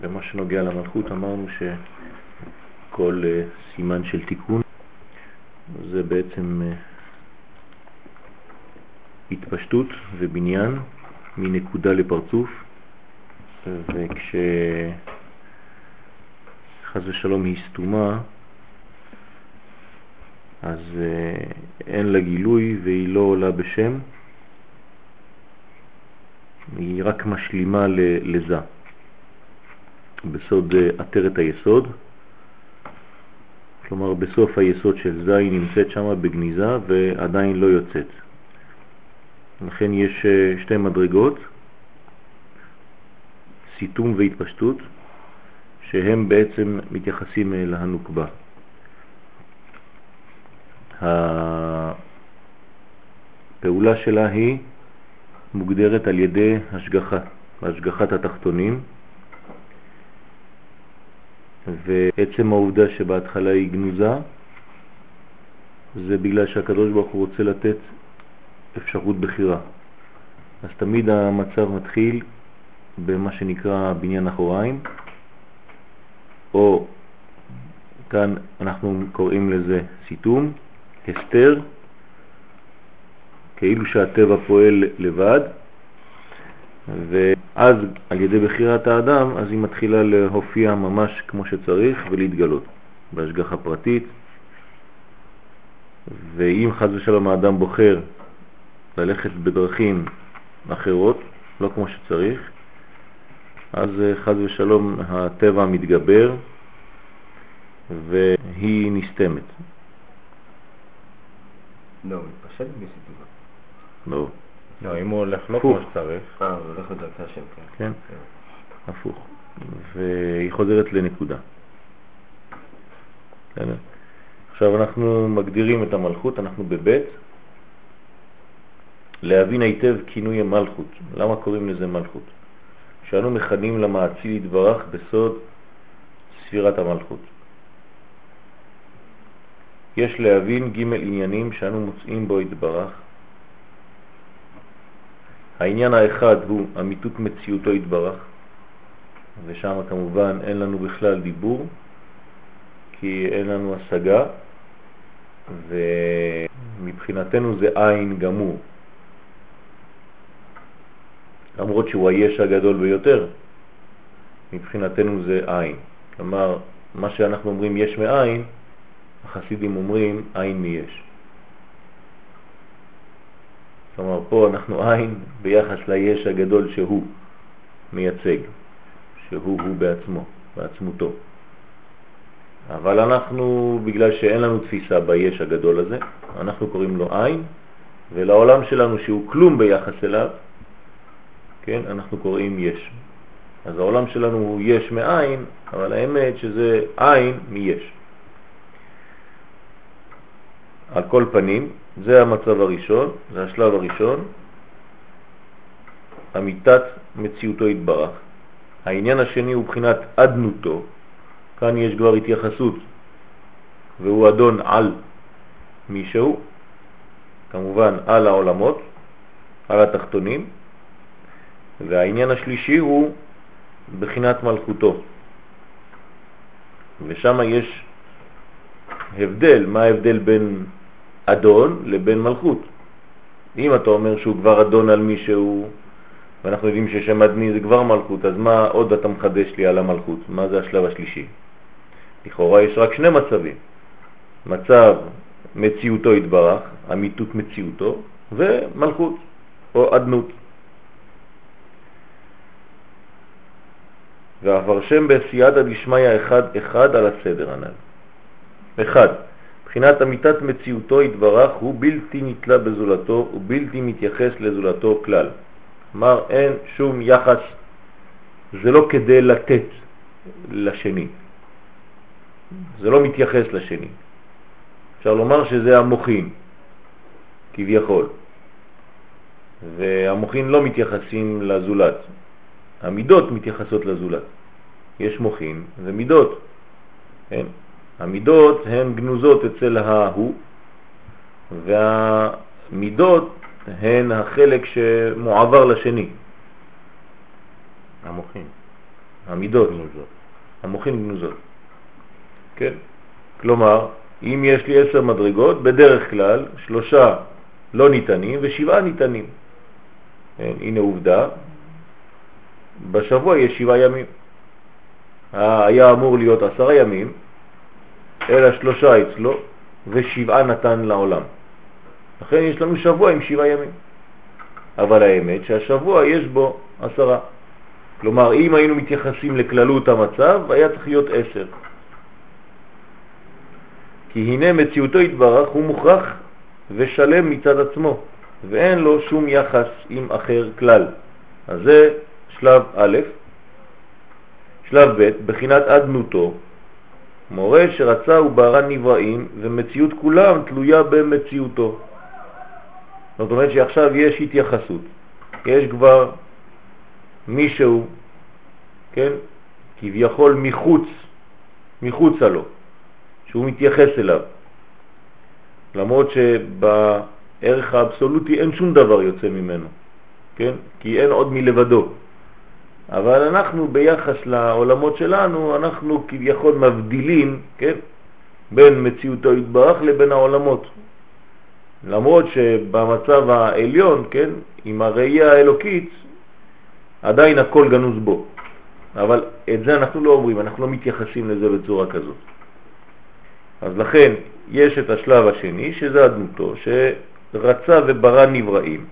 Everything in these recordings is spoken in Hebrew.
ובמה שנוגע למלכות אמרנו שכל אה, סימן של תיקון זה בעצם אה, התפשטות ובניין מנקודה לפרצוף, וכשחז ושלום היא סתומה, אז אה, אין לה גילוי והיא לא עולה בשם, היא רק משלימה לזה. בסוד אה, עטרת היסוד, כלומר בסוף היסוד של זה היא נמצאת שם בגניזה ועדיין לא יוצאת. לכן יש אה, שתי מדרגות, סיתום והתפשטות, שהם בעצם מתייחסים להנוקבה. הפעולה שלה היא מוגדרת על ידי השגחה, השגחת התחתונים, ועצם העובדה שבהתחלה היא גנוזה, זה בגלל שהקדוש ברוך הוא רוצה לתת אפשרות בחירה. אז תמיד המצב מתחיל במה שנקרא בניין אחוריים, או כאן אנחנו קוראים לזה סיתום, הסתר, כאילו שהטבע פועל לבד, ואז על ידי בחירת האדם, אז היא מתחילה להופיע ממש כמו שצריך ולהתגלות בהשגחה פרטית. ואם חז ושלום האדם בוחר ללכת בדרכים אחרות, לא כמו שצריך, אז חז ושלום הטבע מתגבר והיא נסתמת. לא, הוא מתפשט. לא. לא, אם הוא הולך לא כמו שצריך. אה, הוא הולך לדרכה של כן. כן, הפוך. והיא חוזרת לנקודה. עכשיו אנחנו מגדירים את המלכות, אנחנו בבית. להבין היטב כינוי המלכות. למה קוראים לזה מלכות? שאנו מכנים למעציל יתברך בסוד ספירת המלכות. יש להבין ג' עניינים שאנו מוצאים בו יתברך. העניין האחד הוא אמיתות מציאותו יתברך, ושם כמובן אין לנו בכלל דיבור, כי אין לנו השגה, ומבחינתנו זה עין גמור. למרות שהוא היש הגדול ביותר, מבחינתנו זה עין. כלומר, מה שאנחנו אומרים יש מאין, החסידים אומרים עין מיש. כלומר, פה אנחנו עין ביחס ליש הגדול שהוא מייצג, שהוא הוא בעצמו, בעצמותו. אבל אנחנו, בגלל שאין לנו תפיסה ביש הגדול הזה, אנחנו קוראים לו עין, ולעולם שלנו שהוא כלום ביחס אליו, כן, אנחנו קוראים יש. אז העולם שלנו הוא יש מאין, אבל האמת שזה עין מיש. על כל פנים, זה המצב הראשון, זה השלב הראשון, אמיתת מציאותו התברך. העניין השני הוא בחינת אדנותו, כאן יש כבר התייחסות, והוא אדון על מישהו, כמובן על העולמות, על התחתונים, והעניין השלישי הוא בחינת מלכותו. ושם יש הבדל, מה ההבדל בין אדון לבין מלכות. אם אתה אומר שהוא כבר אדון על מישהו, ואנחנו יודעים ששם אדני זה כבר מלכות, אז מה עוד אתה מחדש לי על המלכות? מה זה השלב השלישי? לכאורה יש רק שני מצבים. מצב מציאותו התברך, אמיתות מציאותו, ומלכות או אדנות. ועבר בסייעתא דשמיא אחד אחד על הסדר הנ"ל. אחד, מבחינת אמיתת מציאותו התברך הוא בלתי נתלה בזולתו ובלתי מתייחס לזולתו כלל. כלומר אין שום יחס, זה לא כדי לתת לשני, זה לא מתייחס לשני. אפשר לומר שזה המוחין, כביכול, והמוחין לא מתייחסים לזולת, המידות מתייחסות לזולת. יש מוחין ומידות, כן? המידות הן גנוזות אצל ההוא, והמידות הן החלק שמועבר לשני. המוחים. המידות, גנוזות. המוחין גנוזות. כן? כלומר, אם יש לי עשר מדרגות, בדרך כלל שלושה לא ניתנים ושבעה ניתנים. כן, הנה עובדה, בשבוע יש שבעה ימים. היה אמור להיות עשרה ימים, אלא שלושה אצלו ושבעה נתן לעולם. לכן יש לנו שבוע עם שבעה ימים. אבל האמת שהשבוע יש בו עשרה. כלומר, אם היינו מתייחסים לכללות המצב, היה צריך להיות עשר. כי הנה מציאותו התברך הוא מוכרח ושלם מצד עצמו, ואין לו שום יחס עם אחר כלל. אז זה שלב א', שלב ב', בחינת אדנותו, מורה שרצה וברא נבראים, ומציאות כולם תלויה במציאותו. זאת אומרת שעכשיו יש התייחסות, יש כבר מישהו, כן, כביכול מחוץ, מחוץ לו, שהוא מתייחס אליו. למרות שבערך האבסולוטי אין שום דבר יוצא ממנו, כן? כי אין עוד מלבדו. אבל אנחנו ביחס לעולמות שלנו, אנחנו כביכול מבדילים, כן? בין מציאותו יתברך לבין העולמות. למרות שבמצב העליון, כן, עם הראייה האלוקית, עדיין הכל גנוז בו. אבל את זה אנחנו לא אומרים, אנחנו לא מתייחסים לזה בצורה כזאת. אז לכן יש את השלב השני, שזה אדמותו, שרצה וברא נבראים,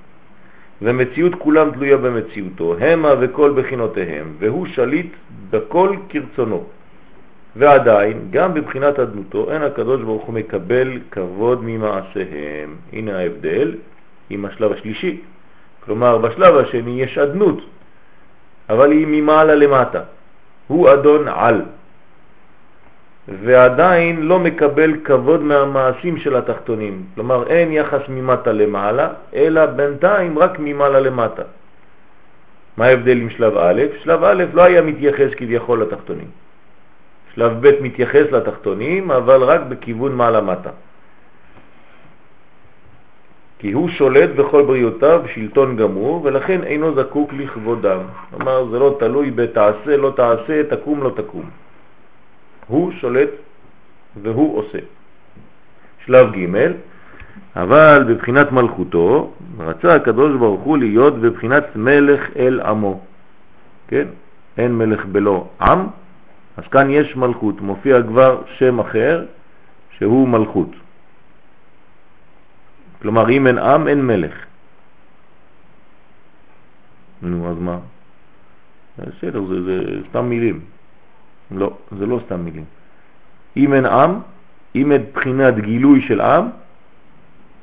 ומציאות כולם תלויה במציאותו, המה וכל בחינותיהם, והוא שליט בכל כרצונו. ועדיין, גם בבחינת אדנותו, אין הקדוש ברוך הוא מקבל כבוד ממעשיהם. הנה ההבדל עם השלב השלישי. כלומר, בשלב השני יש אדנות, אבל היא ממעלה למטה. הוא אדון על, ועדיין לא מקבל כבוד מהמעשים של התחתונים. כלומר, אין יחס ממטה למעלה, אלא בינתיים רק ממעלה למטה. מה ההבדל עם שלב א'? שלב א' לא היה מתייחס כביכול לתחתונים. שלב ב' מתייחס לתחתונים, אבל רק בכיוון מעלה-מטה. כי הוא שולט בכל בריאותיו שלטון גמור, ולכן אינו זקוק לכבודם. כלומר, זה לא תלוי בתעשה, לא תעשה, תקום, לא תקום. הוא שולט והוא עושה. שלב ג' אבל בבחינת מלכותו רצה הקדוש ברוך הוא להיות בבחינת מלך אל עמו. כן? אין מלך בלא עם, אז כאן יש מלכות, מופיע כבר שם אחר שהוא מלכות. כלומר, אם אין עם, אין מלך. נו, אז מה? בסדר, זה, זה סתם מילים. לא, זה לא סתם מילים. אם אין עם, אם אין בחינת גילוי של עם,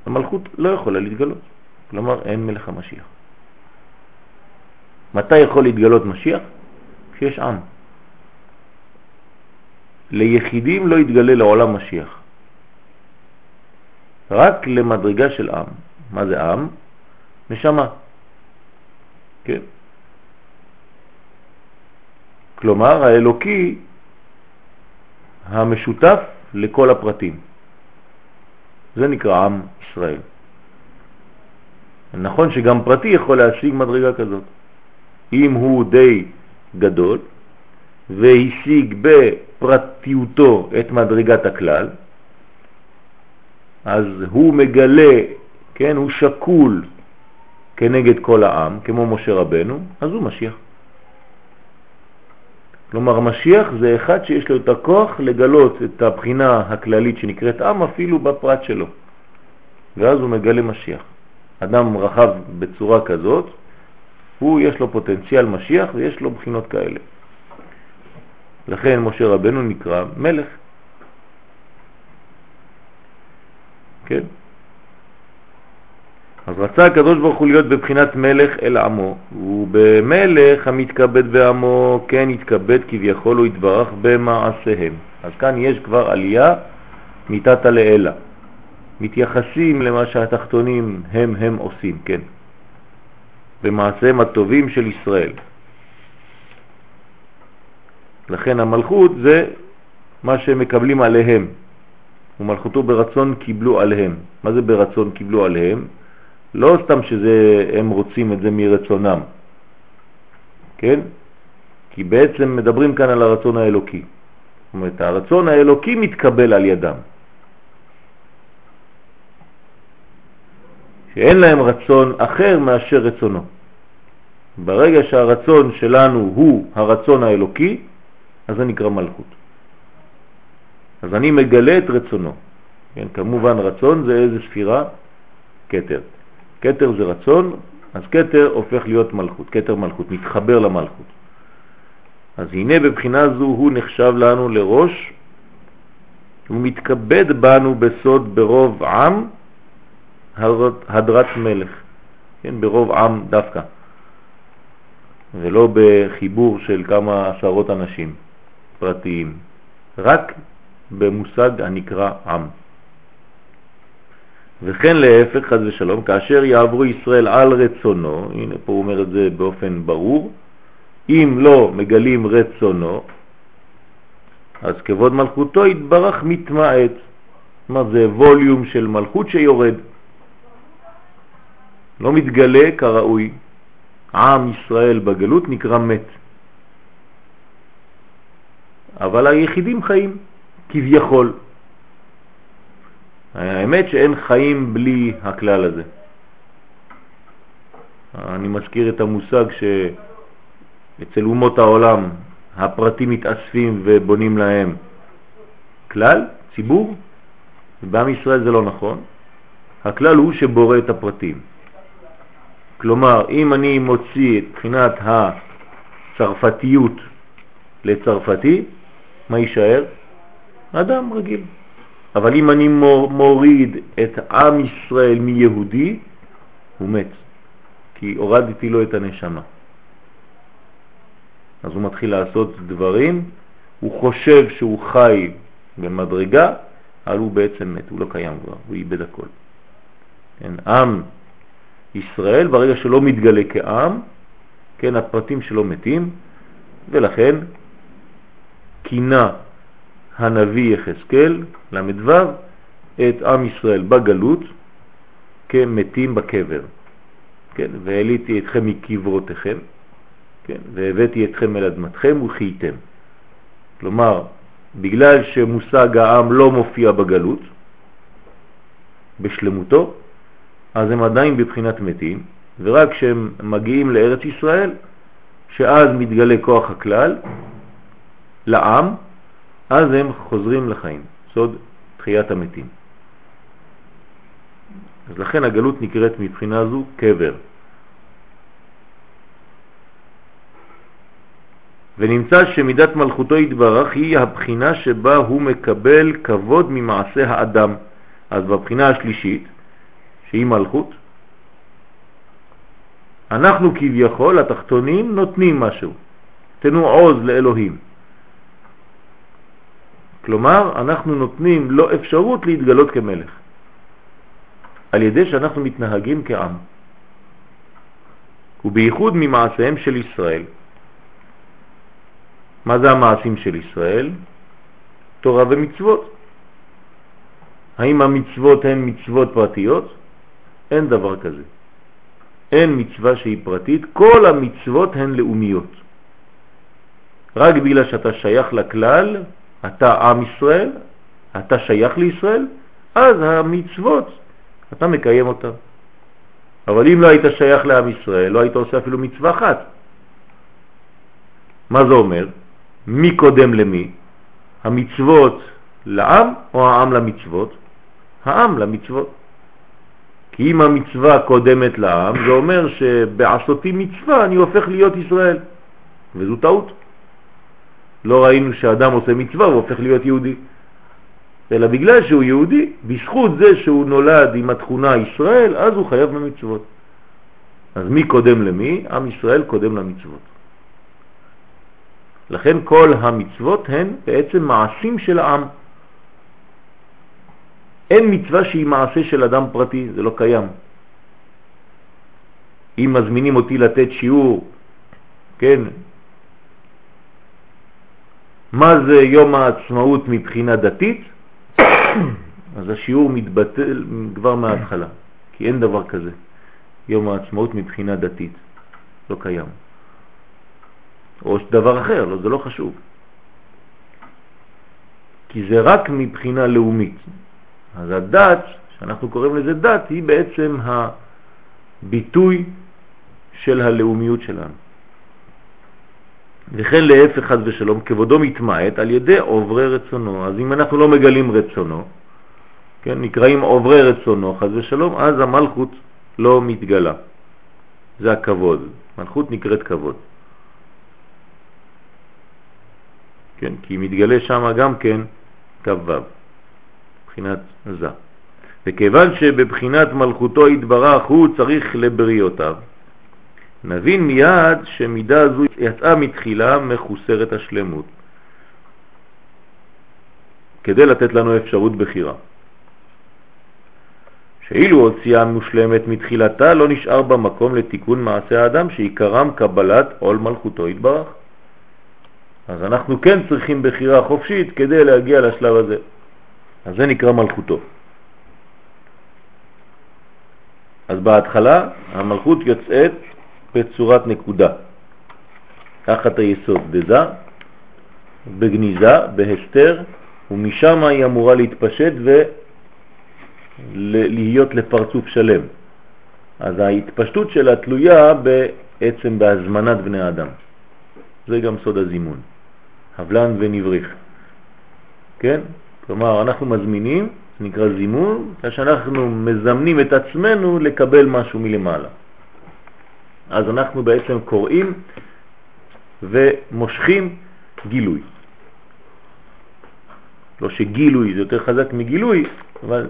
המלכות לא יכולה להתגלות. כלומר, אין מלך המשיח. מתי יכול להתגלות משיח? כשיש עם. ליחידים לא יתגלה לעולם משיח. רק למדרגה של עם. מה זה עם? נשמה. כן? כלומר, האלוקי המשותף לכל הפרטים. זה נקרא עם ישראל. נכון שגם פרטי יכול להשיג מדרגה כזאת. אם הוא די גדול והשיג בפרטיותו את מדרגת הכלל, אז הוא מגלה, כן, הוא שקול כנגד כל העם, כמו משה רבנו, אז הוא משיח. כלומר, משיח זה אחד שיש לו את הכוח לגלות את הבחינה הכללית שנקראת עם אפילו בפרט שלו. ואז הוא מגלה משיח. אדם רחב בצורה כזאת, הוא יש לו פוטנציאל משיח ויש לו בחינות כאלה. לכן משה רבנו נקרא מלך. כן? אז רצה הקדוש ברוך הוא להיות בבחינת מלך אל עמו, ובמלך המתכבד בעמו כן יתכבד כביכול הוא יתברך במעשיהם. אז כאן יש כבר עלייה מתתה לאלה. מתייחסים למה שהתחתונים הם הם עושים, כן, במעשיהם הטובים של ישראל. לכן המלכות זה מה שהם מקבלים עליהם, ומלכותו ברצון קיבלו עליהם. מה זה ברצון קיבלו עליהם? לא סתם שהם רוצים את זה מרצונם, כן? כי בעצם מדברים כאן על הרצון האלוקי. זאת אומרת, הרצון האלוקי מתקבל על ידם. שאין להם רצון אחר מאשר רצונו. ברגע שהרצון שלנו הוא הרצון האלוקי, אז זה נקרא מלכות. אז אני מגלה את רצונו. כן, כמובן רצון זה איזה ספירה? קטר. קטר זה רצון, אז קטר הופך להיות מלכות, קטר מלכות, מתחבר למלכות. אז הנה בבחינה זו הוא נחשב לנו לראש, הוא מתכבד בנו בסוד ברוב עם הדרת מלך, כן, ברוב עם דווקא, ולא בחיבור של כמה עשרות אנשים פרטיים, רק במושג הנקרא עם. וכן להפך, חז ושלום, כאשר יעברו ישראל על רצונו, הנה פה הוא אומר את זה באופן ברור, אם לא מגלים רצונו, אז כבוד מלכותו יתברך מתמעט. מה זה ווליום של מלכות שיורד. לא מתגלה כראוי. עם ישראל בגלות נקרא מת. אבל היחידים חיים, כביכול. האמת שאין חיים בלי הכלל הזה. אני מזכיר את המושג שאצל אומות העולם הפרטים מתאספים ובונים להם כלל, ציבור, ובעם ישראל זה לא נכון. הכלל הוא שבורא את הפרטים. כלומר, אם אני מוציא את בחינת הצרפתיות לצרפתי, מה יישאר? אדם רגיל. אבל אם אני מוריד את עם ישראל מיהודי, הוא מת, כי הורדתי לו את הנשמה. אז הוא מתחיל לעשות דברים, הוא חושב שהוא חי במדרגה, אבל הוא בעצם מת, הוא לא קיים כבר, הוא איבד הכל. כן, עם ישראל, ברגע שלא מתגלה כעם, כן, הפרטים שלו מתים, ולכן קינה הנביא יחזקאל, ל"ו, את עם ישראל בגלות כמתים בקבר. כן, והעליתי אתכם מקברותיכם, כן, והבאתי אתכם אל אדמתכם וחייתם. כלומר, בגלל שמושג העם לא מופיע בגלות, בשלמותו, אז הם עדיין בבחינת מתים, ורק כשהם מגיעים לארץ ישראל, שאז מתגלה כוח הכלל לעם, אז הם חוזרים לחיים, סוד תחיית המתים. אז לכן הגלות נקראת מבחינה זו קבר. ונמצא שמידת מלכותו יתברך היא הבחינה שבה הוא מקבל כבוד ממעשה האדם. אז בבחינה השלישית, שהיא מלכות, אנחנו כביכול, התחתונים, נותנים משהו. תנו עוז לאלוהים. כלומר, אנחנו נותנים לו אפשרות להתגלות כמלך, על ידי שאנחנו מתנהגים כעם. ובייחוד ממעשיהם של ישראל. מה זה המעשים של ישראל? תורה ומצוות. האם המצוות הן מצוות פרטיות? אין דבר כזה. אין מצווה שהיא פרטית, כל המצוות הן לאומיות. רק בגלל שאתה שייך לכלל, אתה עם ישראל, אתה שייך לישראל, אז המצוות, אתה מקיים אותן. אבל אם לא היית שייך לעם ישראל, לא היית עושה אפילו מצווה אחת. מה זה אומר? מי קודם למי? המצוות לעם או העם למצוות? העם למצוות. כי אם המצווה קודמת לעם, זה אומר שבעשותי מצווה אני הופך להיות ישראל, וזו טעות. לא ראינו שאדם עושה מצווה, הוא הופך להיות יהודי. אלא בגלל שהוא יהודי, בזכות זה שהוא נולד עם התכונה ישראל, אז הוא חייב במצוות. אז מי קודם למי? עם ישראל קודם למצוות. לכן כל המצוות הן בעצם מעשים של העם. אין מצווה שהיא מעשה של אדם פרטי, זה לא קיים. אם מזמינים אותי לתת שיעור, כן, מה זה יום העצמאות מבחינה דתית, אז השיעור מתבטל כבר מההתחלה, כי אין דבר כזה. יום העצמאות מבחינה דתית, לא קיים. או דבר אחר, לא, זה לא חשוב. כי זה רק מבחינה לאומית. אז הדת, שאנחנו קוראים לזה דת, היא בעצם הביטוי של הלאומיות שלנו. וכן להפך חס ושלום, כבודו מתמעט על ידי עוברי רצונו. אז אם אנחנו לא מגלים רצונו, כן, נקראים עוברי רצונו חס ושלום, אז המלכות לא מתגלה. זה הכבוד. מלכות נקראת כבוד. כן, כי מתגלה שם גם כן כ"ו, מבחינת זה. וכיוון שבבחינת מלכותו התברך הוא צריך לבריאותיו, נבין מיד שמידה זו יצאה מתחילה מחוסרת השלמות, כדי לתת לנו אפשרות בחירה. שאילו הוציאה מושלמת מתחילתה לא נשאר במקום לתיקון מעשה האדם שעיקרם קבלת עול מלכותו התברך. אז אנחנו כן צריכים בחירה חופשית כדי להגיע לשלב הזה. אז זה נקרא מלכותו. אז בהתחלה המלכות יוצאת בצורת נקודה, תחת היסוד בזה, בגניזה, בהסתר, ומשם היא אמורה להתפשט ולהיות לפרצוף שלם. אז ההתפשטות שלה תלויה בעצם בהזמנת בני האדם. זה גם סוד הזימון. הבלן ונבריך. כן? כלומר, אנחנו מזמינים, זה נקרא זימון, כשאנחנו מזמנים את עצמנו לקבל משהו מלמעלה. אז אנחנו בעצם קוראים ומושכים גילוי. לא שגילוי זה יותר חזק מגילוי, אבל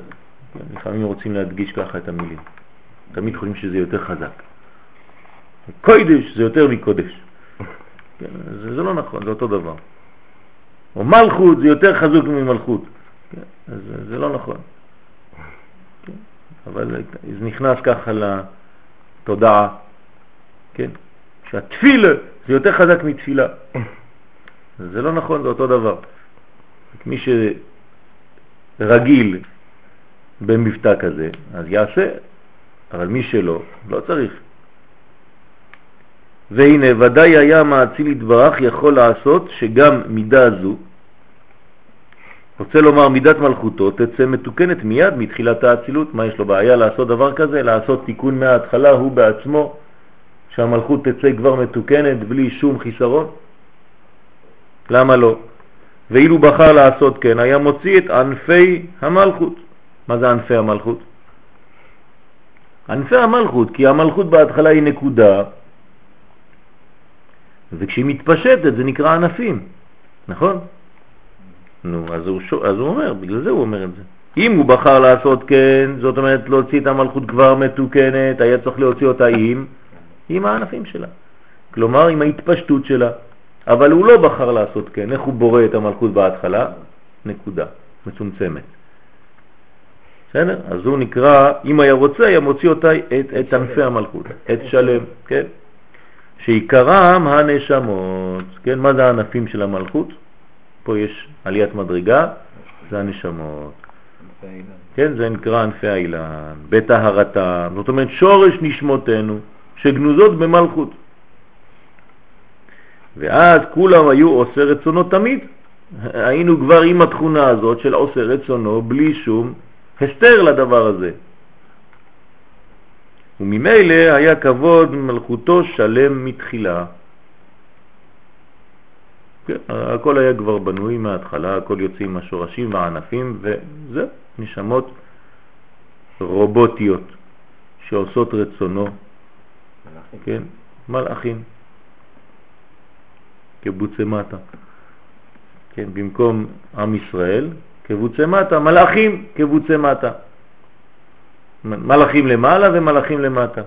לפעמים רוצים להדגיש ככה את המילים. תמיד חושבים שזה יותר חזק. קוידש זה יותר מקודש. זה, זה לא נכון, זה אותו דבר. או מלכות זה יותר חזוק ממלכות. אז זה לא נכון. אבל זה נכנס ככה לתודעה, כן? שהתפילה זה יותר חזק מתפילה. זה לא נכון, זה אותו דבר. מי שרגיל במבטא כזה, אז יעשה, אבל מי שלא, לא צריך. והנה ודאי היה מעציל יתברך יכול לעשות שגם מידה זו, רוצה לומר מידת מלכותו, תצא מתוקנת מיד מתחילת האצילות. מה יש לו בעיה לעשות דבר כזה? לעשות תיקון מההתחלה הוא בעצמו, שהמלכות תצא כבר מתוקנת בלי שום חיסרון? למה לא? ואילו בחר לעשות כן, היה מוציא את ענפי המלכות. מה זה ענפי המלכות? ענפי המלכות, כי המלכות בהתחלה היא נקודה, וכשהיא מתפשטת זה נקרא ענפים, נכון? נו, אז הוא, אז הוא אומר, בגלל זה הוא אומר את זה. אם הוא בחר לעשות כן, זאת אומרת להוציא את המלכות כבר מתוקנת, היה צריך להוציא אותה עם, עם הענפים שלה. כלומר, עם ההתפשטות שלה. אבל הוא לא בחר לעשות כן. איך הוא בורא את המלכות בהתחלה? נקודה, מצומצמת. בסדר? אז הוא נקרא, אם היה רוצה, היה מוציא אותה, את, את ענפי המלכות, את שלם, כן? שעיקרם הנשמות, כן? מה זה הענפים של המלכות? פה יש עליית מדרגה, זה הנשמות. כן, זה נקרא ענפי האילן, בטהרתם, זאת אומרת שורש נשמותינו שגנוזות במלכות. ואז כולם היו עושה רצונו תמיד. היינו כבר עם התכונה הזאת של עושה רצונו בלי שום הסתר לדבר הזה. וממילא היה כבוד מלכותו שלם מתחילה. כן, הכל היה כבר בנוי מההתחלה, הכל יוצאים מהשורשים והענפים, וזה נשמות רובוטיות שעושות רצונו. כן, מלאכים. כבוצי מטה. כן, במקום עם ישראל, כבוצי מטה, מלאכים כבוצי מטה. מלאכים למעלה ומלאכים למטה.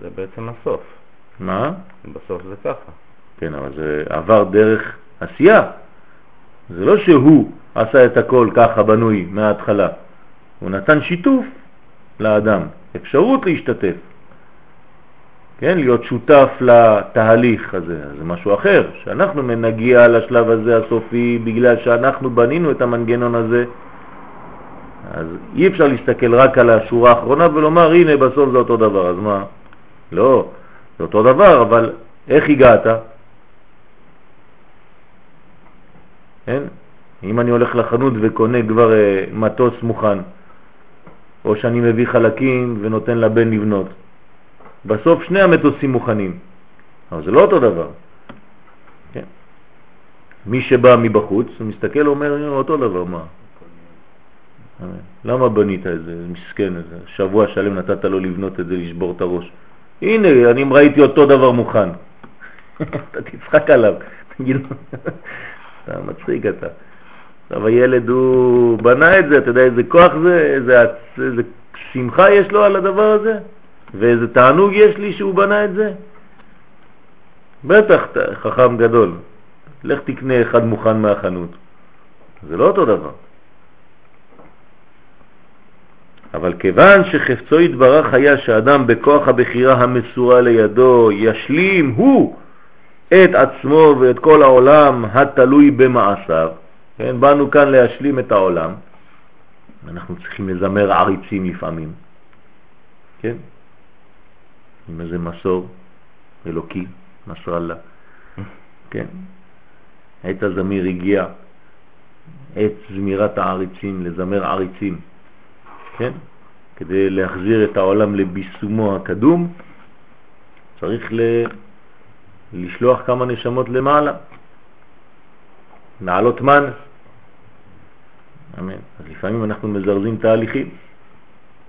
זה בעצם הסוף. מה? בסוף זה ככה. כן, אבל זה עבר דרך עשייה. זה לא שהוא עשה את הכל ככה בנוי מההתחלה. הוא נתן שיתוף לאדם, אפשרות להשתתף. כן, להיות שותף לתהליך הזה, זה משהו אחר, שאנחנו נגיע לשלב הזה הסופי בגלל שאנחנו בנינו את המנגנון הזה, אז אי אפשר להסתכל רק על השורה האחרונה ולומר הנה בסוף זה אותו דבר, אז מה? לא, זה אותו דבר, אבל איך הגעת? כן? אם אני הולך לחנות וקונה כבר אה, מטוס מוכן, או שאני מביא חלקים ונותן לבן לבנות, בסוף שני המטוסים מוכנים. אבל זה לא אותו דבר. כן? מי שבא מבחוץ, הוא מסתכל ואומר, אותו דבר, מה? למה בנית את זה? מסכן, איזה שבוע שלם נתת לו לבנות את זה, לשבור את הראש. הנה, אני ראיתי אותו דבר מוכן. אתה תצחק עליו, תגיד לו, אתה מצחיק אתה. עכשיו הילד הוא בנה את זה, אתה יודע איזה כוח זה, איזה, איזה שמחה יש לו על הדבר הזה, ואיזה תענוג יש לי שהוא בנה את זה. בטח חכם גדול, לך תקנה אחד מוכן מהחנות. זה לא אותו דבר. אבל כיוון שחפצו יתברך היה שאדם בכוח הבחירה המסורה לידו ישלים הוא את עצמו ואת כל העולם התלוי במעשיו, כן, באנו כאן להשלים את העולם, אנחנו צריכים לזמר עריצים לפעמים, כן, עם איזה מסור אלוקי, נסראללה, כן, עת הזמיר הגיע, עת זמירת העריצים, לזמר עריצים, כן? כדי להחזיר את העולם לביסומו הקדום, צריך ל... לשלוח כמה נשמות למעלה, לעלות מן. אמן. אז לפעמים אנחנו מזרזים תהליכים,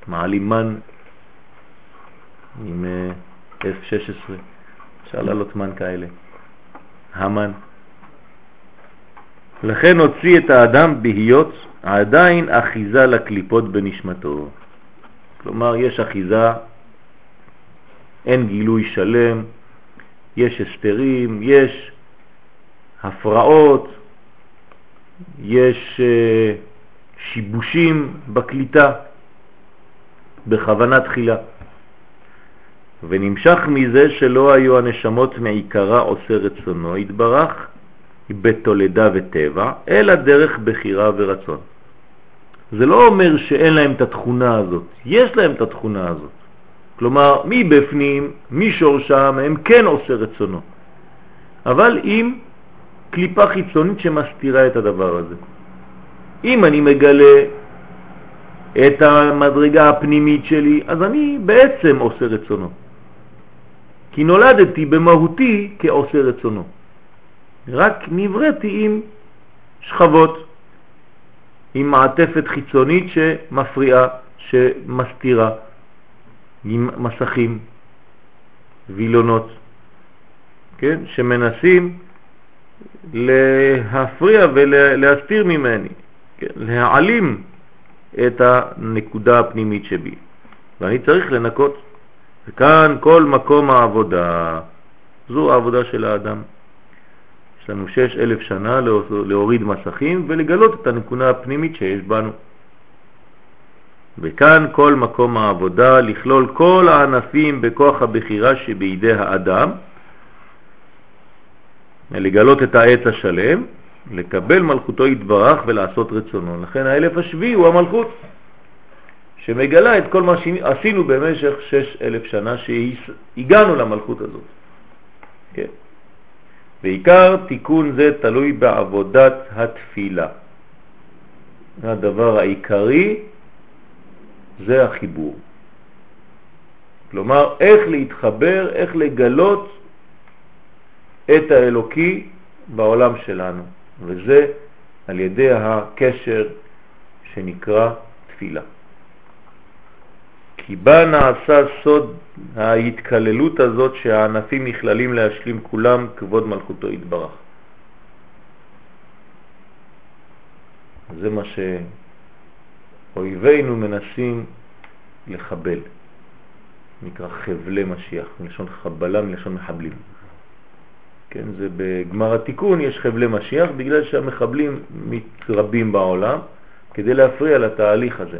מעלים מן עם uh, F-16, אפשר לעלות מן כאלה, המן. לכן הוציא את האדם בהיות עדיין אחיזה לקליפות בנשמתו. כלומר, יש אחיזה, אין גילוי שלם, יש הסתרים, יש הפרעות, יש uh, שיבושים בקליטה בכוונה תחילה. ונמשך מזה שלא היו הנשמות מעיקרה עושה רצונו התברך בתולדה וטבע, אלא דרך בחירה ורצון. זה לא אומר שאין להם את התכונה הזאת, יש להם את התכונה הזאת. כלומר, מבפנים, משורשם, הם כן עושה רצונו. אבל עם קליפה חיצונית שמסתירה את הדבר הזה. אם אני מגלה את המדרגה הפנימית שלי, אז אני בעצם עושה רצונו. כי נולדתי במהותי כעושה רצונו. רק נבראתי עם שכבות. עם מעטפת חיצונית שמפריעה, שמסתירה, עם מסכים, וילונות, כן? שמנסים להפריע ולהסתיר ממני, כן? להעלים את הנקודה הפנימית שבי. ואני צריך לנקות. וכאן כל מקום העבודה, זו העבודה של האדם. יש לנו שש אלף שנה להוריד מסכים ולגלות את הנקודה הפנימית שיש בנו. וכאן כל מקום העבודה, לכלול כל הענפים בכוח הבחירה שבידי האדם, לגלות את העץ השלם, לקבל מלכותו יתברך ולעשות רצונו. לכן האלף השביעי הוא המלכות, שמגלה את כל מה שעשינו במשך שש אלף שנה שהגענו למלכות הזאת. כן. ועיקר תיקון זה תלוי בעבודת התפילה. הדבר העיקרי זה החיבור. כלומר, איך להתחבר, איך לגלות את האלוקי בעולם שלנו, וזה על ידי הקשר שנקרא תפילה. כי בה נעשה סוד ההתקללות הזאת שהענפים נכללים להשלים כולם כבוד מלכותו יתברך. זה מה שאויבינו מנסים לחבל, נקרא חבלי משיח, מלשון חבלה, מלשון מחבלים. כן, זה בגמר התיקון יש חבלי משיח בגלל שהמחבלים מתרבים בעולם כדי להפריע לתהליך הזה.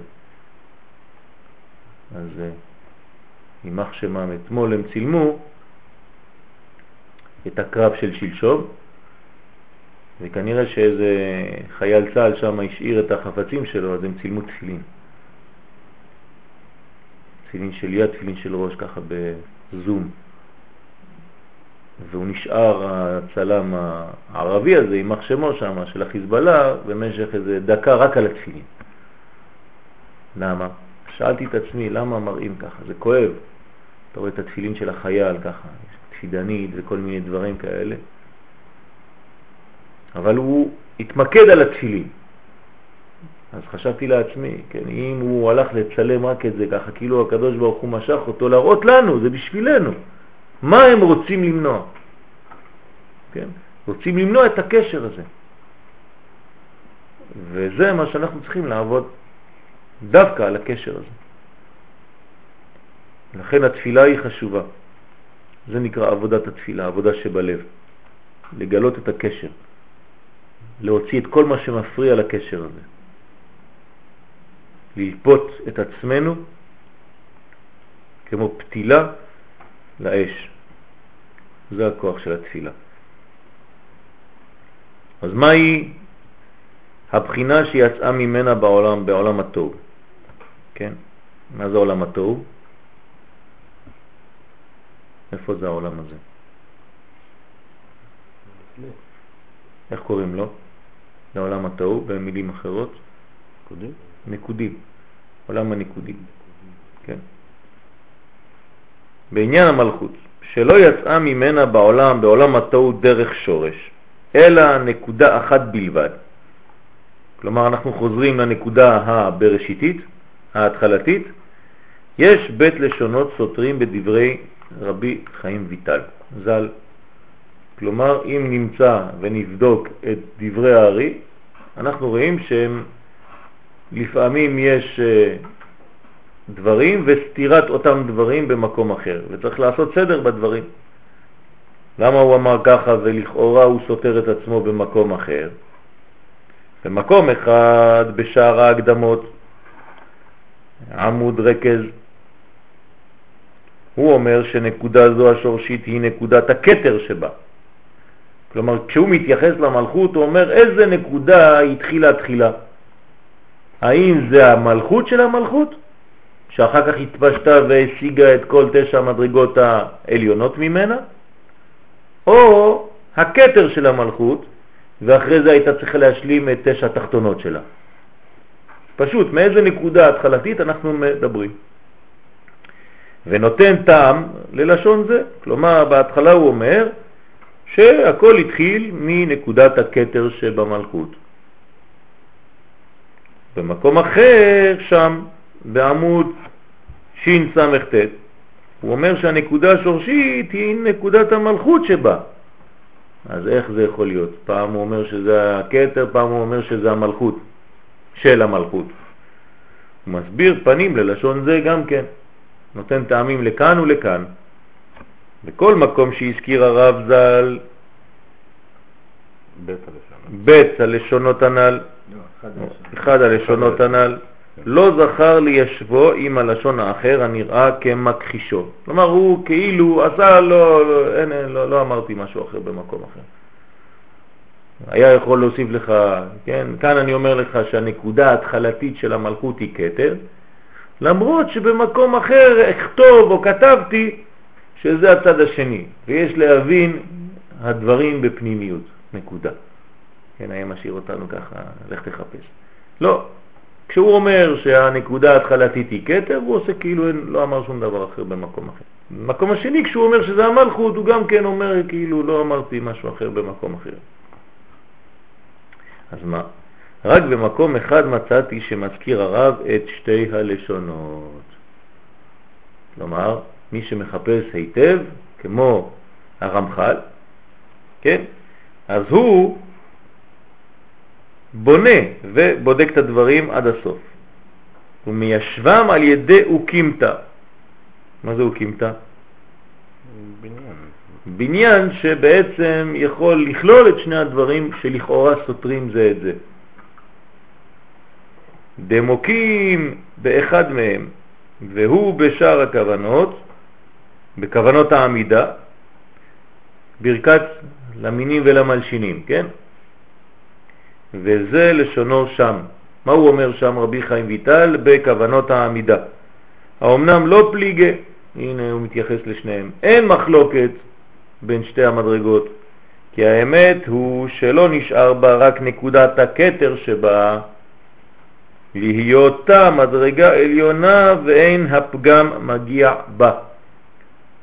אז יימח אה, שמם, אתמול הם צילמו את הקרב של שלשום, וכנראה שאיזה חייל צה"ל שם השאיר את החפצים שלו, אז הם צילמו תפילין. תפילין של יד, תפילין של ראש, ככה בזום. והוא נשאר הצלם הערבי הזה, עם מחשמו שם, של החיזבאללה, במשך איזה דקה רק על התפילין. למה? שאלתי את עצמי, למה מראים ככה? זה כואב. אתה רואה את התפילין של החייל ככה, תפידנית וכל מיני דברים כאלה. אבל הוא התמקד על התפילין. אז חשבתי לעצמי, כן, אם הוא הלך לצלם רק את זה ככה, כאילו הקדוש ברוך הוא משך אותו להראות לנו, זה בשבילנו. מה הם רוצים למנוע? כן? רוצים למנוע את הקשר הזה. וזה מה שאנחנו צריכים לעבוד דווקא על הקשר הזה. לכן התפילה היא חשובה. זה נקרא עבודת התפילה, עבודה שבלב. לגלות את הקשר, להוציא את כל מה שמפריע לקשר הזה. ללפות את עצמנו כמו פתילה לאש. זה הכוח של התפילה. אז מהי הבחינה שיצאה ממנה בעולם, בעולם התוהו? כן? מה זה עולם התוהו? איפה זה העולם הזה? איך קוראים לו? לעולם התוהו, במילים אחרות? נקודים. נקודים, עולם הנקודים. כן. בעניין המלכות, שלא יצאה ממנה בעולם, בעולם התוהו דרך שורש, אלא נקודה אחת בלבד. כלומר, אנחנו חוזרים לנקודה הבראשיתית, ההתחלתית. יש בית לשונות סותרים בדברי רבי חיים ויטל, ז"ל. כלומר, אם נמצא ונבדוק את דברי הארי, אנחנו רואים שהם לפעמים יש אה, דברים וסתירת אותם דברים במקום אחר, וצריך לעשות סדר בדברים. למה הוא אמר ככה ולכאורה הוא סותר את עצמו במקום אחר? במקום אחד, בשער ההקדמות, עמוד רכז, הוא אומר שנקודה זו השורשית היא נקודת הקטר שבה. כלומר, כשהוא מתייחס למלכות, הוא אומר איזה נקודה התחילה תחילה. האם זה המלכות של המלכות, שאחר כך התפשטה והשיגה את כל תשע המדרגות העליונות ממנה, או הקטר של המלכות, ואחרי זה הייתה צריכה להשלים את תשע התחתונות שלה. פשוט, מאיזה נקודה התחלתית אנחנו מדברים. ונותן טעם ללשון זה, כלומר בהתחלה הוא אומר שהכל התחיל מנקודת הקטר שבמלכות. במקום אחר שם, בעמוד שס"ט, הוא אומר שהנקודה השורשית היא נקודת המלכות שבה. אז איך זה יכול להיות? פעם הוא אומר שזה הקטר, פעם הוא אומר שזה המלכות, של המלכות. הוא מסביר פנים ללשון זה גם כן, נותן טעמים לכאן ולכאן. בכל מקום שהזכיר הרב ז"ל בית הלשונות הנ"ל, לא, אחד הלשונות הנ"ל, לא זכר לישבו עם הלשון האחר הנראה כמכחישו. כלומר, הוא כאילו עשה, לא, לא, אין, לא, לא אמרתי משהו אחר במקום אחר. היה יכול להוסיף לך, כן, כאן אני אומר לך שהנקודה ההתחלתית של המלכות היא כתר, למרות שבמקום אחר אכתוב או כתבתי שזה הצד השני, ויש להבין הדברים בפנימיות, נקודה. כן, היה משאיר אותנו ככה, לך תחפש. לא, כשהוא אומר שהנקודה ההתחלתית היא כתר, הוא עושה כאילו לא אמר שום דבר אחר במקום אחר. במקום השני, כשהוא אומר שזה המלכות, הוא גם כן אומר כאילו לא אמרתי משהו אחר במקום אחר. אז מה? רק במקום אחד מצאתי שמזכיר הרב את שתי הלשונות. כלומר, מי שמחפש היטב, כמו הרמח"ל, כן? אז הוא בונה ובודק את הדברים עד הסוף. ומיישבם על ידי אוקימתא. מה זה אוקימתא? בניין. בניין שבעצם יכול לכלול את שני הדברים שלכאורה סותרים זה את זה. דמוקים באחד מהם, והוא בשאר הכוונות, בכוונות העמידה, ברכת למינים ולמלשינים, כן? וזה לשונו שם. מה הוא אומר שם רבי חיים ויטל? בכוונות העמידה. האומנם לא פליגה, הנה הוא מתייחס לשניהם, אין מחלוקת בין שתי המדרגות, כי האמת הוא שלא נשאר בה רק נקודת הקטר שבה, להיותה מדרגה עליונה ואין הפגם מגיע בה.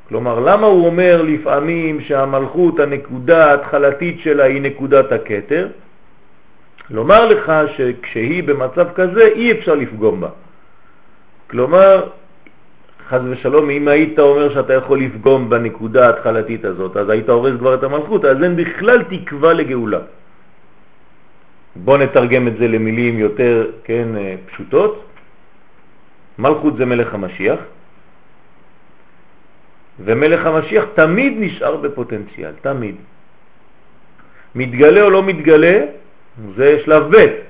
כלומר, למה הוא אומר לפעמים שהמלכות, הנקודה ההתחלתית שלה היא נקודת הקטר? לומר לך שכשהיא במצב כזה אי אפשר לפגום בה. כלומר, חז ושלום, אם היית אומר שאתה יכול לפגום בנקודה ההתחלתית הזאת, אז היית הורס כבר את המלכות, אז אין בכלל תקווה לגאולה. בוא נתרגם את זה למילים יותר כן, אה, פשוטות. מלכות זה מלך המשיח, ומלך המשיח תמיד נשאר בפוטנציאל, תמיד. מתגלה או לא מתגלה, זה שלב ב',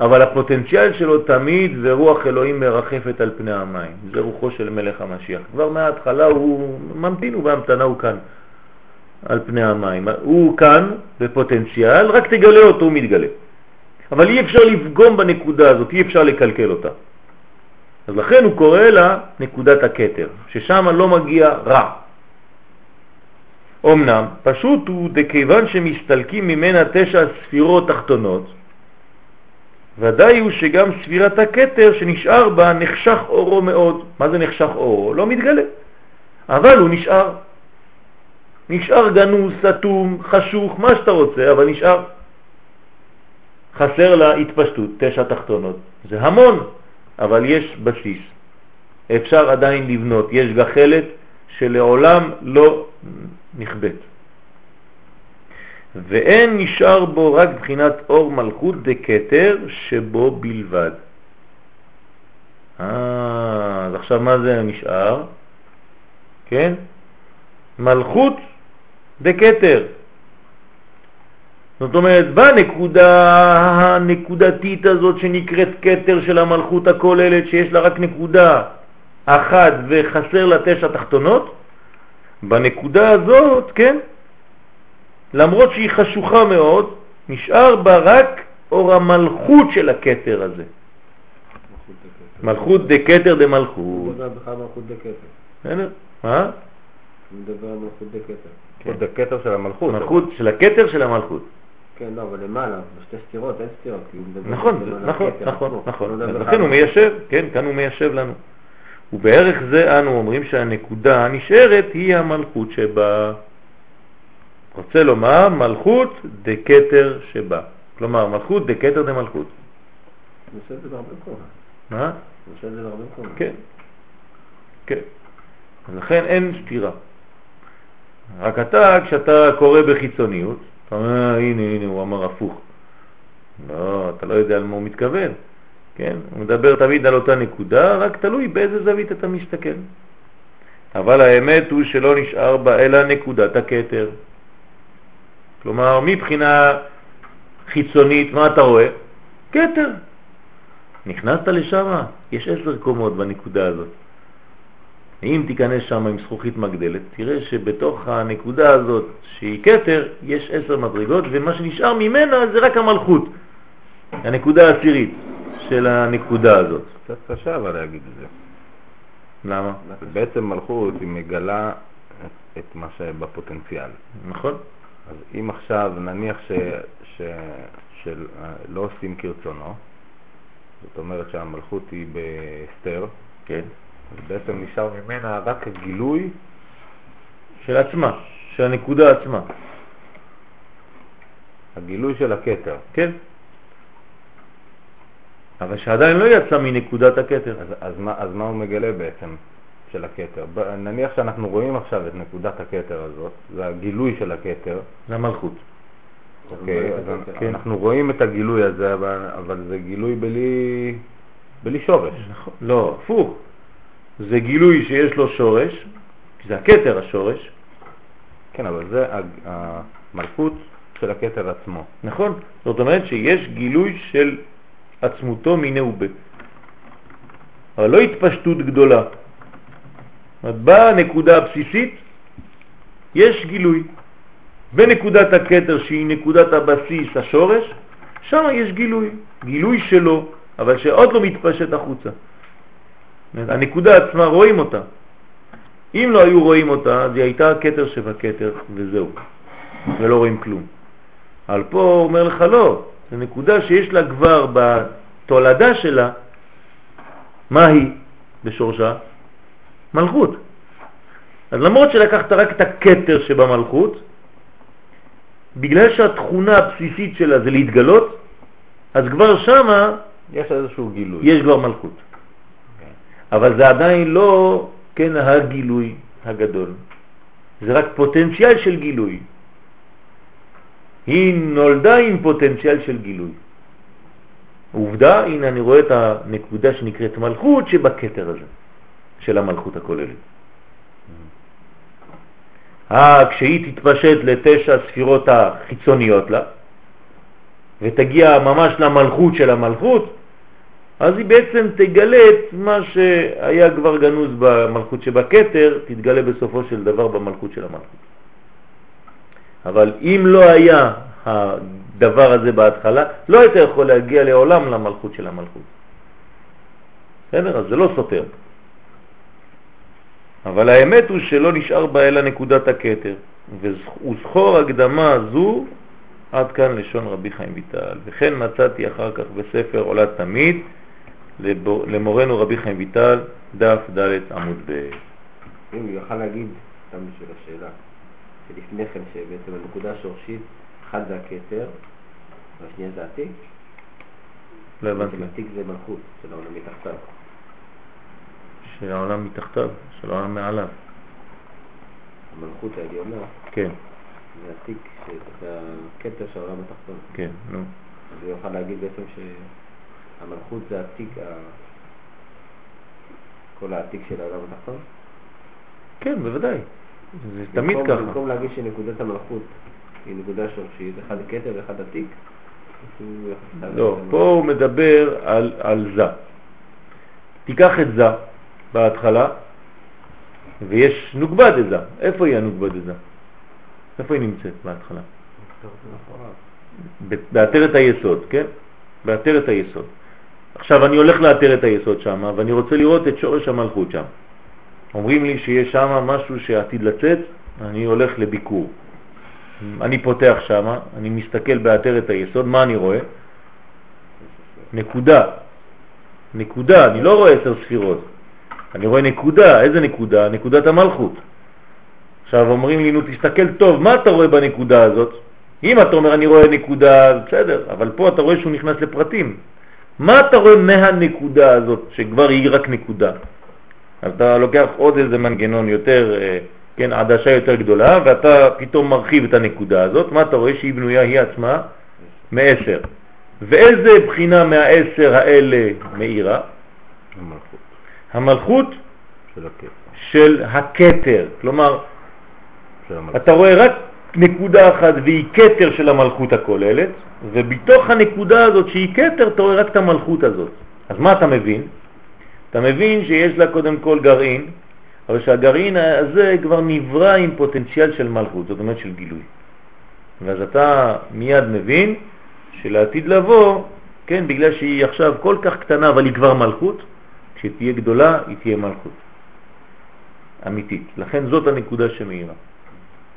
אבל הפוטנציאל שלו תמיד ורוח אלוהים מרחפת על פני המים. זה רוחו של מלך המשיח. כבר מההתחלה הוא ממתין, הוא בהמתנה, הוא כאן, על פני המים. הוא כאן בפוטנציאל, רק תגלה אותו, הוא מתגלה. אבל אי אפשר לפגום בנקודה הזאת, אי אפשר לקלקל אותה. אז לכן הוא קורא לה נקודת הקטר, ששם לא מגיע רע. אמנם, פשוט הוא דכיוון שמסתלקים ממנה תשע ספירות תחתונות, ודאי הוא שגם ספירת הקטר שנשאר בה נחשך אורו מאוד. מה זה נחשך אורו? לא מתגלה. אבל הוא נשאר. נשאר גנוז, סתום, חשוך, מה שאתה רוצה, אבל נשאר. חסר לה התפשטות, תשע תחתונות. זה המון, אבל יש בסיס. אפשר עדיין לבנות. יש גחלת שלעולם לא נכבט. ואין נשאר בו רק בחינת אור מלכות דקטר שבו בלבד. אה, אז עכשיו מה זה נשאר? כן? מלכות דקטר. זאת אומרת, בנקודה הנקודתית הזאת שנקראת קטר של המלכות הכוללת, שיש לה רק נקודה אחת וחסר לה תשע תחתונות, בנקודה הזאת, כן, למרות שהיא חשוכה מאוד, נשאר בה רק אור המלכות של הכתר הזה. מלכות דקתר דמלכות. הוא מדבר בכלל מלכות דקתר. בסדר? מה? הוא מדבר על מלכות דקתר. של המלכות. מלכות של הכתר של המלכות. כן, לא, אבל למעלה, בשתי סתירות, אין סתירות. נכון, נכון, נכון. נכון. בכלל לכן הוא מיישב, כן, כאן הוא מיישב לנו. ובערך זה אנו אומרים שהנקודה הנשארת היא המלכות שבה. רוצה לומר מלכות דקתר שבה. כלומר, מלכות דקתר דמלכות. הוא עושה את זה בהרבה מקומות. מה? הוא עושה את זה בהרבה מקומות. כן, כן. לכן אין סתירה. רק אתה, כשאתה קורא בחיצוניות, אתה אומר, "אה, הנה, הנה, הוא אמר הפוך. לא, אתה לא יודע על מה הוא מתכוון. כן? הוא מדבר תמיד על אותה נקודה, רק תלוי באיזה זווית אתה מסתכל. אבל האמת הוא שלא נשאר בה אלא נקודת הכתר. כלומר, מבחינה חיצונית, מה אתה רואה? כתר. נכנסת לשם, יש עשר קומות בנקודה הזאת. אם תיכנס שם עם זכוכית מגדלת, תראה שבתוך הנקודה הזאת, שהיא כתר, יש עשר מדרגות, ומה שנשאר ממנה זה רק המלכות, הנקודה העשירית של הנקודה הזאת. קצת קשה אבל להגיד את זה. למה? בעצם מלכות היא מגלה את- את מה שבפוטנציאל. נכון? אז אם עכשיו נניח ש, ש, שלא עושים כרצונו, זאת אומרת שהמלכות היא בהסתר, כן. אז בעצם נשאר ממנה רק הגילוי של עצמה, של הנקודה עצמה. הגילוי של הכתר. כן. אבל שעדיין לא יצא מנקודת הכתר. אז, אז, מה, אז מה הוא מגלה בעצם של הכתר? ב- נניח שאנחנו רואים עכשיו את נקודת הכתר הזאת, זה הגילוי של הכתר, זה המלכות. אוקיי, אז כן. כן. אנחנו רואים את הגילוי הזה, אבל, אבל זה גילוי בלי, בלי שורש. נכון. לא, הפוך. זה גילוי שיש לו שורש, כי זה הכתר השורש, כן, אבל זה המלכות של הכתר עצמו. נכון? זאת אומרת שיש גילוי של עצמותו מיני ובה. אבל לא התפשטות גדולה. זאת הנקודה הבסיסית, יש גילוי. בנקודת הכתר שהיא נקודת הבסיס, השורש, שם יש גילוי, גילוי שלו, אבל שעוד לא מתפשט החוצה. הנקודה עצמה רואים אותה, אם לא היו רואים אותה, אז היא הייתה כתר שבכתר, וזהו, ולא רואים כלום. אבל פה הוא אומר לך לא, זו נקודה שיש לה כבר בתולדה שלה, מה היא בשורשה? מלכות. אז למרות שלקחת רק את הכתר שבמלכות, בגלל שהתכונה הבסיסית שלה זה להתגלות, אז כבר שמה יש איזשהו גילוי. יש כבר מלכות. אבל זה עדיין לא, כן, הגילוי הגדול. זה רק פוטנציאל של גילוי. היא נולדה עם פוטנציאל של גילוי. עובדה, הנה אני רואה את הנקודה שנקראת מלכות שבכתר הזה, של המלכות הכוללת. אה, כשהיא תתפשט לתשע ספירות החיצוניות לה, ותגיע ממש למלכות של המלכות, אז היא בעצם תגלה את מה שהיה כבר גנוז במלכות שבכתר, תתגלה בסופו של דבר במלכות של המלכות. אבל אם לא היה הדבר הזה בהתחלה, לא היית יכול להגיע לעולם למלכות של המלכות. בסדר? אז זה לא סותר. אבל האמת הוא שלא נשאר בה אלא נקודת הכתר, וזכור הקדמה זו עד כאן לשון רבי חיים ויטל. וכן מצאתי אחר כך בספר עולה תמיד למורנו רבי חיים ויטל, דף ד' עמוד ב'. אם הוא יוכל להגיד, סתם בשביל השאלה, שלפני כן שבעצם הנקודה השורשית, אחד זה הכתר, והשנייה זה עתיק. לא הבנתי. עתיק זה מלכות של העולם מתחתיו. של העולם מתחתיו, של העולם מעליו. המלכות העליונה. כן. זה עתיק, זה הכתר של העולם התחתון. כן, נו. אז הוא יוכל להגיד בעצם שהמלכות זה עתיק, כל העתיק של העולם התחתון? כן, בוודאי. זה תמיד ככה. במקום להגיד שנקודת המלכות היא נקודה שורשית, אחד כתר ואחד עתיק, לא, פה הוא מדבר על, על זה. תיקח את זה בהתחלה, ויש נוגבד את זה. איפה היא הנוגבד את זה? איפה היא נמצאת בהתחלה? בעטרת היסוד, כן? בעטרת היסוד. עכשיו אני הולך לאתר את היסוד שם, ואני רוצה לראות את שורש המלכות שם. אומרים לי שיש שם משהו שעתיד לצאת, אני הולך לביקור. אני פותח שם, אני מסתכל באתרת היסוד, מה אני רואה? נקודה. נקודה, אני לא רואה עשר ספירות. אני רואה נקודה, איזה נקודה? נקודת המלכות. עכשיו אומרים לי, נו תסתכל טוב, מה אתה רואה בנקודה הזאת? אם אתה אומר אני רואה נקודה, בסדר, אבל פה אתה רואה שהוא נכנס לפרטים. מה אתה רואה מהנקודה הזאת, שכבר היא רק נקודה? אז אתה לוקח עוד איזה מנגנון יותר, אה, כן, עדשה יותר גדולה, ואתה פתאום מרחיב את הנקודה הזאת, מה אתה רואה שהיא בנויה היא עצמה? מעשר. ואיזה בחינה מהעשר האלה מאירה? המלכות המלכות של. של הכתר. כלומר, של. אתה רואה רק נקודה אחת והיא כתר של המלכות הכוללת, ובתוך הנקודה הזאת שהיא כתר אתה רואה רק את המלכות הזאת. אז מה אתה מבין? אתה מבין שיש לה קודם כל גרעין, אבל שהגרעין הזה כבר נברא עם פוטנציאל של מלכות, זאת אומרת של גילוי. ואז אתה מיד מבין שלעתיד לבוא, כן, בגלל שהיא עכשיו כל כך קטנה אבל היא כבר מלכות, כשתהיה גדולה היא תהיה מלכות. אמיתית. לכן זאת הנקודה שמאירה.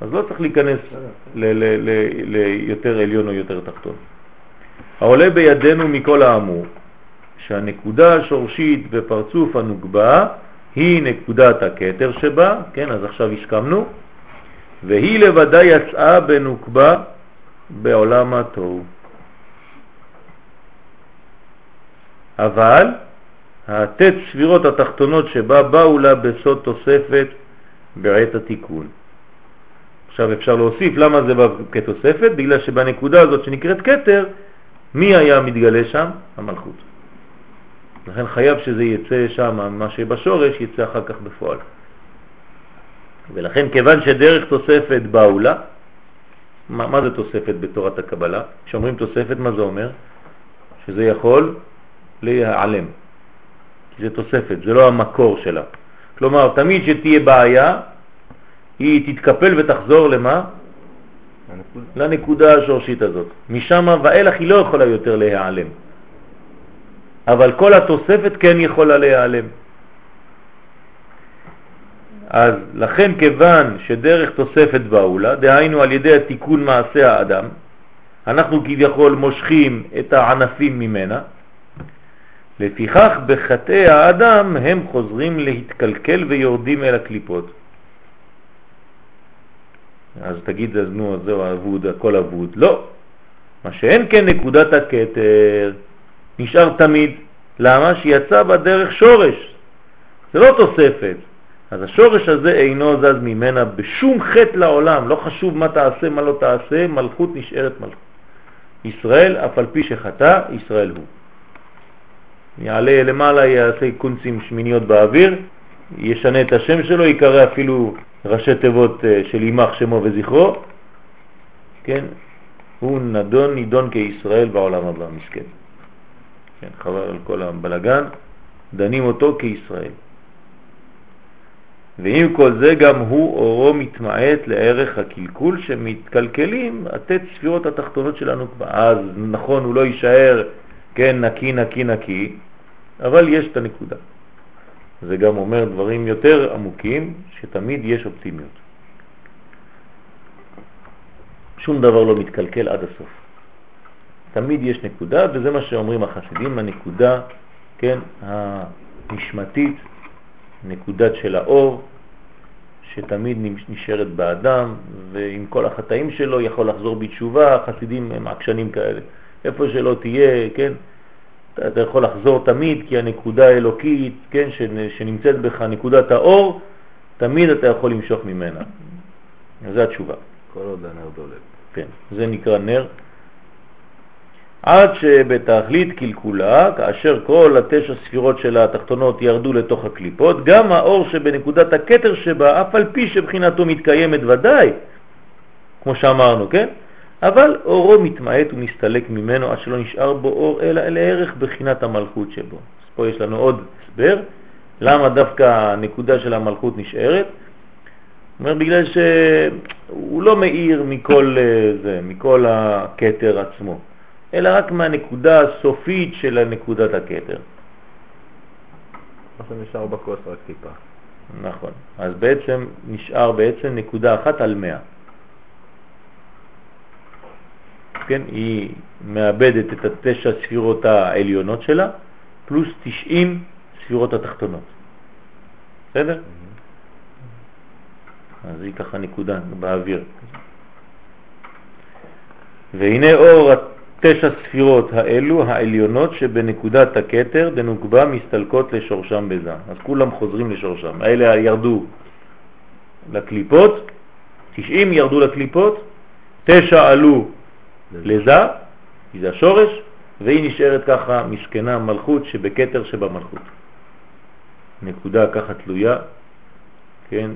אז לא צריך להיכנס ליותר עליון או יותר תחתון. העולה בידינו מכל האמור, שהנקודה השורשית בפרצוף הנוגבה היא נקודת הכתר שבה, כן, אז עכשיו הסכמנו, והיא לבדה יצאה בנוקבה בעולם התוהו. אבל התת ספירות התחתונות שבה באו לה בסוד תוספת בעת התיקון. עכשיו אפשר להוסיף למה זה בא כתוספת, בגלל שבנקודה הזאת שנקראת כתר, מי היה מתגלה שם? המלכות. לכן חייב שזה יצא שם, מה שבשורש יצא אחר כך בפועל. ולכן כיוון שדרך תוספת באו לה, מה, מה זה תוספת בתורת הקבלה? כשאומרים תוספת, מה זה אומר? שזה יכול להיעלם. זה תוספת, זה לא המקור שלה. כלומר, תמיד שתהיה בעיה, היא תתקפל ותחזור למה? הנקודה. לנקודה השורשית הזאת. משם ואילך היא לא יכולה יותר להיעלם. אבל כל התוספת כן יכולה להיעלם. אז לכן כיוון שדרך תוספת באולה, דהיינו על ידי התיקון מעשה האדם, אנחנו כביכול מושכים את הענפים ממנה, לפיכך בחטאי האדם הם חוזרים להתקלקל ויורדים אל הקליפות. אז תגיד, אז נו, זהו אבוד, הכל אבוד. לא. מה שאין כן נקודת הקטר נשאר תמיד. למה? שיצא בדרך שורש. זה לא תוספת. אז השורש הזה אינו זז ממנה בשום חטא לעולם, לא חשוב מה תעשה, מה לא תעשה, מלכות נשארת מלכות. ישראל, אף על פי שחטא, ישראל הוא. יעלה למעלה, יעשה קונצים שמיניות באוויר, ישנה את השם שלו, יקרא אפילו ראשי תיבות אה, של יימח שמו וזכרו, כן, הוא נדון, נידון כישראל בעולם הבא, מסכן. כן, חבל על כל הבלגן, דנים אותו כישראל. ועם כל זה גם הוא אורו מתמעט לערך הקלקול שמתקלקלים התת ספירות התחתונות של הנוקבה. אז נכון, הוא לא יישאר, כן, נקי, נקי, נקי, אבל יש את הנקודה. זה גם אומר דברים יותר עמוקים, שתמיד יש אופטימיות. שום דבר לא מתקלקל עד הסוף. תמיד יש נקודה, וזה מה שאומרים החסידים, הנקודה, כן, הנשמתית, נקודת של האור, שתמיד נשארת באדם, ועם כל החטאים שלו יכול לחזור בתשובה, החסידים הם עקשנים כאלה. איפה שלא תהיה, כן, אתה, אתה יכול לחזור תמיד, כי הנקודה האלוקית, כן, שנמצאת בך, נקודת האור, תמיד אתה יכול למשוך ממנה. זו התשובה. כל עוד הנר דולק. כן, זה נקרא נר. עד שבתכלית קלקולה, כאשר כל התשע ספירות של התחתונות ירדו לתוך הקליפות, גם האור שבנקודת הקטר שבה, אף על פי שבחינתו מתקיימת ודאי, כמו שאמרנו, כן? אבל אורו מתמעט ומסתלק ממנו עד שלא נשאר בו אור אלא לערך בחינת המלכות שבו. אז פה יש לנו עוד הסבר, למה דווקא הנקודה של המלכות נשארת. אומר בגלל שהוא לא מאיר מכל אה, זה, מכל הקטר עצמו, אלא רק מהנקודה הסופית של נקודת הקטר. מה שנשאר בכוס רק טיפה. נכון. אז בעצם נשאר בעצם נקודה אחת על מאה. כן, היא מאבדת את התשע ספירות העליונות שלה, פלוס 90 ספירות התחתונות. בסדר? אז היא ככה נקודה באוויר. והנה אור התשע ספירות האלו, העליונות שבנקודת הקטר דנוקבה מסתלקות לשורשם בזה. אז כולם חוזרים לשורשם. האלה ירדו לקליפות, 90 ירדו לקליפות, תשע עלו לזה, כי זה השורש, והיא נשארת ככה מסכנה מלכות שבקטר שבמלכות. נקודה ככה תלויה, כן,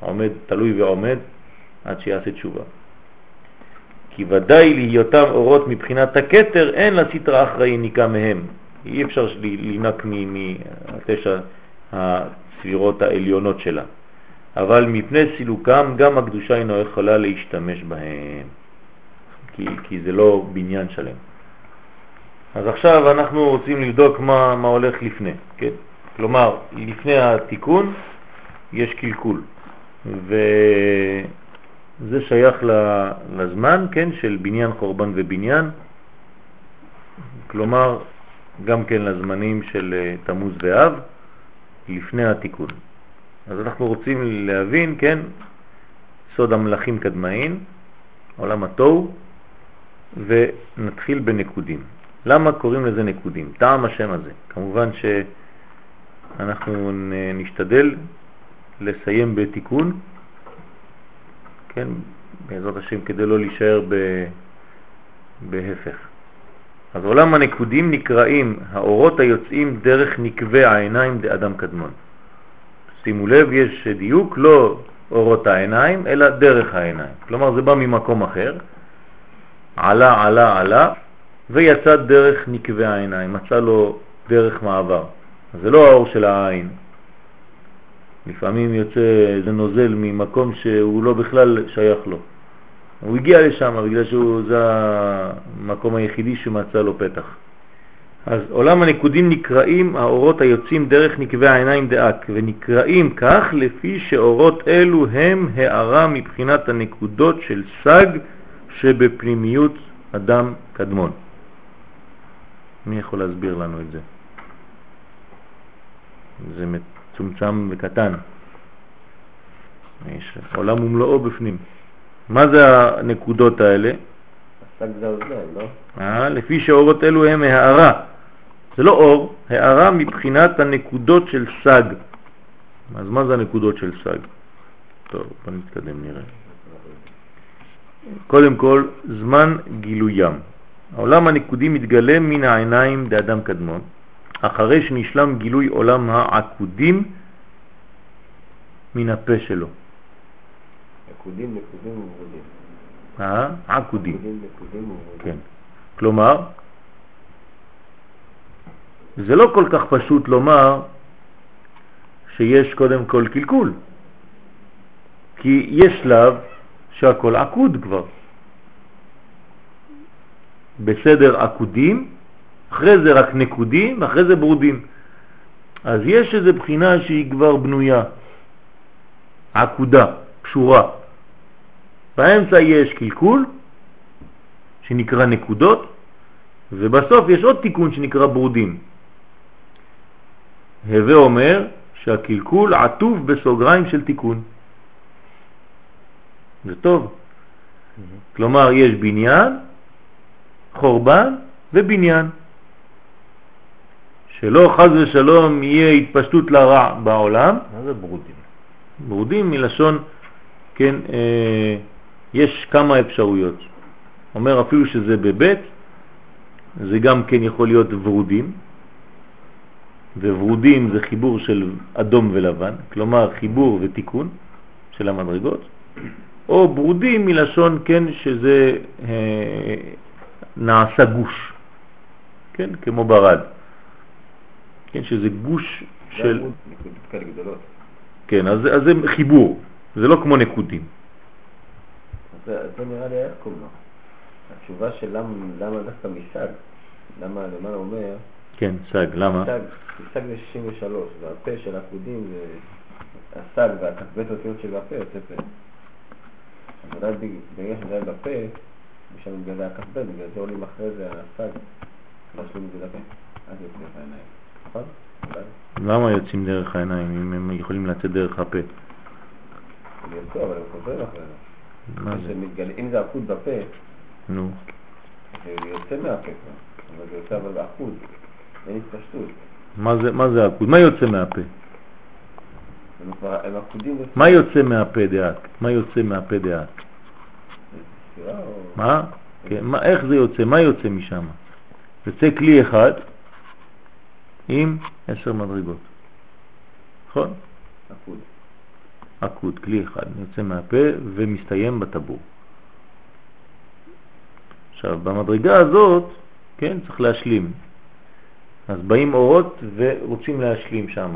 עומד, תלוי ועומד עד שיעשה תשובה. כי ודאי להיותם אורות מבחינת הקטר, אין לסתרה אחראי ניקה מהם. אי אפשר לנק מתשע הספירות העליונות שלה. אבל מפני סילוקם גם הקדושה אינו יכולה להשתמש בהם. כי, כי זה לא בניין שלם. אז עכשיו אנחנו רוצים לבדוק מה, מה הולך לפני, כן? כלומר, לפני התיקון יש קלקול, וזה שייך לזמן, כן, של בניין, חורבן ובניין, כלומר, גם כן לזמנים של אה, תמוז ואב, לפני התיקון. אז אנחנו רוצים להבין, כן, סוד המלאכים קדמאין, עולם התוהו, ונתחיל בנקודים. למה קוראים לזה נקודים? טעם השם הזה. כמובן שאנחנו נשתדל לסיים בתיקון, כן, בעזרת השם, כדי לא להישאר ב... בהפך. אז עולם הנקודים נקראים האורות היוצאים דרך נקבי העיניים דאדם קדמון. שימו לב, יש דיוק, לא אורות העיניים, אלא דרך העיניים. כלומר, זה בא ממקום אחר, עלה, עלה, עלה, ויצא דרך נקבי העיניים, מצא לו דרך מעבר. זה לא האור של העין. לפעמים יוצא איזה נוזל ממקום שהוא לא בכלל שייך לו. הוא הגיע לשם בגלל שזה המקום היחידי שמצא לו פתח. אז עולם הנקודים נקראים האורות היוצאים דרך נקבי העיניים דאק, ונקראים כך לפי שאורות אלו הם הערה מבחינת הנקודות של סג שבפנימיות אדם קדמון. מי יכול להסביר לנו את זה? זה מצומצם וקטן. יש עולם ומלואו בפנים. מה זה הנקודות האלה? לא? אה, לפי שהאורות אלו הם הערה. זה לא אור, הערה מבחינת הנקודות של סג. אז מה זה הנקודות של סג? טוב, בוא נתקדם נראה. קודם כל, זמן גילוים. העולם הנקודי מתגלה מן העיניים דאדם קדמון, אחרי שנשלם גילוי עולם העקודים מן הפה שלו. נקודים, נקודים וברודים. אה? עקודים. נקודים, נקודים וברודים. כן. כלומר, זה לא כל כך פשוט לומר שיש קודם כל קלקול, כי יש שלב שהכל עקוד כבר. בסדר עקודים, אחרי זה רק נקודים, אחרי זה ברודים. אז יש איזו בחינה שהיא כבר בנויה, עקודה, קשורה. באמצע יש קלקול, שנקרא נקודות, ובסוף יש עוד תיקון שנקרא ברודים. הווה אומר שהקלקול עטוב בסוגריים של תיקון. זה טוב. כלומר, יש בניין, חורבן ובניין. שלא חז ושלום יהיה התפשטות לרע בעולם. מה זה ברודים? ברודים מלשון, כן, אה, יש כמה אפשרויות. אומר אפילו שזה בבית, זה גם כן יכול להיות ורודים, וורודים זה חיבור של אדום ולבן, כלומר חיבור ותיקון של המדרגות, או ברודים מלשון כן שזה אה, נעשה גוש, כן, כמו ברד, כן, שזה גוש של... כן, אז, אז זה חיבור, זה לא כמו נקודים. אז זה- זה נראה לי איך קוראים לו. התשובה של למה למה דווקא מסג, למה למעלה אומר, כן, סג, למה? סג, סג זה 63, והפה של העקודים זה הסג והכ"ב אותיות של הפה יוצא פה. בגלל שזה היה בפה, משם מתגלה הכ"ב, בגלל זה עולים אחרי זה הסג, משלים את זה לפה, אז יוצא דרך העיניים, נכון? למה יוצאים דרך העיניים אם הם יכולים לצאת דרך הפה? הם יוצאו, אבל הם חוזרים אחרי זה. זה? אם זה עקוד בפה, נו, זה יוצא מהפה כבר, אבל זה יוצא אבל עקוד, אין התפשטות. זה, מה זה עקוד? מה יוצא מהפה? הם כבר, הם עקודים בספירה מה יוצא מהפה דעת? מה יוצא מהפה דעת? מה? כן, מה, איך זה יוצא? מה יוצא משם? יוצא כלי אחד עם עשר מדרגות. נכון? עקוד. עקוד, כלי אחד, יוצא מהפה ומסתיים בטבור. עכשיו, במדרגה הזאת, כן, צריך להשלים. אז באים אורות ורוצים להשלים שם.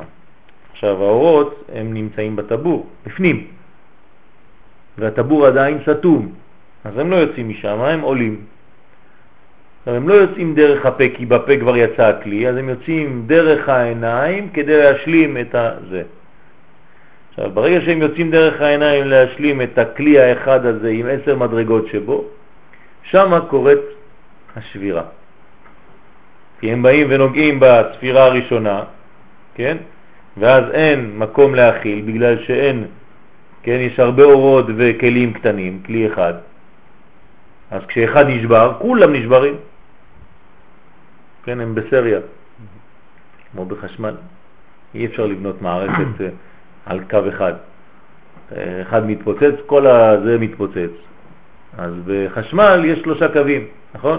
עכשיו, האורות הם נמצאים בטבור, בפנים, והטבור עדיין סתום, אז הם לא יוצאים משם, הם עולים. עכשיו, הם לא יוצאים דרך הפה, כי בפה כבר יצא הכלי, אז הם יוצאים דרך העיניים כדי להשלים את זה. עכשיו, ברגע שהם יוצאים דרך העיניים להשלים את הכלי האחד הזה עם עשר מדרגות שבו, שם קורית השבירה. כי הם באים ונוגעים בספירה הראשונה, כן? ואז אין מקום להכיל בגלל שאין, כן? יש הרבה אורות וכלים קטנים, כלי אחד. אז כשאחד נשבר, כולם נשברים. כן, הם בסריה, כמו בחשמל. אי אפשר לבנות מערכת אה, על קו אחד. אה, אחד מתפוצץ, כל הזה מתפוצץ. אז בחשמל יש שלושה קווים, נכון?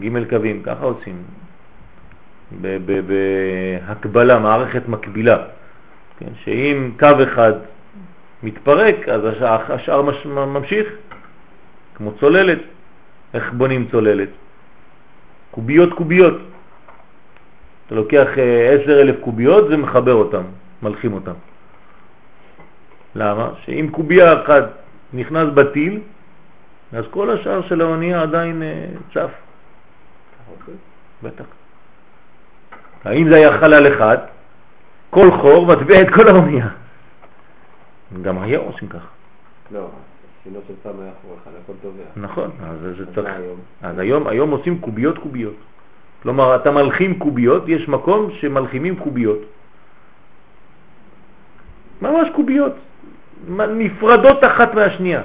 ג' קווים, ככה עושים. בהקבלה, מערכת מקבילה. כן, שאם קו אחד מתפרק, אז השאר, השאר מש, ממשיך, כמו צוללת. איך בונים צוללת? קוביות קוביות. אתה לוקח אה, עשר אלף קוביות ומחבר אותם, מלחים אותם. למה? שאם קוביה אחת נכנס בטיל, אז כל השאר של האונייה עדיין אה, צף. בטח. האם זה היה חלל אחד, כל חור מטביע את כל האונייה. גם היום עושים ככה. לא, שינו של פעם היה חור אחד, הכל טובע. נכון, אז זה צריך... אז היום, היום עושים קוביות קוביות. כלומר, אתה מלחים קוביות, יש מקום שמלחימים קוביות. ממש קוביות, נפרדות אחת מהשנייה.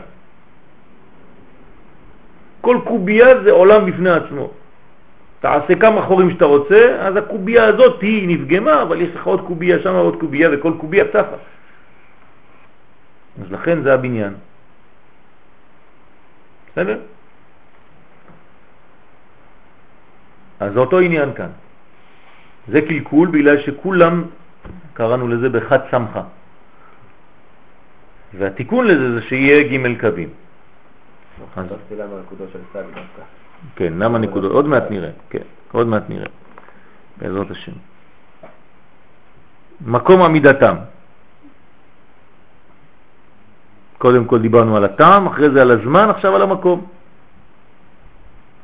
כל קובייה זה עולם בפני עצמו. תעשה כמה חורים שאתה רוצה, אז הקובייה הזאת היא נפגמה, אבל יש לך עוד קובייה שם, עוד קובייה, וכל קובייה צפה. אז לכן זה הבניין. בסדר? אז זה אותו עניין כאן. זה קלקול בגלל שכולם, קראנו לזה בחד סמכה. והתיקון לזה זה שיהיה ג' קווים. אז- חשבתי למה הנקודות של סג דווקא. כן, למה נקודות? עוד מעט נראה, כן, עוד מעט נראה, בעזרת השם. מקום עמידתם. קודם כל דיברנו על הטעם, אחרי זה על הזמן, עכשיו על המקום.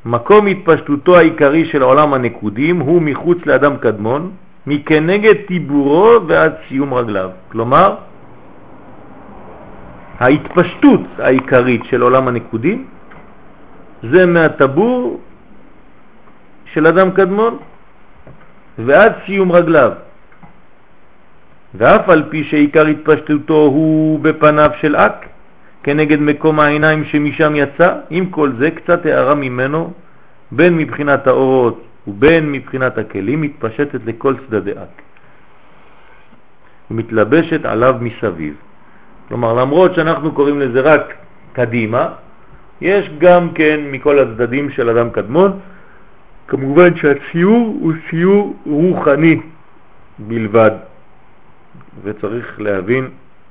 מקום התפשטותו העיקרי של העולם הנקודים הוא מחוץ לאדם קדמון, מכנגד טיבורו ועד סיום רגליו. כלומר, ההתפשטות העיקרית של עולם הנקודים זה מהטבור של אדם קדמון ועד סיום רגליו. ואף על פי שעיקר התפשטותו הוא בפניו של אק, כנגד מקום העיניים שמשם יצא, עם כל זה קצת הערה ממנו, בין מבחינת האורות ובין מבחינת הכלים, מתפשטת לכל צדדי אק. ומתלבשת עליו מסביב. כלומר, למרות שאנחנו קוראים לזה רק קדימה, יש גם כן מכל הצדדים של אדם קדמון, כמובן שהציור הוא ציור רוחני בלבד, וצריך להבין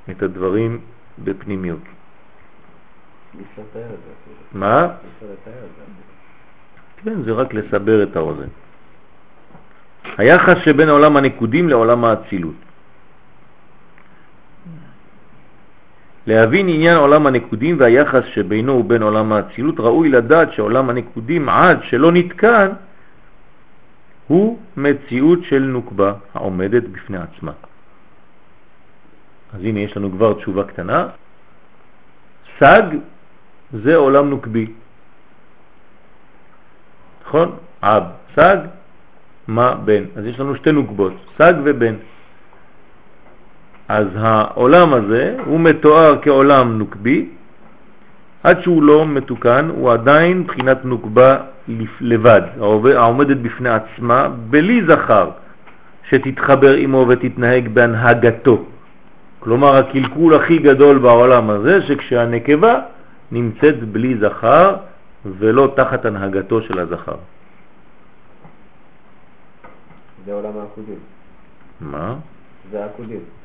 את הדברים בפנימיות. מה? כן, זה רק לסבר את האוזן. היחס שבין העולם הנקודים לעולם האצילות. להבין עניין עולם הנקודים והיחס שבינו ובין עולם האצילות, ראוי לדעת שעולם הנקודים עד שלא נתקן הוא מציאות של נוקבה העומדת בפני עצמה. אז הנה יש לנו כבר תשובה קטנה. סג זה עולם נוקבי. נכון? אב, סג, מה, בן. אז יש לנו שתי נוקבות, סג ובן. אז העולם הזה הוא מתואר כעולם נוקבי, עד שהוא לא מתוקן, הוא עדיין בחינת נוקבה לבד, העומדת בפני עצמה, בלי זכר שתתחבר עמו ותתנהג בהנהגתו. כלומר, הקלקול הכי גדול בעולם הזה, שכשהנקבה נמצאת בלי זכר ולא תחת הנהגתו של הזכר. זה עולם העקודים. מה? זה העקודים.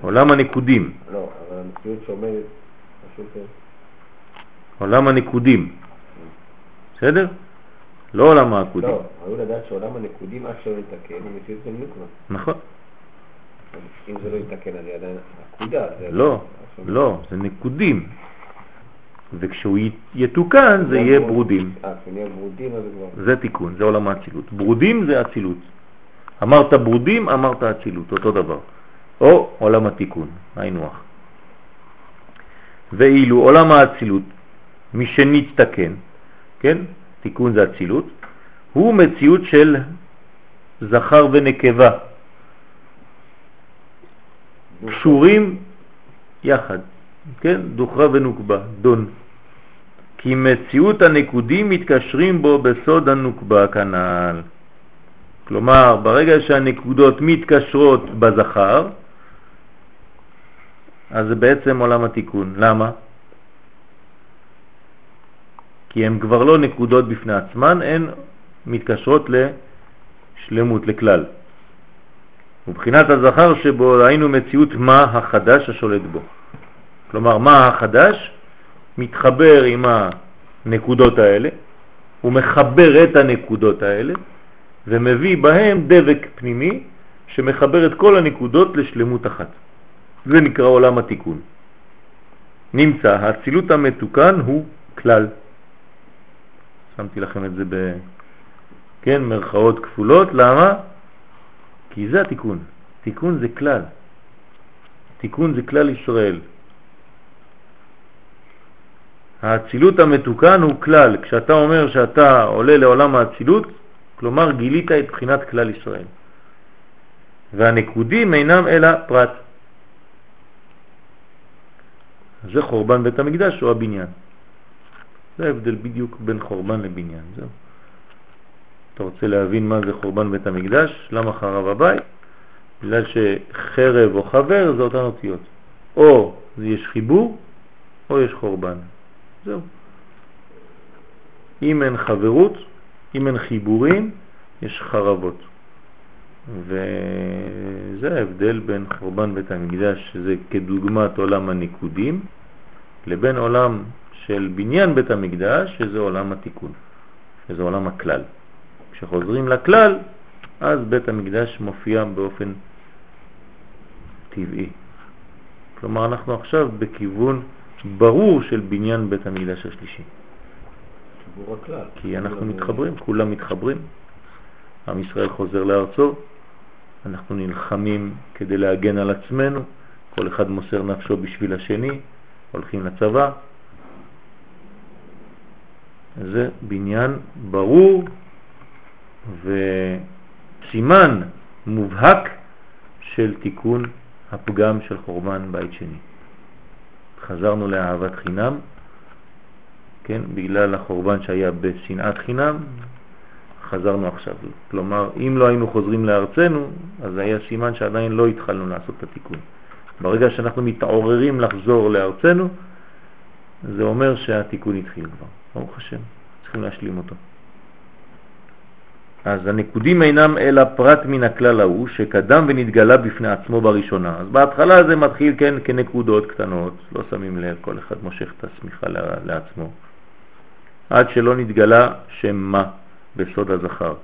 עולם הנקודים. לא, אבל המציאות שעומדת, פשוט... אה, עולם הנקודים. בסדר? לא עולם העקודים. לא, ראוי לדעת שעולם הנקודים עד שלא יתקן, הוא מציאות של נוקבה. נכון. אם זה לא יתקן, זה עדיין עקודה. לא, לא, זה נקודים. וכשהוא יתוקן זה יהיה ברודים. אה. זה תיקון, זה עולם האצילות. ברודים זה אצילות. אמרת ברודים, אמרת אצילות, אותו דבר. או עולם התיקון, היינו. ואילו עולם האצילות, מי שנתתקן, כן, תיקון זה אצילות, הוא מציאות של זכר ונקבה, קשורים יחד, כן, דוחרה ונוקבה, דון. כי מציאות הנקודים מתקשרים בו בסוד הנוקבה כנ"ל. כלומר, ברגע שהנקודות מתקשרות בזכר, אז זה בעצם עולם התיקון. למה? כי הן כבר לא נקודות בפני עצמן, הן מתקשרות לשלמות, לכלל. ובחינת הזכר שבו ראינו מציאות מה החדש השולט בו. כלומר, מה החדש? מתחבר עם הנקודות האלה, הוא מחבר את הנקודות האלה ומביא בהם דבק פנימי שמחבר את כל הנקודות לשלמות אחת. זה נקרא עולם התיקון. נמצא, האצילות המתוקן הוא כלל. שמתי לכם את זה כן, מרכאות כפולות, למה? כי זה התיקון. תיקון זה כלל. תיקון זה כלל ישראל. האצילות המתוקן הוא כלל. כשאתה אומר שאתה עולה לעולם האצילות, כלומר גילית את בחינת כלל ישראל. והנקודים אינם אלא פרט. זה חורבן בית המקדש או הבניין. זה ההבדל בדיוק בין חורבן לבניין. זהו. אתה רוצה להבין מה זה חורבן בית המקדש? למה חרב הבית? בגלל שחרב או חבר זה אותן אותיות. או יש חיבור או יש חורבן. זהו. אם אין חברות, אם אין חיבורים, יש חרבות. וזה ההבדל בין חורבן בית המקדש, שזה כדוגמת עולם הניקודים, לבין עולם של בניין בית המקדש, שזה עולם התיקון, שזה עולם הכלל. כשחוזרים לכלל, אז בית המקדש מופיע באופן טבעי. כלומר, אנחנו עכשיו בכיוון ברור של בניין בית המקדש השלישי. כי אנחנו מתחברים, כולם מתחברים. עם ישראל חוזר לארצו, אנחנו נלחמים כדי להגן על עצמנו, כל אחד מוסר נפשו בשביל השני, הולכים לצבא. זה בניין ברור וסימן מובהק של תיקון הפגם של חורבן בית שני. חזרנו לאהבת חינם, כן, בגלל החורבן שהיה בשנאת חינם, חזרנו עכשיו. כלומר, אם לא היינו חוזרים לארצנו, אז היה סימן שעדיין לא התחלנו לעשות את התיקון. ברגע שאנחנו מתעוררים לחזור לארצנו, זה אומר שהתיקון התחיל כבר. ברוך השם, צריכים להשלים אותו. אז הנקודים אינם אלא פרט מן הכלל ההוא שקדם ונתגלה בפני עצמו בראשונה. אז בהתחלה זה מתחיל כן כנקודות קטנות, לא שמים לב, כל אחד מושך את הסמיכה לעצמו, עד שלא נתגלה שם מה בסוד הזכר.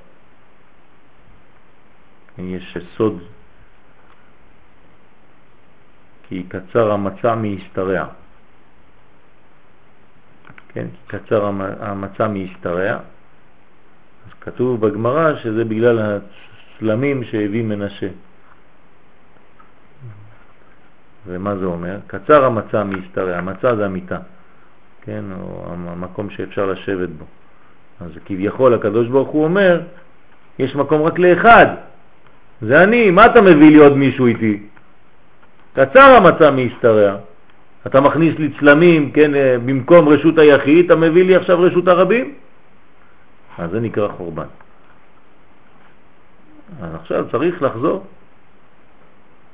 יש סוד כי קצר המצע מהשתרע. כן, כי קצר המצע מהשתרע. אז כתוב בגמרא שזה בגלל הצלמים שהביא מנשה. ומה זה אומר? קצר המצע מהשתרע, המצע זה המיטה, כן, או המקום שאפשר לשבת בו. אז כביכול הקדוש ברוך הוא אומר, יש מקום רק לאחד, זה אני, מה אתה מביא לי עוד מישהו איתי? קצר המצע מהשתרע. אתה מכניס לי צלמים, כן, אה, במקום רשות היחיד, אתה מביא לי עכשיו רשות הרבים. אז זה נקרא חורבן. אז עכשיו צריך לחזור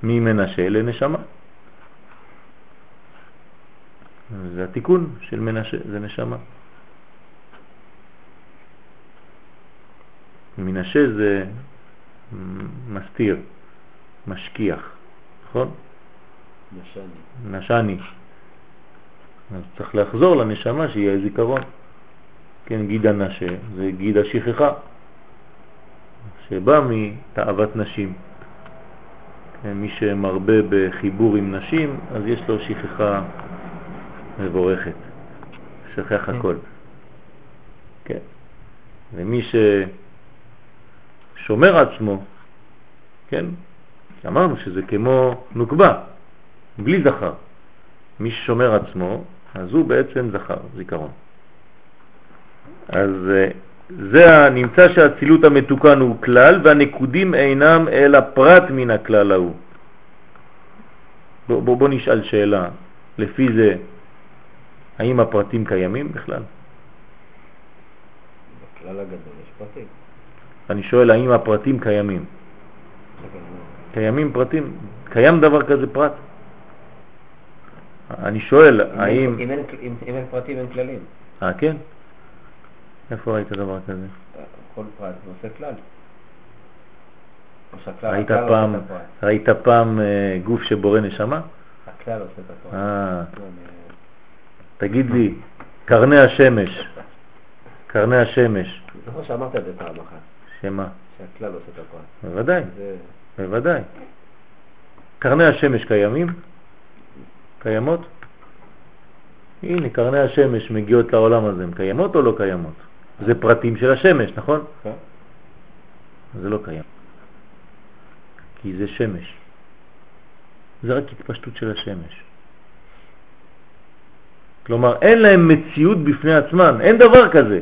ממנשה לנשמה. זה התיקון של מנשה, זה נשמה. מנשה זה מסתיר, משכיח, נכון? נשני. נשני. אז צריך לחזור לנשמה שיהיה זיכרון. כן, גיד הנשה זה גיד השכחה, שבא מתאוות נשים. כן, מי שמרבה בחיבור עם נשים, אז יש לו שכחה מבורכת, שכח כן. הכל. כן. ומי ששומר עצמו, כן, אמרנו שזה כמו נוקבה, בלי זכר. מי ששומר עצמו, אז הוא בעצם זכר, זיכרון. אז אה, זה נמצא שהצילות המתוקן הוא כלל והנקודים אינם אלא פרט מן הכלל ההוא. בוא, בוא, בוא נשאל שאלה, לפי זה, האם הפרטים קיימים בכלל? בכלל הגדול יש פרטים. אני שואל האם הפרטים קיימים. קיימים פרטים? קיים דבר כזה פרט? אני שואל, אם האם... אם אין- אם- אם אין פרטים אין כללים. אה, כן? איפה ראית דבר כזה? כל פרט עושה כלל. ראית פעם. ראית פעם אה, גוף שבורא נשמה? הכלל עושה את הפרט. אה, אני- תגיד לי, קרני השמש, קרני השמש, זוכר שאמרת את זה פעם אחת, שמה? שהכלל עושה את הפרט. בוודאי, זה... בוודאי. קרני השמש קיימים? קיימות? הנה, קרני השמש מגיעות לעולם הזה, הן קיימות או לא קיימות? זה פרטים של השמש, נכון? כן. זה לא קיים. כי זה שמש. זה רק התפשטות של השמש. כלומר, אין להם מציאות בפני עצמם, אין דבר כזה.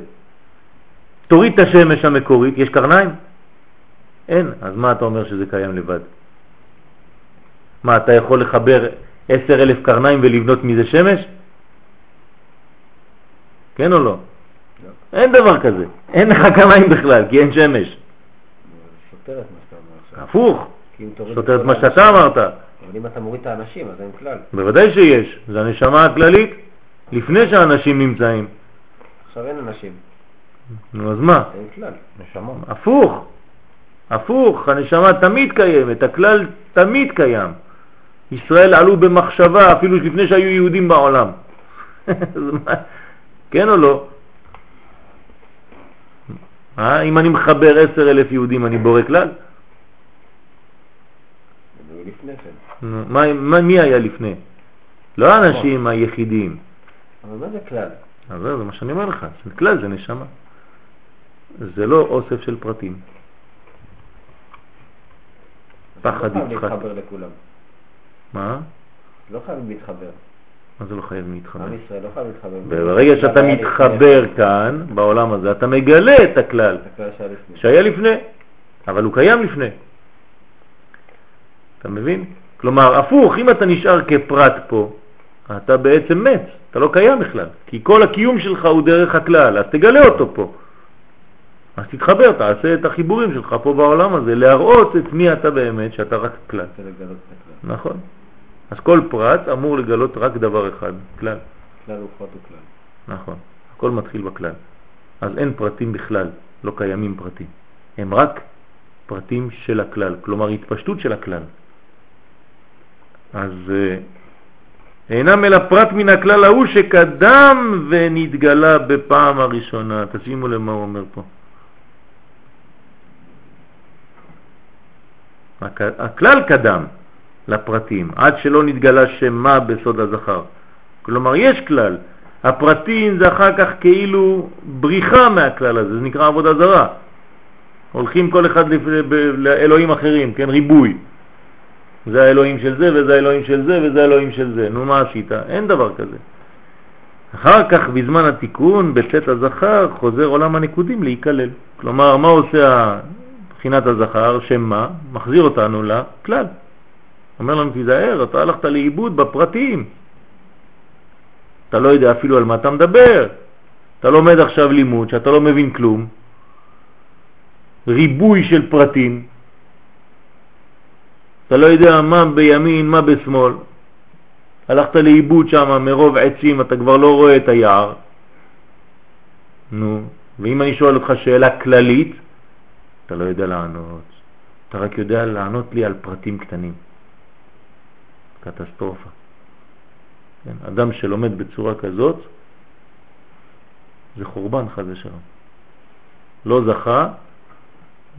תוריד את השמש המקורית, יש קרניים? אין. אז מה אתה אומר שזה קיים לבד? מה, אתה יכול לחבר עשר אלף קרניים ולבנות מזה שמש? כן או לא? אין דבר כזה. אין לך קרניים בכלל, כי אין שמש. סותר את מה שאתה אומר עכשיו. הפוך. סותר את מה שאתה אמרת. אבל אם אתה מוריד את האנשים, אז אין כלל. בוודאי שיש. זה הנשמה הכללית לפני שהאנשים נמצאים. עכשיו אין אנשים, נו, אז מה? אין כלל. נשמות. הפוך. הפוך, הנשמה תמיד קיימת, הכלל תמיד קיים. ישראל עלו במחשבה אפילו לפני שהיו יהודים בעולם. כן או לא? אה? אם אני מחבר עשר אלף יהודים אני בורא כלל? כן. נו, מה, מה, מי היה לפני? לא האנשים היחידים. אבל מה זה כלל? אז זה מה שאני אומר לך, כלל זה נשמה. זה לא אוסף של פרטים. פחד לא חייב יצחק. להתחבר לכולם. מה? לא חייב להתחבר. מה זה לא חייב להתחבר? עם ישראל לא חייב להתחבר. ברגע שאתה מתחבר כאן, בעולם הזה, אתה מגלה את הכלל. שהיה לפני, אבל הוא קיים לפני. אתה מבין? כלומר, הפוך, אם אתה נשאר כפרט פה, אתה בעצם מת, אתה לא קיים בכלל, כי כל הקיום שלך הוא דרך הכלל, אז תגלה אותו פה. אז תתחבר, תעשה את החיבורים שלך פה בעולם הזה, להראות את מי אתה באמת, שאתה רק כלל. נכון. אז כל פרט אמור לגלות רק דבר אחד, כלל. כלל הוא פרט הוא כלל. נכון. הכל מתחיל בכלל. אז אין פרטים בכלל, לא קיימים פרטים. הם רק פרטים של הכלל, כלומר התפשטות של הכלל. אז אה, אינם אלא פרט מן הכלל ההוא שקדם ונתגלה בפעם הראשונה. תשימו למה הוא אומר פה. הכלל קדם לפרטים, עד שלא נתגלה שמה בסוד הזכר. כלומר, יש כלל. הפרטים זה אחר כך כאילו בריחה מהכלל הזה, זה נקרא עבודה זרה. הולכים כל אחד לאלוהים אחרים, כן, ריבוי. זה האלוהים של זה וזה האלוהים של זה וזה האלוהים של זה. נו, מה עשית? אין דבר כזה. אחר כך, בזמן התיקון, בצאת הזכר, חוזר עולם הנקודים להיכלל. כלומר, מה עושה בחינת הזכר? שמה? מחזיר אותנו לכלל. אומר לנו, תיזהר, אתה הלכת לאיבוד בפרטים. אתה לא יודע אפילו על מה אתה מדבר. אתה לומד עכשיו לימוד שאתה לא מבין כלום. ריבוי של פרטים. אתה לא יודע מה בימין, מה בשמאל. הלכת לאיבוד שם מרוב עצים, אתה כבר לא רואה את היער. נו, ואם אני שואל אותך שאלה כללית, אתה לא יודע לענות. אתה רק יודע לענות לי על פרטים קטנים. קטסטרופה. כן? אדם שלומד בצורה כזאת, זה חורבן חז ושלום. לא זכה,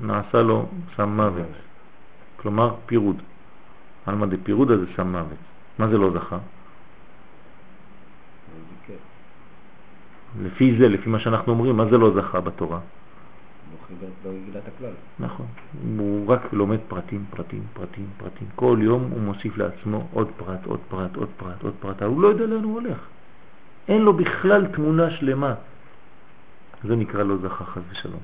נעשה לו סם מוות. כלומר פירוד. על מה דפירוד הזה סם מוות. מה זה לא זכה? לפי זה, לפי מה שאנחנו אומרים, מה זה לא זכה בתורה? לא לא גילה את הכלל. נכון. הוא רק לומד פרטים, פרטים, פרטים, פרטים. כל יום הוא מוסיף לעצמו עוד פרט, עוד פרט, עוד פרט, עוד פרט. הוא לא יודע לאן הוא הולך. אין לו בכלל תמונה שלמה. זה נקרא לא זכה חס ושלום.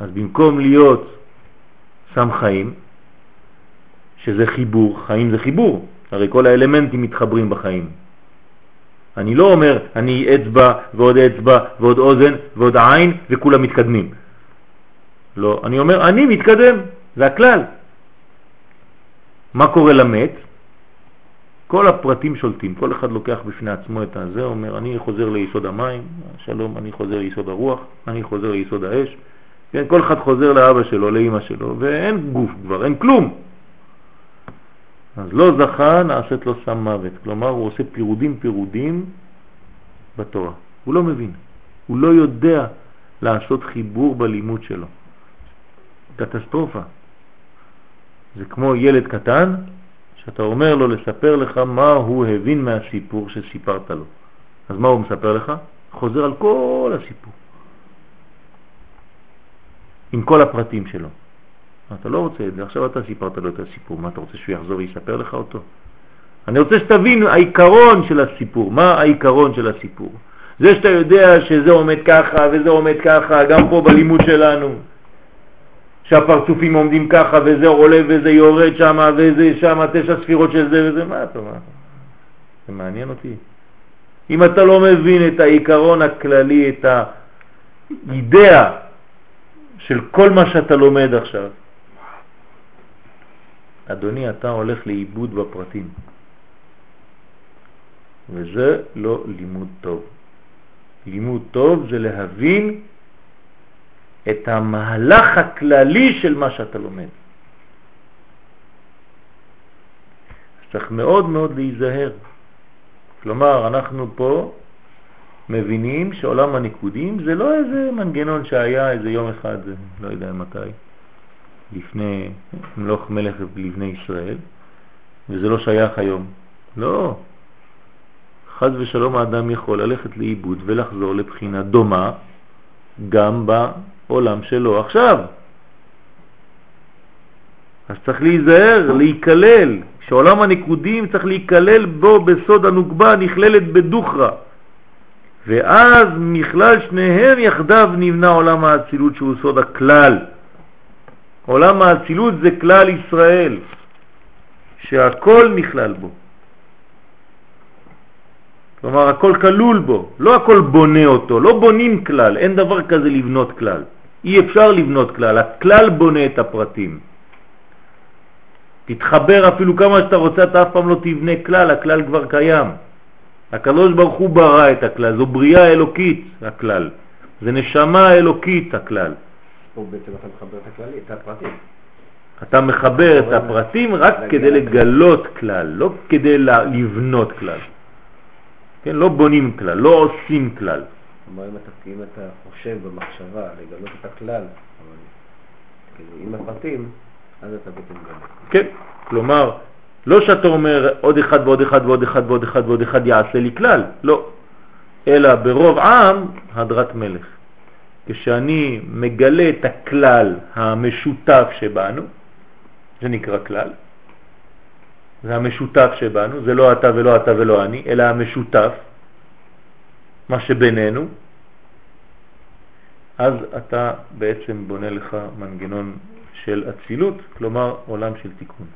אז במקום להיות סם חיים, שזה חיבור, חיים זה חיבור, הרי כל האלמנטים מתחברים בחיים. אני לא אומר, אני אצבע ועוד אצבע ועוד אוזן ועוד עין וכולם מתקדמים. לא, אני אומר, אני מתקדם, זה הכלל. מה קורה למת? כל הפרטים שולטים, כל אחד לוקח בפני עצמו את הזה, אומר, אני חוזר ליסוד המים, שלום, אני חוזר ליסוד הרוח, אני חוזר ליסוד האש, כן, כל אחד חוזר לאבא שלו, לאמא שלו, ואין גוף כבר, אין כלום. אז לא זכה, נעשית לו סם מוות. כלומר, הוא עושה פירודים פירודים בתורה. הוא לא מבין. הוא לא יודע לעשות חיבור בלימוד שלו. קטסטרופה. זה כמו ילד קטן, שאתה אומר לו לספר לך מה הוא הבין מהסיפור שסיפרת לו. אז מה הוא מספר לך? חוזר על כל הסיפור. עם כל הפרטים שלו. אתה לא רוצה את זה, עכשיו אתה סיפרת לו את הסיפור, מה אתה רוצה שהוא יחזור ויספר לך אותו? אני רוצה שתבין העיקרון של הסיפור, מה העיקרון של הסיפור. זה שאתה יודע שזה עומד ככה וזה עומד ככה, גם פה בלימוד שלנו, שהפרצופים עומדים ככה וזה עולה וזה יורד שם וזה שם תשע ספירות של זה וזה, מה אתה אומר? זה מעניין אותי. אם אתה לא מבין את העיקרון הכללי, את האידאה של כל מה שאתה לומד עכשיו, אדוני, אתה הולך לאיבוד בפרטים. וזה לא לימוד טוב. לימוד טוב זה להבין את המהלך הכללי של מה שאתה לומד. צריך מאוד מאוד להיזהר. כלומר, אנחנו פה מבינים שעולם הניקודים זה לא איזה מנגנון שהיה איזה יום אחד, לא יודע מתי, לפני מלוך מלך לבני ישראל, וזה לא שייך היום. לא. חז ושלום האדם יכול ללכת לאיבוד ולחזור לבחינה דומה גם בעולם שלו עכשיו. אז צריך להיזהר, להיכלל, שעולם הנקודים צריך להיכלל בו בסוד הנוגבה נכללת בדוכרה. ואז מכלל שניהם יחדיו נבנה עולם האצילות שהוא סוד הכלל. עולם האצילות זה כלל ישראל, שהכל נכלל בו. כלומר, הכל כלול בו, לא הכל בונה אותו, לא בונים כלל, אין דבר כזה לבנות כלל. אי אפשר לבנות כלל, הכלל בונה את הפרטים. תתחבר אפילו כמה שאתה רוצה, אתה אף פעם לא תבנה כלל, הכלל כבר קיים. הקדוש ברוך הוא ברא את הכלל, זו בריאה אלוקית הכלל, זה נשמה אלוקית הכלל. פה בעצם אתה מחבר את הכללי, את הפרטים. אתה מחבר את הפרטים רק כדי לגלות כלל, לא כדי לבנות כלל. כן, לא בונים כלל, לא עושים כלל. כלומר, אם אתה, חושב במחשבה לגלות את הכלל, כאילו, עם הפרטים, אז אתה בעצם גלה. כן, כלומר, לא שאתה אומר עוד אחד ועוד אחד ועוד אחד ועוד אחד ועוד אחד יעשה לי כלל, לא. אלא ברוב עם הדרת מלך. כשאני מגלה את הכלל המשותף שבנו, זה נקרא כלל, זה המשותף שבנו, זה לא אתה ולא אתה ולא אני, אלא המשותף, מה שבינינו, אז אתה בעצם בונה לך מנגנון של אצילות, כלומר עולם של תיקון.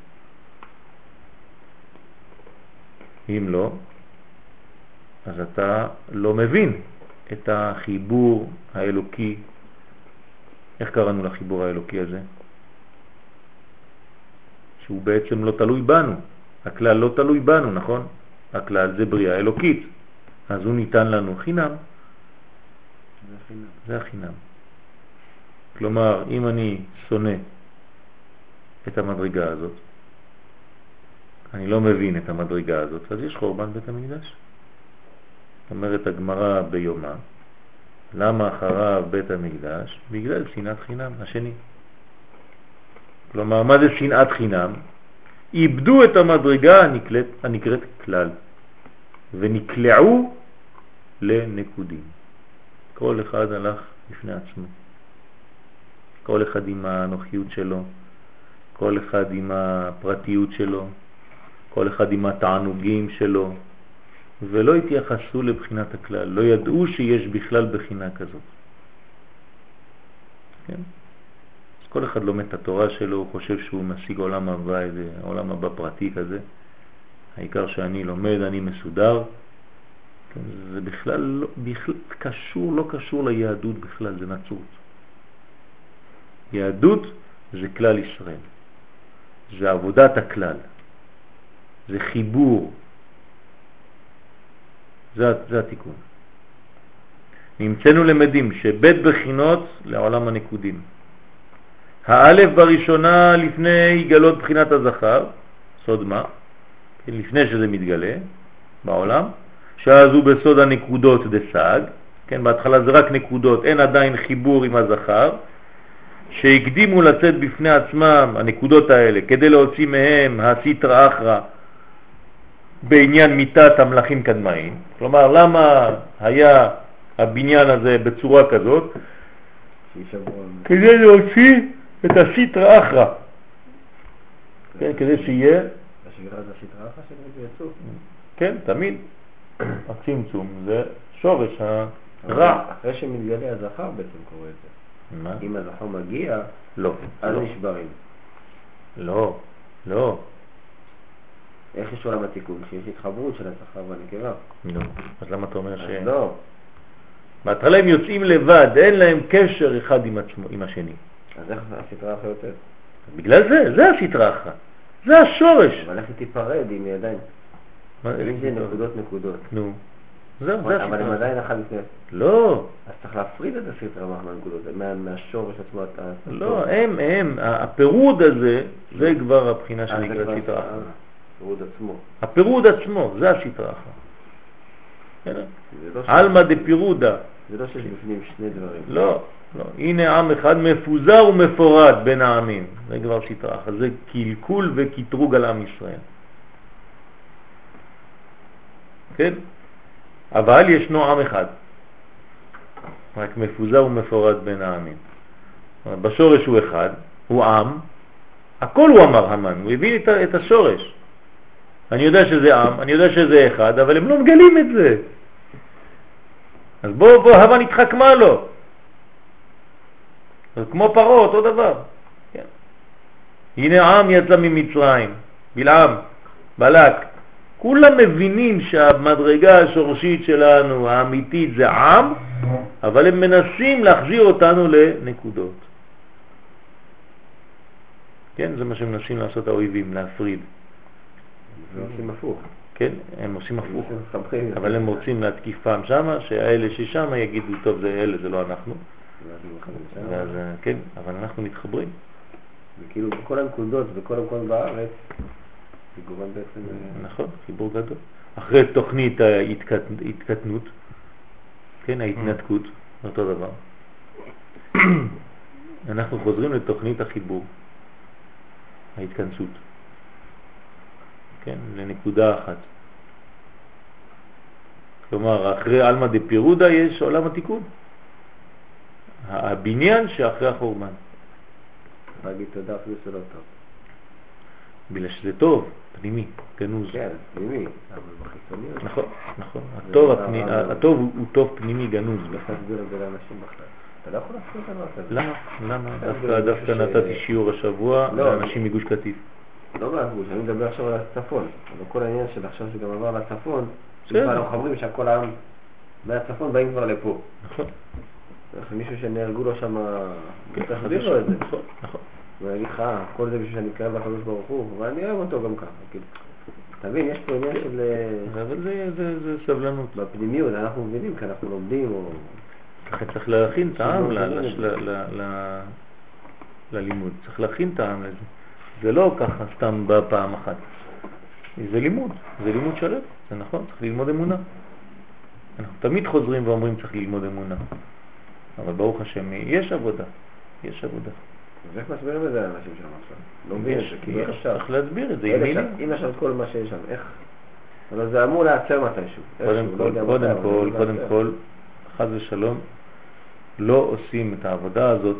אם לא, אז אתה לא מבין את החיבור האלוקי. איך קראנו לחיבור האלוקי הזה? שהוא בעצם לא תלוי בנו. הכלל לא תלוי בנו, נכון? הכלל זה בריאה אלוקית, אז הוא ניתן לנו חינם. זה החינם. זה החינם. כלומר, אם אני שונא את המדרגה הזאת, אני לא מבין את המדרגה הזאת, אז יש חורבן בית המקדש. אומרת הגמרא ביומה, למה אחריו בית המקדש? בגלל שנאת חינם, השני. כלומר, מה זה שנאת חינם? איבדו את המדרגה הנקראת, הנקראת כלל ונקלעו לנקודים. כל אחד הלך לפני עצמו. כל אחד עם הנוחיות שלו, כל אחד עם הפרטיות שלו, כל אחד עם התענוגים שלו, ולא התייחסו לבחינת הכלל, לא ידעו שיש בכלל בחינה כזאת. כן? כל אחד לומד את התורה שלו, הוא חושב שהוא משיג עולם הבא, איזה עולם הבא פרטי כזה. העיקר שאני לומד, אני מסודר. כן, זה בכלל, לא, בכלל קשור, לא קשור ליהדות בכלל, זה נצרות. יהדות זה כלל ישראל, זה עבודת הכלל, זה חיבור, זה, זה התיקון. נמצאנו למדים שבית בחינות לעולם הנקודים. האלף בראשונה לפני גלות בחינת הזכר, סוד מה? כן, לפני שזה מתגלה בעולם, שאז הוא בסוד הנקודות דסג, כן, בהתחלה זה רק נקודות, אין עדיין חיבור עם הזכר, שהקדימו לצאת בפני עצמם הנקודות האלה כדי להוציא מהם הסיטרא אחרא בעניין מיטת המלאכים קדמאים. כלומר, למה היה הבניין הזה בצורה כזאת? כדי להוציא את הסיטרא אחרא. כן, כדי שיהיה. כן, תמיד, הצמצום זה שורש הרע. אחרי שמתגלה הזכר בעצם קורה את זה. מה? אם הזכר מגיע, לא, אז נשברים. לא, לא, איך יש עולם התיקון? שיש התחברות של הזכר והנקבה. לא. אז למה אתה אומר ש... לא. בהתחלה הם יוצאים לבד, אין להם קשר אחד עם עצמו, עם השני. אז איך הסטרה אחת יוצאת? בגלל זה, זה הסטרא אחרא. זה השורש. אבל איך היא תיפרד עדיין... מה- אם זה נקודות נקודות. נו, זהו, זה אבל הם. עדיין אחד לפני... לא, אז צריך להפריד את הסטרה מהנקודות, מה- מהשורש עצמו. לא, הם, הם, הפירוד הזה, זה כבר הבחינה אה, זה שנקראת כבר סטרא אחרא. הפירוד עצמו. הפירוד עצמו, זה. בסדר? זה לא עלמא דפירודה. זה לא שיש בפנים שני דברים. לא, לא. הנה עם אחד מפוזר ומפורד בין העמים. זה כבר סטרא אחרא. זה קלקול וקטרוג על עם ישראל. כן? אבל ישנו עם אחד. רק מפוזר ומפורד בין העמים. בשורש הוא אחד, הוא עם, הכל הוא אמר המן, הוא הביא את השורש. אני יודע שזה עם, אני יודע שזה אחד, אבל הם לא מגלים את זה. אז בוא, בוא, המן התחכמה לו. אז כמו פרו, אותו דבר. כן. הנה עם יצא ממצרים, בלעם, בלק. כולם מבינים שהמדרגה השורשית שלנו, האמיתית, זה עם, אבל הם מנסים להחזיר אותנו לנקודות. כן, זה מה שמנסים לעשות האויבים, להפריד. ועושים הפוך. כן, הם עושים הפוך. אבל הם רוצים להתקיף פעם שמה, שהאלה ששמה יגידו, טוב, זה אלה, זה לא אנחנו. ואז אה, כן, אבל אנחנו מתחברים. וכאילו בכל הנקודות וכל המקומות בארץ, זה גורם בעצם... אה, נכון, חיבור גדול. אחרי תוכנית ההתקט- ההתקטנות, כן, ההתנתקות, אותו דבר. אנחנו חוזרים לתוכנית החיבור, ההתכנסות, כן, לנקודה אחת. כלומר, אחרי עלמא דפירודה יש עולם התיקון. הבניין שאחרי החורבן. להגיד תודה אפילו לא טוב. בגלל שזה טוב, פנימי, גנוז. כן, פנימי, אבל בחיצוניות. נכון, נכון. הטוב, דבר הפני. הטוב הוא, טוב פנימי גנוז. איך להסביר את זה לאנשים בכלל? אתה לא יכול להסביר דבר כזה. למה? למה? דווקא, נתתי שיעור השבוע לא. לאנשים מגוש קטיף. לא מהגוש, אני מדבר עכשיו על הצפון. אבל כל העניין של עכשיו שגם עבר לצפון. בכלל אנחנו חברים שהכל העם מהצפון באים כבר לפה. נכון. מישהו שנהרגו לו שם, כן, תחזיר לו את זה. נכון, נכון. יגיד לך, "אה, כל זה בשביל שאני אקרב לקדוש ברוך הוא, אבל אני אוהב אותו גם ככה. כאילו, אתה מבין, יש פה עניין של... אה, אבל זה, זה, זה סבלנות. בפנימיות, אנחנו מבינים כי אנחנו לומדים, או... לכן צריך להכין את העם ללימוד. צריך להכין את העם לזה. זה לא ככה סתם בא פעם אחת. זה לימוד, זה לימוד שלם, זה נכון, צריך ללמוד אמונה. אנחנו תמיד חוזרים ואומרים צריך ללמוד אמונה. אבל ברוך השם, יש עבודה, יש עבודה. אז איך מסבירים את זה לאנשים שם עכשיו? לא מבין את זה, כאילו איך יש, אפשר? צריך להסביר את זה. עם מילים. אם יש את כל מה שיש שם, איך? אבל זה אמור להיעצר מתישהו. קודם לא כל, קודם כל, קודם. כל, חס ושלום, לא עושים את העבודה הזאת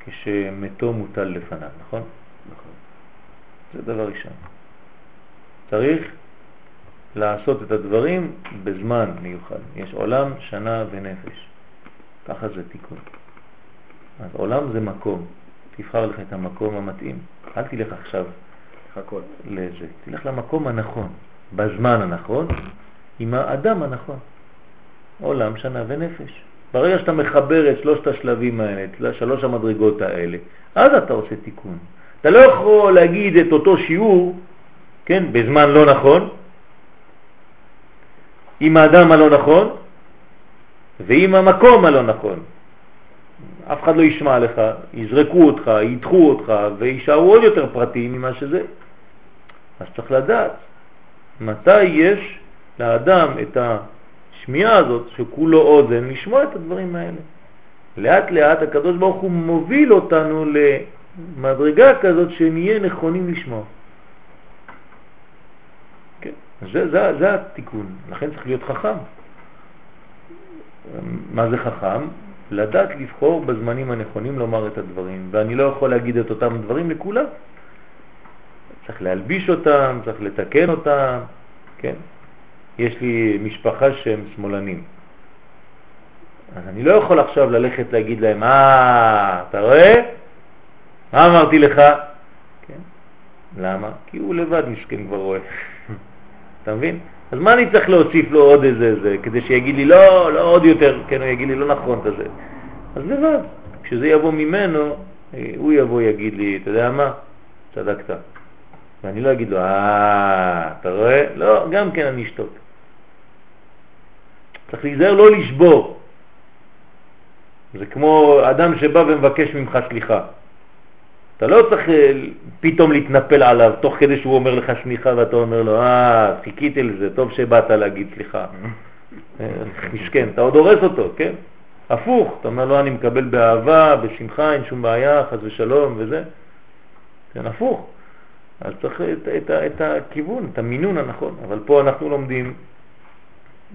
כשמתו מוטל לפניו, נכון? זה דבר ראשון. צריך לעשות את הדברים בזמן מיוחד. יש עולם, שנה ונפש. ככה זה תיקון. אז עולם זה מקום. תבחר לך את המקום המתאים. אל תלך עכשיו לחכות. לזה. תלך למקום הנכון, בזמן הנכון, עם האדם הנכון. עולם, שנה ונפש. ברגע שאתה מחבר את שלושת השלבים האלה, את שלוש המדרגות האלה, אז אתה עושה תיקון. אתה לא יכול להגיד את אותו שיעור, כן, בזמן לא נכון, עם האדם הלא נכון, ועם המקום הלא נכון. אף אחד לא ישמע לך, יזרקו אותך, ידחו אותך, וישארו עוד יותר פרטים ממה שזה. אז צריך לדעת מתי יש לאדם את השמיעה הזאת, שכולו אוזן, לשמוע את הדברים האלה. לאט לאט הקדוש ברוך הוא מוביל אותנו למדרגה כזאת שנהיה נכונים לשמוע. כן, זה, זה, זה התיקון, לכן צריך להיות חכם. מה זה חכם? לדעת לבחור בזמנים הנכונים לומר את הדברים, ואני לא יכול להגיד את אותם דברים לכולם. צריך להלביש אותם, צריך לתקן אותם, כן? יש לי משפחה שהם שמאלנים. אז אני לא יכול עכשיו ללכת להגיד להם, אה, אתה רואה? מה אמרתי לך? כן? למה? כי הוא לבד משכן כבר רואה. אתה מבין? אז מה אני צריך להוסיף לו עוד איזה זה, כדי שיגיד לי לא, לא עוד יותר, כן, הוא יגיד לי לא נכון את זה. אז לבד, כשזה יבוא ממנו, הוא יבוא יגיד לי, אתה יודע מה? צדקת. ואני לא אגיד לו, אה, אתה רואה? לא, גם כן אני אשתוק. צריך להיזהר לא לשבור. זה כמו אדם שבא ומבקש ממך סליחה. אתה לא צריך אה, פתאום להתנפל עליו תוך כדי שהוא אומר לך סליחה ואתה אומר לו, אה, חיכיתי לזה, טוב שבאת להגיד סליחה. אה, מסכן, אתה עוד הורס אותו, כן? הפוך, אתה אומר לו, אני מקבל באהבה, בשמחה, אין שום בעיה, חס ושלום וזה. כן, הפוך. אז צריך את, את, את הכיוון, את המינון הנכון. אבל פה אנחנו לומדים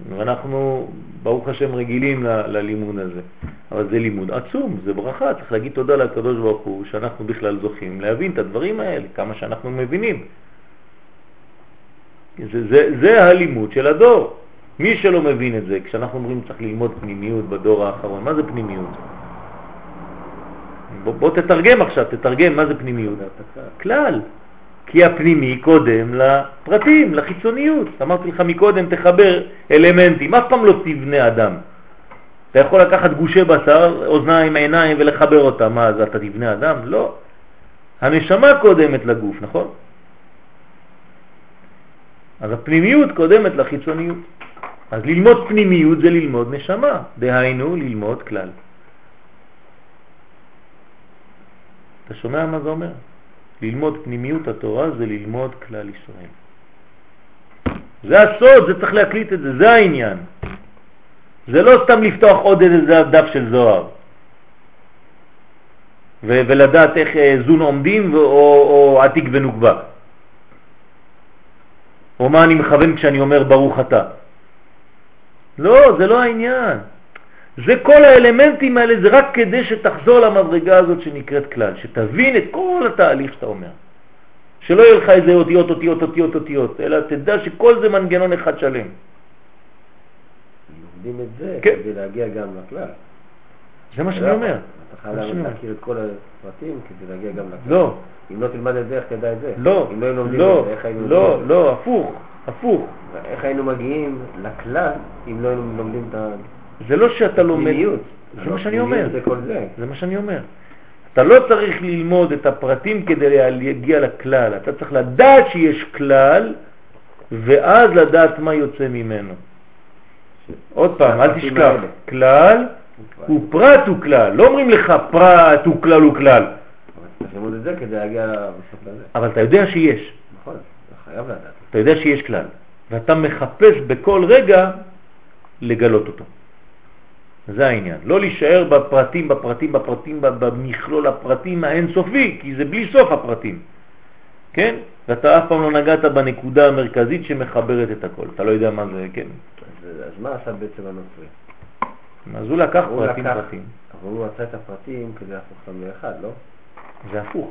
ואנחנו, ברוך השם, רגילים ל, ללימוד הזה. אבל זה לימוד עצום, זה ברכה, צריך להגיד תודה לקדוש ברוך הוא שאנחנו בכלל זוכים להבין את הדברים האלה, כמה שאנחנו מבינים. זה, זה, זה הלימוד של הדור. מי שלא מבין את זה, כשאנחנו אומרים צריך ללמוד פנימיות בדור האחרון, מה זה פנימיות? בוא, בוא תתרגם עכשיו, תתרגם מה זה פנימיות. כלל. כי הפנימי קודם לפרטים, לחיצוניות. אמרתי לך מקודם, תחבר אלמנטים, אף פעם לא תבנה אדם. אתה יכול לקחת גושי בשר, אוזניים, עיניים ולחבר אותם, מה, אז אתה תבנה אדם? לא. הנשמה קודמת לגוף, נכון? אז הפנימיות קודמת לחיצוניות. אז ללמוד פנימיות זה ללמוד נשמה, דהיינו ללמוד כלל. אתה שומע מה זה אומר? ללמוד פנימיות התורה זה ללמוד כלל ישראל. זה הסוד, זה צריך להקליט את זה, זה העניין. זה לא סתם לפתוח עוד איזה דף של זוהר ולדעת איך אה, זון עומדים או, או עתיק ונוקבה. או מה אני מכוון כשאני אומר ברוך אתה. לא, זה לא העניין. זה כל האלמנטים האלה, זה רק כדי שתחזור למדרגה הזאת שנקראת כלל, שתבין את כל התהליך שאתה אומר. שלא יהיה לך איזה אותיות, אותיות, אותיות, אותיות, אלא תדע שכל זה מנגנון אחד שלם. לומדים את זה כן. כדי להגיע גם לכלל. זה מה שאני אומר. אתה חייב. להכיר את כל הפרטים כדי להגיע גם לכלל. לא, אם לא תלמד את זה, איך תדע את זה? לא, אם לא היינו לומדים לא, את זה, איך היינו לא? לא, הפוך, הפוך. איך היינו מגיעים לכלל אם לא היינו לומדים את זה לא שאתה לומד, הפנימיות? זה מה שאני אומר. זה כל זה. זה מה שאני אומר. אתה לא צריך ללמוד את הפרטים כדי להגיע לכלל, אתה צריך לדעת שיש כלל, ואז לדעת מה יוצא ממנו. עוד פעם, אל תשכח. כלל הוא פרט הוא כלל, לא אומרים לך פרט הוא כלל הוא כלל. אבל אתה יודע שיש, נכון, אתה חייב לדעת. אתה יודע שיש כלל, ואתה מחפש בכל רגע לגלות אותו. זה העניין. לא להישאר בפרטים, בפרטים, בפרטים, במכלול הפרטים האינסופי, כי זה בלי סוף הפרטים. כן? ואתה אף פעם לא נגעת בנקודה המרכזית שמחברת את הכל. אתה לא יודע מה זה, כן. אז, אז מה עשה בעצם הנוצרי? אז הוא לקח הוא פרטים לקח- פרטים. אבל הוא רצה את הפרטים כדי להפוך אותם לאחד, לא? זה הפוך.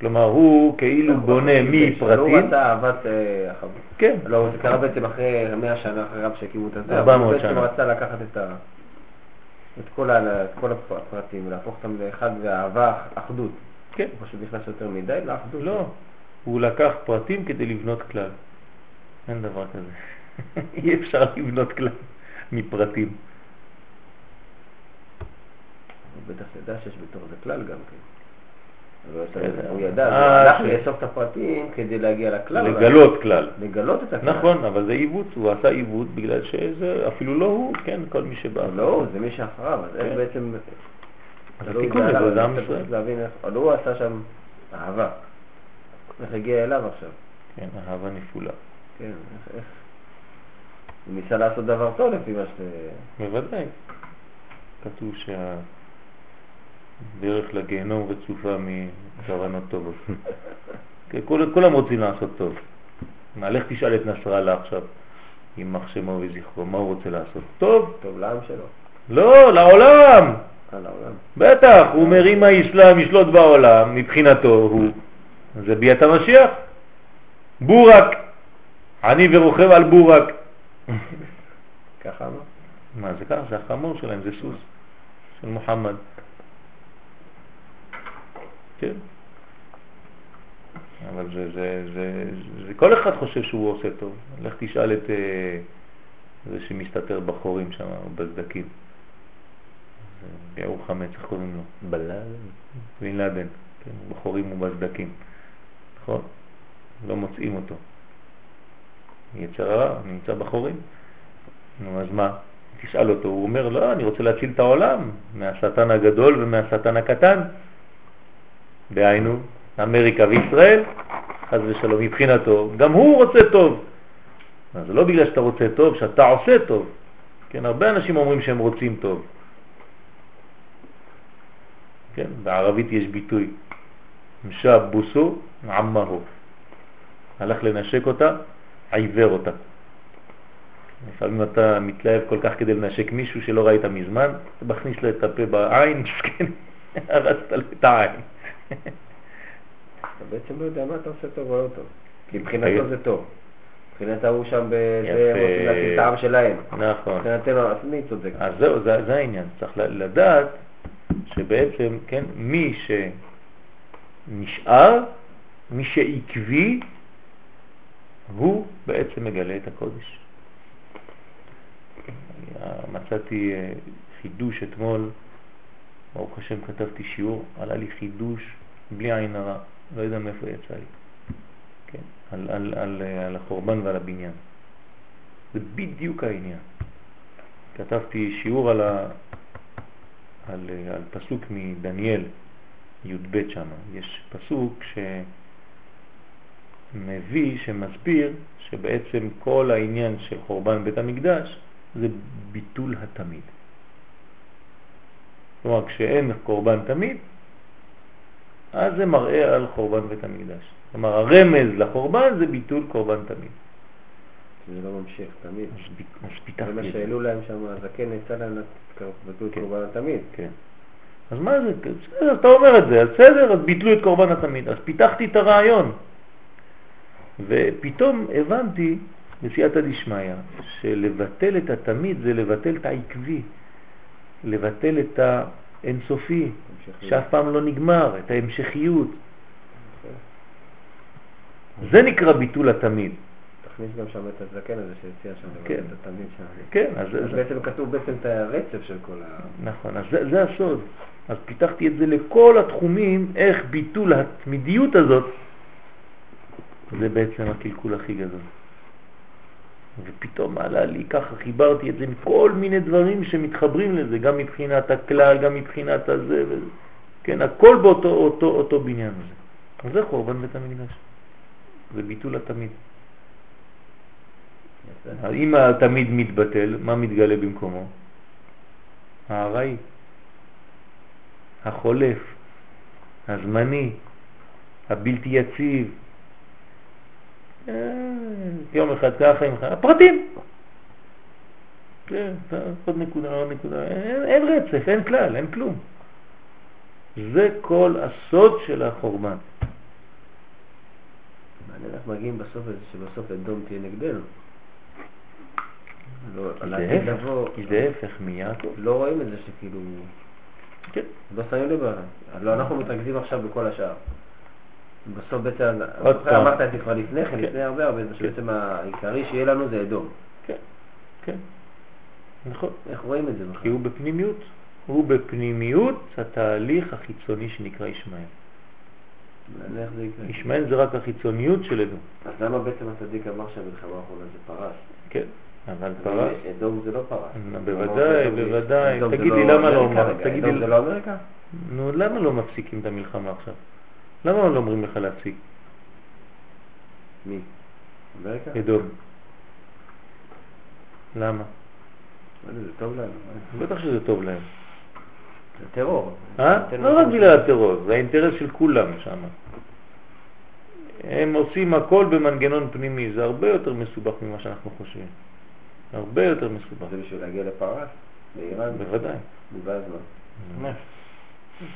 כלומר, הוא כאילו בונה הוא מפרטים, רצה אהבת אה, החבר. כן, לא, זה קרה בעצם אחרי 100 שנה אחרי רב שהקימו את הזה. 400 אבל הוא בעצם שנה. רצה לקחת את ה... את כל, ה... את כל הפרטים ולהפוך אותם לאחד ואהבה, אחדות. כן. הוא פשוט נכנס יותר מדי לאחדות. לא, הוא לקח פרטים כדי לבנות כלל. אין דבר כזה. אי אפשר לבנות כלל מפרטים. הוא בטח ידע שיש בתוך זה כלל גם כן. הוא ידע, אה, הוא הלך ש- לאסוף את הפרטים כדי להגיע לכלל. לגלות כלל. לגלות את הכלל. נכון, אבל זה עיוות, הוא עשה עיוות בגלל שזה אפילו לא הוא, כן, כל מי שבא. לא, זה מי שאחריו, אז איך כן. בעצם... אז לא התיקון הזה זה עם ישראל. להבין איך... הוא עשה שם אהבה. איך הגיע אליו עכשיו? כן, אהבה נפולה. כן, איך... הוא ניסה לעשות דבר טוב לפי מה ש... בוודאי. כתוב שהדרך לגיהנום רצופה מכוונות טובות. כן, כל- כולם רוצים לעשות טוב. מה, לך תשאל את נסראללה עכשיו, יימח שמו וזכרו, מה הוא רוצה לעשות? טוב, טוב לעם שלו. לא, לעולם. על העולם. בטח, הוא אומר אם האסלאם ישלוט בעולם, מבחינתו הוא, זה ביאת המשיח. בורק, אני ורוכב על בורק. ככה אמר? מה זה ככה? זה החמור שלהם, זה סוס של מוחמד. כן. אבל זה, זה, זה, זה, כל אחד חושב שהוא עושה טוב. לך תשאל את אה, זה שמסתתר בחורים שם, בסדקים. ביאור חמץ, איך קוראים לו? בלל. בן לאדן, כן, בחורים ובסדקים, נכון? לא מוצאים אותו. יצר הרע נמצא בחורים. נו, אז מה? תשאל אותו, הוא אומר, לא, אני רוצה להציל את העולם מהשטן הגדול ומהשטן הקטן. דהיינו, אמריקה וישראל, חז ושלום, מבחינתו, גם הוא רוצה טוב. אז לא בגלל שאתה רוצה טוב, שאתה עושה טוב. כן, הרבה אנשים אומרים שהם רוצים טוב. כן, בערבית יש ביטוי, משא בוסו עמהו. הלך לנשק אותה, עיוור אותה. לפעמים אתה מתלהב כל כך כדי לנשק מישהו שלא ראית מזמן, אתה מכניס לו את הפה בעין, מסכן, הרסת לו את העין. אתה בעצם לא יודע מה אתה עושה טוב או לא טוב. כי מבחינתו זה טוב. מבחינת ההוא שם, זה הם רוצים להציל את העם שלהם. נכון. מבחינתנו, אז מי צודק? אז זהו, זה, זה העניין. צריך לדעת שבעצם, כן, מי שנשאר, מי שעקבי, הוא בעצם מגלה את הקודש. מצאתי אה, חידוש אתמול, ברוך השם כתבתי שיעור, עלה לי חידוש בלי עין הרע, לא יודע מאיפה יצא לי, כן, על, על, על, על החורבן ועל הבניין. זה בדיוק העניין. כתבתי שיעור על, ה, על, על פסוק מדניאל י"ב שם. יש פסוק שמביא, שמסביר שבעצם כל העניין של חורבן בית המקדש זה ביטול התמיד. כלומר, כשאין קורבן תמיד, אז זה מראה על חורבן בית המקדש. כלומר, הרמז לחורבן זה ביטול קורבן תמיד. זה לא ממשיך תמיד. אז, זה מה. שהעלו להם שם, הזקן יצא להם את כן. קורבן התמיד. כן. אז מה זה? בסדר, אתה אומר את זה, אז בסדר, אז ביטלו את קורבן התמיד. אז פיתחתי את הרעיון. ופתאום הבנתי, בסייעתא דשמיא, שלבטל את התמיד זה לבטל את העקבי, לבטל את האינסופי. שאף פעם לא נגמר, את ההמשכיות. זה נקרא ביטול התמיד. תכניס גם שם את הזקן הזה שהציע שם, כן. את התמיד שם. כן, אז אז זה, בעצם כתוב בעצם את הרצף של כל ה... נכון, אז זה, זה הסוד. אז פיתחתי את זה לכל התחומים, איך ביטול התמידיות הזאת, זה בעצם הקלקול הכי גדול. ופתאום עלה לי, ככה חיברתי את זה עם כל מיני דברים שמתחברים לזה, גם מבחינת הכלל, גם מבחינת הזה, וזה. כן, הכל באותו אותו, אותו בניין הזה. אז זה חורבן בית המקדש. זה ביטול התמיד. אז אם התמיד מתבטל, מה מתגלה במקומו? הארעי, החולף, הזמני, הבלתי יציב. אה, יום אחד ככה, יום אחד, הפרטים. כן, עוד נקודה, עוד נקודה, אין, אין רצף, אין כלל, אין כלום. זה כל הסוד של החורבן. מעניין איך מגיעים בסוף שבסוף אדום תהיה נגדנו. לא, כי זה ההפך מיעקב. לא רואים את זה שכאילו, כן. לא שמים לב, לא אנחנו מתרכזים עכשיו בכל השאר. בסוף בעצם, עוד פעם. אמרת את זה כבר לפני כן, כן. לפני הרבה הרבה, זה שבעצם העיקרי שיהיה לנו זה אדום. כן, כן, נכון. איך רואים את זה כי בכלל? הוא בפנימיות. הוא בפנימיות התהליך החיצוני שנקרא ישמעאל. ישמעאל זה רק החיצוניות של אדום. אז למה בעצם הצדיק אמר שהמלחמה האחרונה זה פרס? כן, אבל פרס, אדום זה לא פרס. בוודאי, בוודאי. תגיד לי, למה לא רגע, תגיד לי- אדום זה לא אמריקה? נו, למה לא מפסיקים את המלחמה עכשיו? למה לא אומרים לך להפסיק? מי? אמריקה? אדום. למה? מה זה, טוב להם. בטח שזה טוב להם. זה טרור. אה? לא רק. בגלל הטרור, זה האינטרס של כולם שם. הם עושים הכל במנגנון פנימי, זה הרבה יותר מסובך ממה שאנחנו חושבים. הרבה יותר מסובך. זה בשביל להגיע לפרס? לאיראן? בוודאי. מה?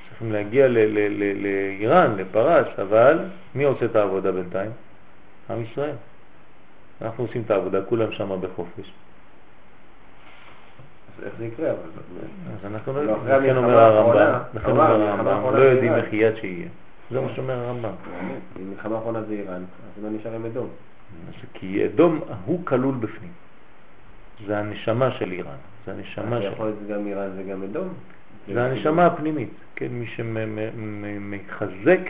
צריכים להגיע לאיראן, לפרס, אבל מי עושה את העבודה בינתיים? עם ישראל. אנחנו עושים את העבודה, כולם שם בחופש. איך זה יקרה? אז אנחנו לא לא, יודעים, לכן אומר הרמב"ם, לכן אומר הרמב"ם, לא יודעים. איך יד שיהיה. זה מה שאומר הרמב"ם. אם מלחמה האחרונה זה איראן, אז לא נשאר עם אדום. כי אדום הוא כלול בפנים. זה הנשמה של איראן, זה הנשמה של... יכול להיות גם איראן וגם אדום? זה הנשמה הפנימית, כן, מי שמחזק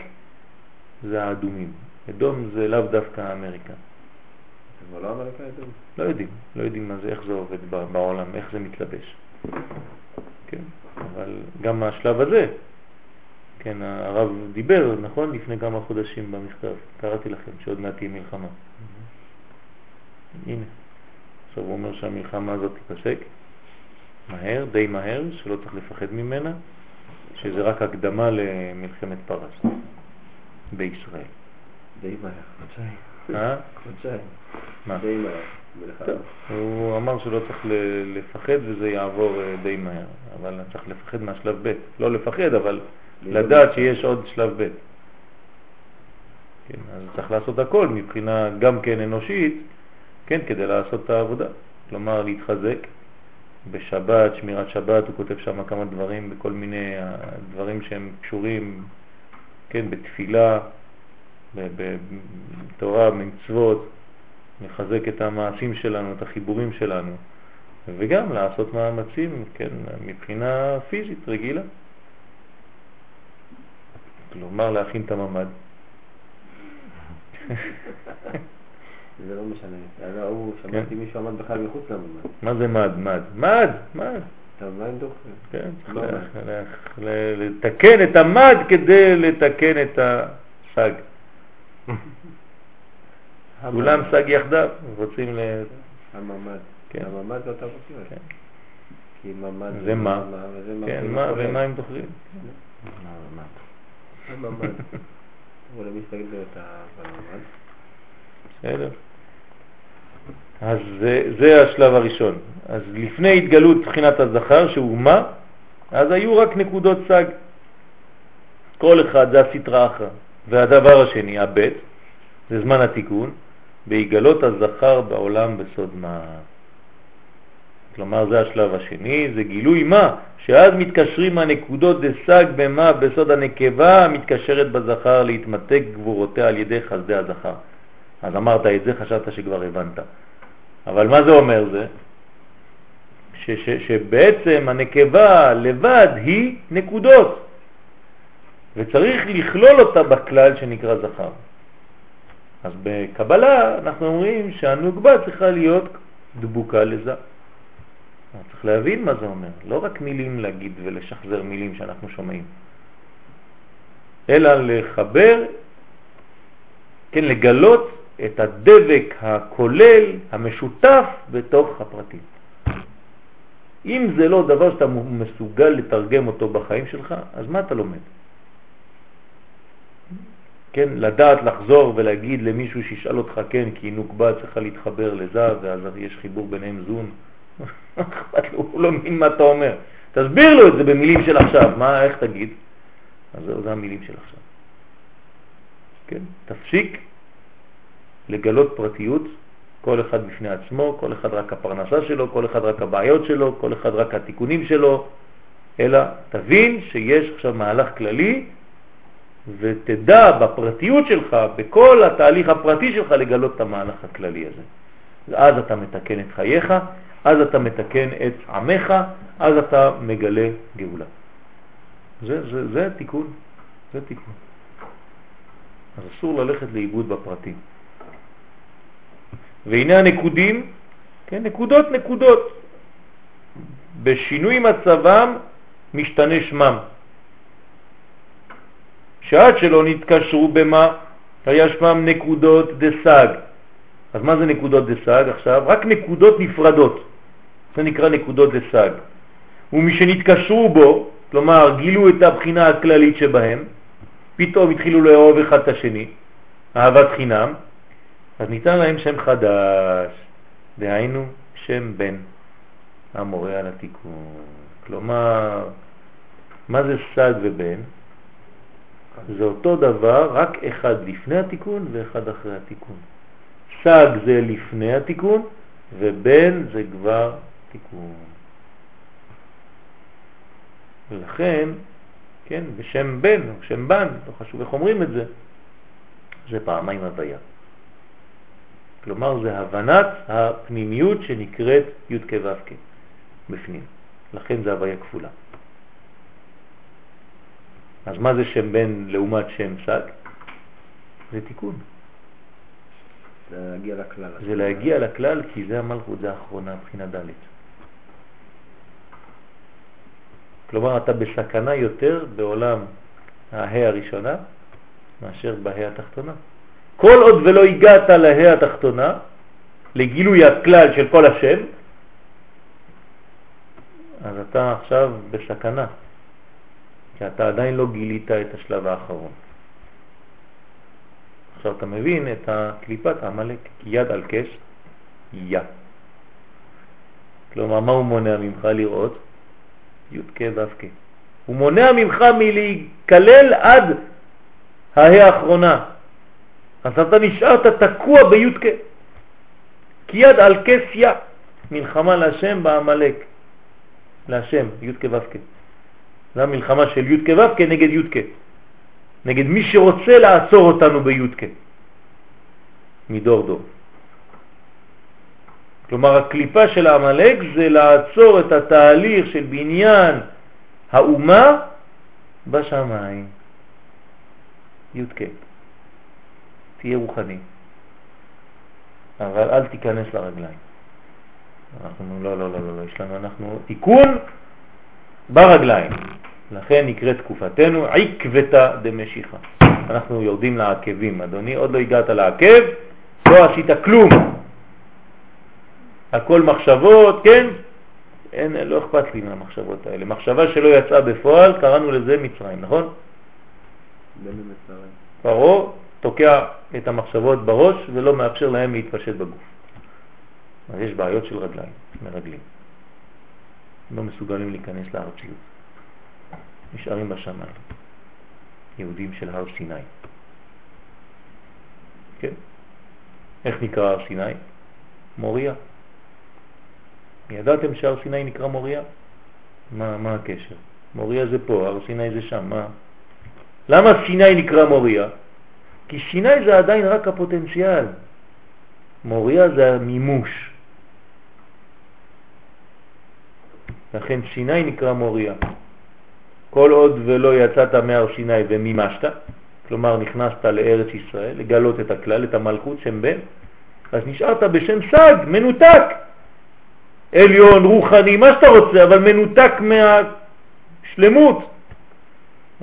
זה האדומים. אדום זה לאו דווקא אמריקה. כבר לא אמריקה אדום. לא יודעים, לא יודעים מה זה, איך זה עובד בעולם, איך זה מתלבש. כן, אבל גם השלב הזה, כן, הרב דיבר, נכון, לפני כמה חודשים במכתב, קראתי לכם שעוד מעט תהיה מלחמה. הנה, עכשיו הוא אומר שהמלחמה הזאת תיפסק מהר, די מהר, שלא צריך לפחד ממנה, שזה רק הקדמה למלחמת פרס בישראל. די מהר. חודשיים. אה? חודשיים. מה? די מהר. הוא אמר שלא צריך ל- לפחד וזה יעבור אה, די מהר, אבל צריך לפחד מהשלב ב', לא לפחד, אבל לדעת שיש עוד שלב ב'. כן, אז צריך לעשות הכל מבחינה גם כן אנושית, כן, כדי לעשות את העבודה. כלומר, להתחזק בשבת, שמירת שבת, הוא כותב שם כמה דברים, בכל מיני אה, דברים שהם קשורים, כן, בתפילה, בתורה, במצוות, לחזק את המעשים שלנו, את החיבורים שלנו, וגם לעשות מאמצים, כן, מבחינה פיזית רגילה. כלומר, להכין את הממ"ד. זה לא משנה. אז ההוא, שמעתי מישהו עמד בכלל מחוץ לממ"ד. מה זה מד? מד? מד? מד. אתה מבין דוח? כן, צריך לא לתקן את המד כדי לתקן את הסג. כולם סג יחדיו, רוצים ל... הממ"ד. כן. הממ"ד זה אותה אותיות. כן. כי ממ"ד זה מה? כן, מה. ומה הם תוכלים? הממ"ד. אולי מסתכל את הממ"ד. אז זה, זה השלב הראשון. אז לפני התגלות בחינת הזכר, שהוא מה? אז היו רק נקודות סג. כל אחד זה הסטרה אחרא. והדבר השני, הבית, זה זמן התיקון, בהיגלות הזכר בעולם בסוד מה. כלומר זה השלב השני, זה גילוי מה, שאז מתקשרים הנקודות דסג במה בסוד הנקבה המתקשרת בזכר להתמתק גבורותיה על ידי חסדי הזכר. אז אמרת את זה, חשבת שכבר הבנת. אבל מה זה אומר זה? ש, ש, שבעצם הנקבה לבד היא נקודות, וצריך לכלול אותה בכלל שנקרא זכר. אז בקבלה אנחנו אומרים שהנוגבה צריכה להיות דבוקה לזה. צריך להבין מה זה אומר, לא רק מילים להגיד ולשחזר מילים שאנחנו שומעים, אלא לחבר, כן, לגלות את הדבק הכולל, המשותף, בתוך הפרטים. אם זה לא דבר שאתה מסוגל לתרגם אותו בחיים שלך, אז מה אתה לומד? כן, לדעת לחזור ולהגיד למישהו שישאל אותך, כן, כי נוקבה צריכה להתחבר לזה, ואז יש חיבור ביניהם זון. הוא לא מבין מה אתה אומר. תסביר לו את זה במילים של עכשיו, מה, איך תגיד? אז זה המילים של עכשיו. כן, תפסיק לגלות פרטיות, כל אחד בפני עצמו, כל אחד רק הפרנסה שלו, כל אחד רק הבעיות שלו, כל אחד רק התיקונים שלו, אלא תבין שיש עכשיו מהלך כללי ותדע בפרטיות שלך, בכל התהליך הפרטי שלך לגלות את המהלך הכללי הזה. אז אתה מתקן את חייך, אז אתה מתקן את עמך, אז אתה מגלה גאולה. זה, זה, זה תיקון, זה תיקון. אז אסור ללכת לאיבוד בפרטים. והנה הנקודים, כן, נקודות נקודות, בשינוי מצבם משתנה שמם. שעד שלא נתקשרו במה, היה שמם נקודות דסג. אז מה זה נקודות דסג עכשיו? רק נקודות נפרדות. זה נקרא נקודות דסג. ומשנתקשרו בו, כלומר גילו את הבחינה הכללית שבהם, פתאום התחילו לאהוב אחד את השני, אהבת חינם, אז ניתן להם שם חדש, דהיינו שם בן. המורה על התיקון. כלומר, מה זה סג ובן? זה אותו דבר, רק אחד לפני התיקון ואחד אחרי התיקון. סג זה לפני התיקון ובן זה כבר תיקון. ולכן, כן, בשם בן או שם בן, לא חשוב איך אומרים את זה, זה פעמיים הוויה. כלומר, זה הבנת הפנימיות שנקראת י' כ' ו' כ' בפנים. לכן זה הוויה כפולה. אז מה זה שם בן לעומת שם סג? זה תיקון. זה להגיע לכלל. זה להגיע לכלל כי זה המלכות, זה האחרונה, מבחינה ד'. כלומר, אתה בסכנה יותר בעולם ההא הראשונה מאשר בהא התחתונה. כל עוד ולא הגעת להא התחתונה, לגילוי הכלל של כל השם, אז אתה עכשיו בסכנה, כי אתה עדיין לא גילית את השלב האחרון. עכשיו אתה מבין את הקליפת עמלק, יד על קש, יא. כלומר, מה הוא מונע ממך לראות? י' כ'. הוא מונע ממך מלהיכלל עד ההא האחרונה. אז אתה נשארת תקוע בי' כ'. כי יד על כס יא, מלחמה להשם בעמלק. להשם, י' כ' ו' כ'. זו המלחמה של י' כ' ו' כ' נגד י' כ'. נגד מי שרוצה לעצור אותנו בי' כ'. מדור דור. כלומר, הקליפה של העמלק זה לעצור את התהליך של בניין האומה בשמיים. י"ק. תהיה רוחני. אבל אל תיכנס לרגליים. אנחנו, לא, לא, לא, לא, לא, יש לנו, אנחנו תיקון ברגליים. לכן נקראת תקופתנו עקבתא דמשיחה. אנחנו יורדים לעקבים, אדוני, עוד לא הגעת לעקב, לא עשית כלום. הכל מחשבות, כן? אין, לא אכפת לי מהמחשבות האלה. מחשבה שלא יצאה בפועל, קראנו לזה מצרים, נכון? פרעה תוקע את המחשבות בראש ולא מאפשר להם להתפשט בגוף. אז יש בעיות של רגליים, מרגלים. לא מסוגלים להיכנס לארציות. נשארים בשמיים. יהודים של הר סיני. כן? איך נקרא הר סיני? מוריה. ידעתם שהר סיני נקרא מוריה? מה, מה הקשר? מוריה זה פה, הר סיני זה שם, מה? למה סיני נקרא מוריה? כי סיני זה עדיין רק הפוטנציאל. מוריה זה המימוש. לכן סיני נקרא מוריה. כל עוד ולא יצאת מהר סיני ומימשת, כלומר נכנסת לארץ ישראל, לגלות את הכלל, את המלכות שם בן, אז נשארת בשם סג, מנותק. עליון, רוחני, מה שאתה רוצה, אבל מנותק מהשלמות.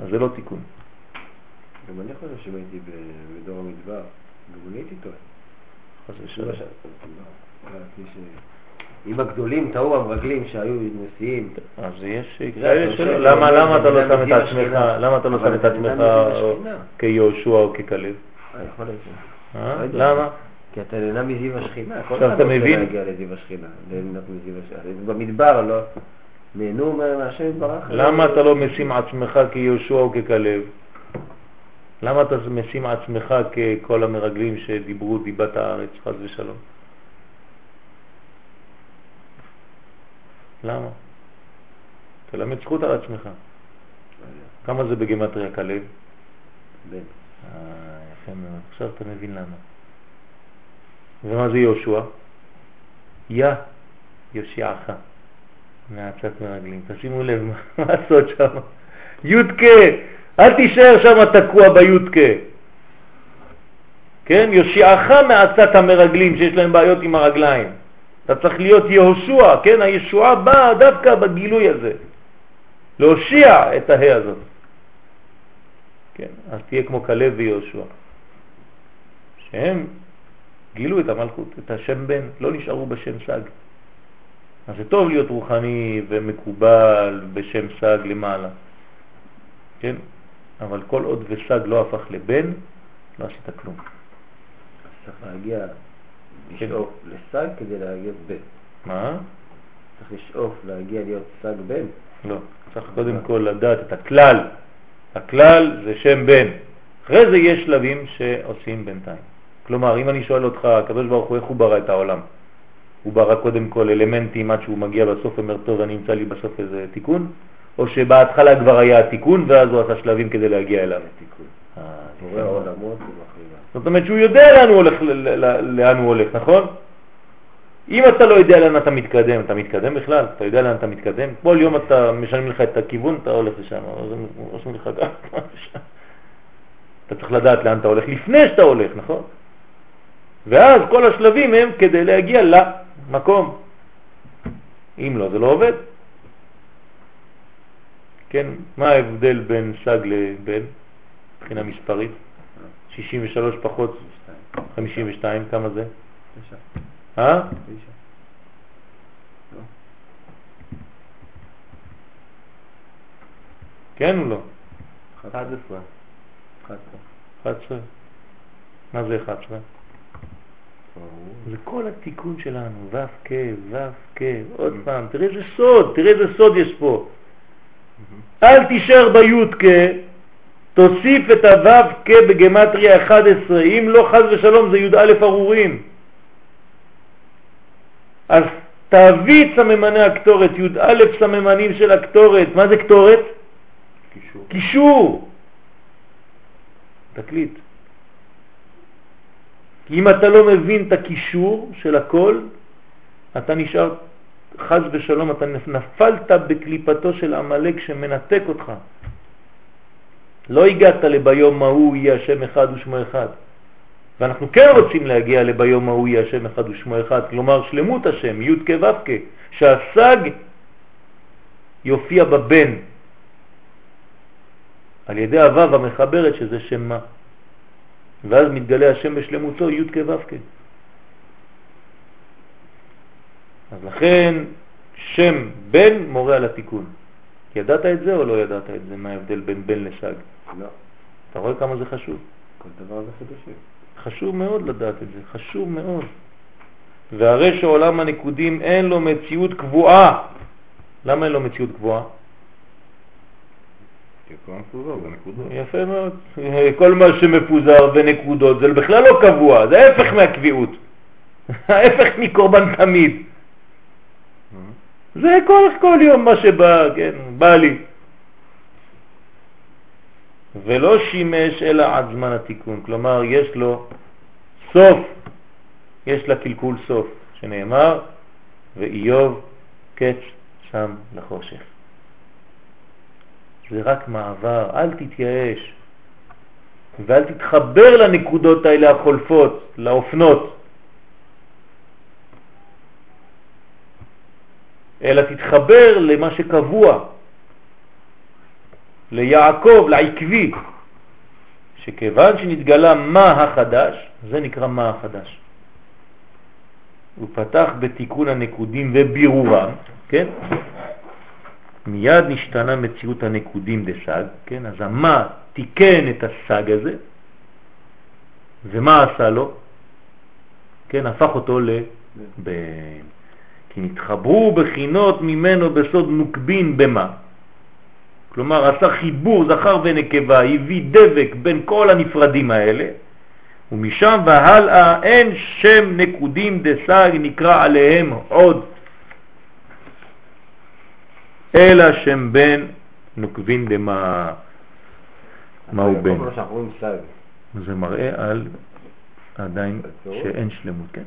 אז זה לא תיקון. גם אני חושב שאם הייתי בדור המדבר, גם אני הייתי טועה. חס ושלום. אם הגדולים טעו המרגלים שהיו נשיאים. אז יש כאלה שלא. למה למה אתה לא שם את עצמך, למה אתה לא שם את עצמך כיהושע או ככלב? יכול להיות. אה? למה? כי אתה נהנה מזיו השכינה. כל עכשיו אחד אתה מבין? להגיע לזיו השכינה. ליהנות מזיו השכינה. במדבר לא. נהנו מהשם יתברך. למה אתה לא משים עצמך כיהושע או ככלב? למה אתה משים עצמך ככל המרגלים שדיברו דיבת הארץ, חז ושלום? למה? תלמד זכות על עצמך. כמה זה בגמטריה כלב? בן. אה, יפה מאוד. עכשיו אתה מבין למה. ומה זה יהושע? יא, יושיעך, מעצת מרגלים. תשימו לב מה מה הסוד שם. יודקה, אל תישאר שם תקוע ביודקה. כן? יושיעך מעצת המרגלים שיש להם בעיות עם הרגליים. אתה צריך להיות יהושע, כן? הישועה באה דווקא בגילוי הזה. להושיע את ההא הזאת. כן, אז תהיה כמו כלב ויהושע. שהם גילו את המלכות, את השם בן, לא נשארו בשם סג. אז זה טוב להיות רוחני ומקובל בשם סג למעלה. כן? אבל כל עוד וסג לא הפך לבן, לא עשית כלום. אז צריך להגיע, לשאוף לסג כדי להגיע בן. מה? צריך לשאוף להגיע להיות סג בן. לא, צריך קודם כל לדעת את הכלל. הכלל זה שם בן. אחרי זה יש שלבים שעושים בינתיים. כלומר, אם אני שואל אותך, הקדוש ברוך הוא, איך הוא ברא את העולם? הוא ברא קודם כל אלמנטים עד שהוא מגיע בסוף אומר, טוב, אני אמצא לי בסוף איזה תיקון, או שבהתחלה כבר היה התיקון ואז הוא עשה שלבים כדי להגיע אליו. תיקון. אה, ומחריבה. זאת אומרת שהוא יודע לאן הוא הולך, לאן הוא הולך, נכון? אם אתה לא יודע לאן אתה מתקדם, אתה מתקדם בכלל? אתה יודע לאן אתה מתקדם? כל יום אתה משלמים לך את הכיוון, אתה הולך לשם, רושמים לך גם אתה צריך לדעת לאן אתה הולך לפני שאתה הולך, נכון? ואז כל השלבים הם כדי להגיע למקום. אם לא, זה לא עובד. כן, מה ההבדל בין שג לבין, מבחינה מספרית? 63 פחות 52, כמה זה? אה? כן או לא? 11. 11. מה זה 11? זה כל התיקון שלנו, ו' כ', ו' כ', עוד פעם, תראה איזה סוד, תראה איזה סוד יש פה. אל תישאר בי' כ', תוסיף את הו' כ' בגמטריה 11, אם לא חז ושלום זה י"א ארורים. אז תביא את סממני הקטורת, י"א סממנים של הקטורת, מה זה קטורת? קישור. קישור. תקליט. כי אם אתה לא מבין את הקישור של הכל, אתה נשאר, חז ושלום, אתה נפלת בקליפתו של עמלק שמנתק אותך. לא הגעת לביום ההוא יהיה השם אחד ושמו אחד. ואנחנו כן רוצים להגיע לביום ההוא יהיה השם אחד ושמו אחד, כלומר שלמות השם, י' כ' ו' כ', שהסג יופיע בבן, על ידי הוו המחברת שזה שם מה. ואז מתגלה השם בשלמותו י' כ' ו' כ'. אז לכן שם בן מורה על התיקון. ידעת את זה או לא ידעת את זה? מה ההבדל בין בן לשג? לא. אתה רואה כמה זה חשוב? כל דבר זה חידושים. חשוב מאוד לדעת את זה, חשוב מאוד. והרי שעולם הנקודים אין לו מציאות קבועה. למה אין לו מציאות קבועה? יפה מאוד. כל מה שמפוזר בנקודות זה בכלל לא קבוע, זה ההפך מהקביעות. ההפך מקורבן תמיד. זה כל, כל יום מה שבא, כן, בא לי. ולא שימש אלא עד זמן התיקון, כלומר יש לו סוף, יש לה קלקול סוף, שנאמר, ואיוב קץ שם לחושך. זה רק מעבר, אל תתייאש ואל תתחבר לנקודות האלה החולפות, לאופנות, אלא תתחבר למה שקבוע, ליעקב, לעקבי, שכיוון שנתגלה מה החדש, זה נקרא מה החדש. הוא פתח בתיקון הנקודים ובירורם, כן? מיד נשתנה מציאות הנקודים דסג, כן? אז המה תיקן את הסג הזה, ומה עשה לו? כן, הפך אותו לבן. כי נתחברו בחינות ממנו בסוד נוקבין במה. כלומר, עשה חיבור זכר ונקבה, הביא דבק בין כל הנפרדים האלה, ומשם והלאה אין שם נקודים דסג נקרא עליהם עוד אלא שם בן נוקבין דמה מהו בן. זה מראה על עדיין שאין שלמות, כן?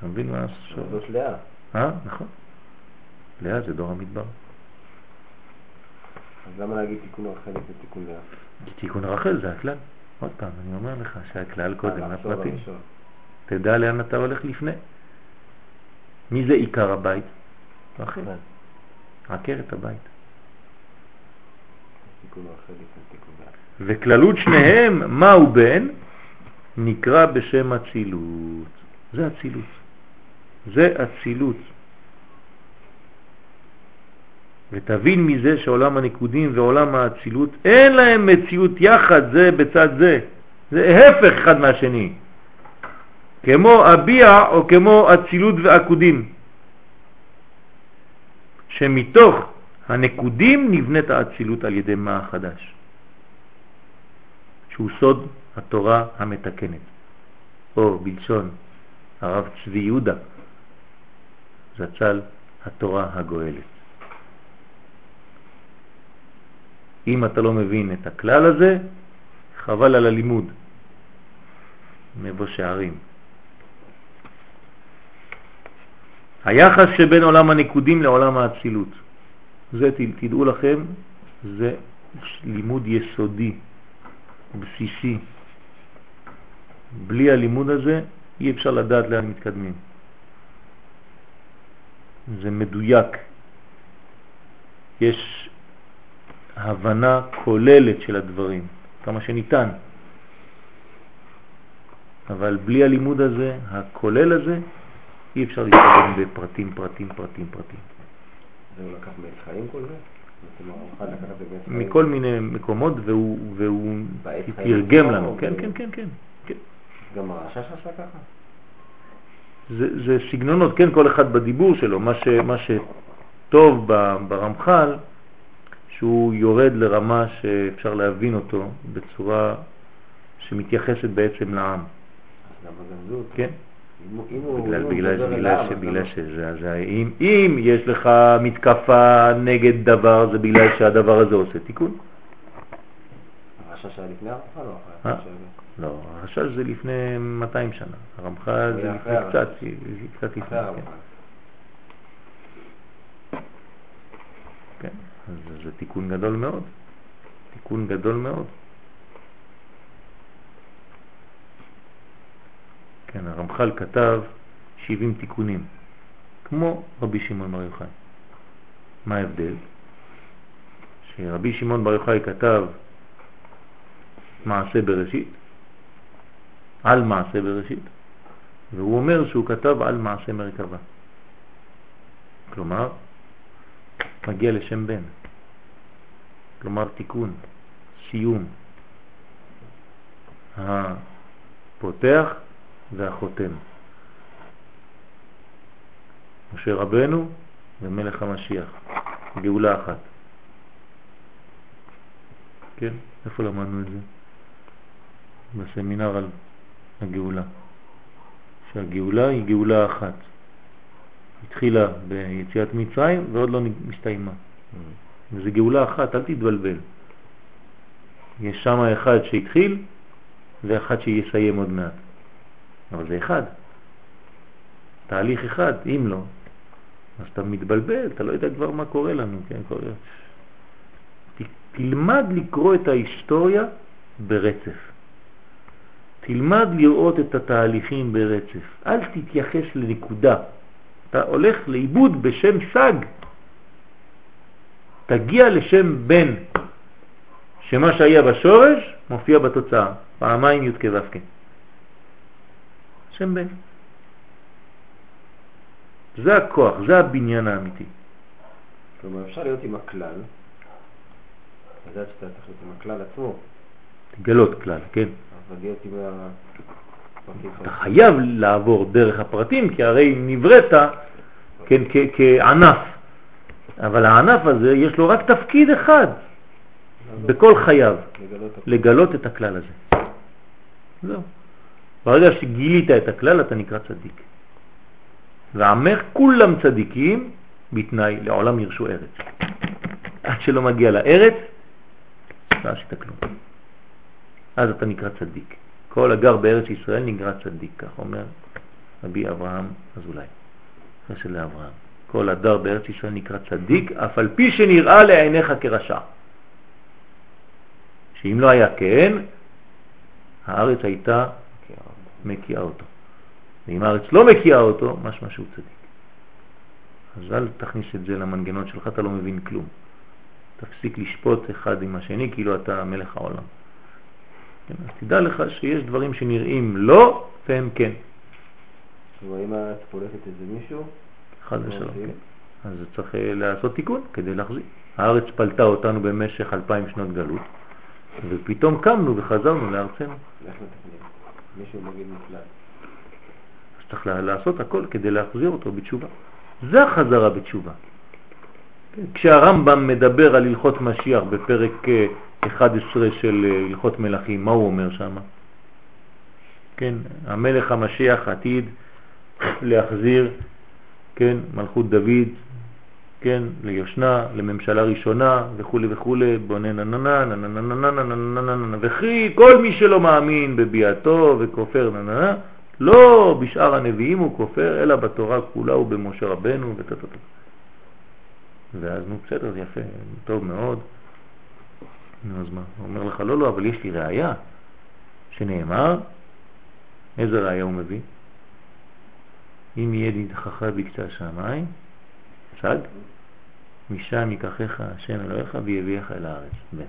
אתה מבין מה השאלה? זאת לאה. אה, נכון. לאה זה דור המדבר. אז למה להגיד תיקון רחל זה תיקון לאה? תיקון רחל זה הכלל. עוד פעם, אני אומר לך שהכלל קודם לפרטים. תדע לאן אתה הולך לפני. מי זה עיקר הבית? רחל. עקרת הבית. וכללות שניהם, מה הוא בן? נקרא בשם אצילות. זה אצילות. זה אצילות. ותבין מזה שעולם הנקודים ועולם האצילות אין להם מציאות יחד זה בצד זה. זה הפך אחד מהשני. כמו אביע או כמו אצילות ועקודים. שמתוך הנקודים נבנית האצילות על ידי מה החדש, שהוא סוד התורה המתקנת, או בלשון הרב צבי יהודה, זצ"ל התורה הגואלת. אם אתה לא מבין את הכלל הזה, חבל על הלימוד. מבוא שערים. היחס שבין עולם הנקודים לעולם האצילות. זה, תדעו לכם, זה לימוד יסודי, בסיסי. בלי הלימוד הזה אי אפשר לדעת לאן מתקדמים. זה מדויק. יש הבנה כוללת של הדברים, כמה שניתן. אבל בלי הלימוד הזה, הכולל הזה, אי אפשר להתקדם בפרטים, פרטים, פרטים, פרטים. זה הוא לקח מעץ חיים כל זה? מכל מיני מקומות והוא, והוא תרגם לנו, כן, כן, כן, כן, כן. גם הרשש עשה ככה? זה, זה סגנונות, כן, כל אחד בדיבור שלו, מה, ש, מה שטוב ברמח"ל, שהוא יורד לרמה שאפשר להבין אותו בצורה שמתייחסת בעצם לעם. כן. בגלל, בגלל, בגלל, בגלל שזה, זה, אם, אם יש לך מתקפה נגד דבר, זה בגלל שהדבר הזה עושה תיקון. הרשש היה לפני הרמח"ל או אחרי? לא, הרשש זה לפני 200 שנה, הרמח"ל זה לפני קצת, קצת לפני. כן. כן, אז זה תיקון גדול מאוד, תיקון גדול מאוד. כן, הרמח"ל כתב 70 תיקונים, כמו רבי שמעון בר יוחאי. מה ההבדל? שרבי שמעון בר יוחאי כתב מעשה בראשית, על מעשה בראשית, והוא אומר שהוא כתב על מעשה מרכבה. כלומר, מגיע לשם בן. כלומר, תיקון, סיום. הפותח והחותם. משה רבנו ומלך המשיח, גאולה אחת. כן? איפה למדנו את זה? בסמינר על הגאולה. שהגאולה היא גאולה אחת. התחילה ביציאת מצרים ועוד לא מסתיימה. וזה גאולה אחת, אל תתבלבל. יש שם אחד שהתחיל ואחד שיסיים עוד מעט. אבל זה אחד. תהליך אחד, אם לא, אז אתה מתבלבל, אתה לא יודע כבר מה קורה לנו, כן? קורה. תלמד לקרוא את ההיסטוריה ברצף. תלמד לראות את התהליכים ברצף. אל תתייחס לנקודה. אתה הולך לאיבוד בשם סג. תגיע לשם בן, שמה שהיה בשורש מופיע בתוצאה, פעמיים י' כו' שם בן. זה הכוח, זה הבניין האמיתי. כלומר, אפשר להיות עם הכלל, לדעת שאתה צריך להיות עם הכלל עצמו. תגלות כלל, כן. עם. אתה חייב לעבור דרך הפרטים, כי הרי נבראת כן, כענף. אבל הענף הזה יש לו רק תפקיד אחד בכל חייו, לגלות את הכלל הזה. זהו. ברגע שגילית את הכלל אתה נקרא צדיק. ועמך כולם צדיקים בתנאי לעולם ירשו ארץ. עד שלא מגיע לארץ, לא עשית כלום. אז אתה נקרא צדיק. כל הגר בארץ ישראל נקרא צדיק, כך אומר רבי אברהם אזולאי, חסד לאברהם. כל הדר בארץ ישראל נקרא צדיק, אף על פי שנראה לעיניך כרשע. שאם לא היה כן, הארץ הייתה מקיאה אותו. ואם הארץ לא מקיאה אותו, משמע שהוא צדיק. אז אל תכניס את זה למנגנון שלך, אתה לא מבין כלום. תפסיק לשפוט אחד עם השני כאילו אתה מלך העולם. כן, אז תדע לך שיש דברים שנראים לא והם כן. כלומר, אם את פולטת איזה מישהו, חד ושלום, כן. אז צריך אה, לעשות תיקון כדי להחזיר. הארץ פלטה אותנו במשך אלפיים שנות גלות, ופתאום קמנו וחזרנו לארצנו. מישהו מגיד נפלט. אז צריך לעשות הכל כדי להחזיר אותו בתשובה. זה החזרה בתשובה. כשהרמב"ם מדבר על הלכות משיח בפרק 11 אה, של אה, הלכות מלכים, מה הוא אומר שם? כן, המלך המשיח עתיד להחזיר, כן, מלכות דוד, כן, ליושנה, לממשלה ראשונה וכו' וכו', בונה נננה, נננה, נננה, וכי כל מי שלא מאמין בביאתו וכופר נננה, לא בשאר הנביאים הוא כופר, אלא בתורה כולה ובמשה רבנו ותתתת. ואז נו בסדר, יפה, טוב מאוד. נו אז מה? הוא אומר לך, לא, לא, אבל יש לי ראייה שנאמר, איזה ראייה הוא מביא? אם יהיה נדחך בקצה השמיים, שג, משם ייקחך השם אלוהיך ויביאך אל הארץ. זה,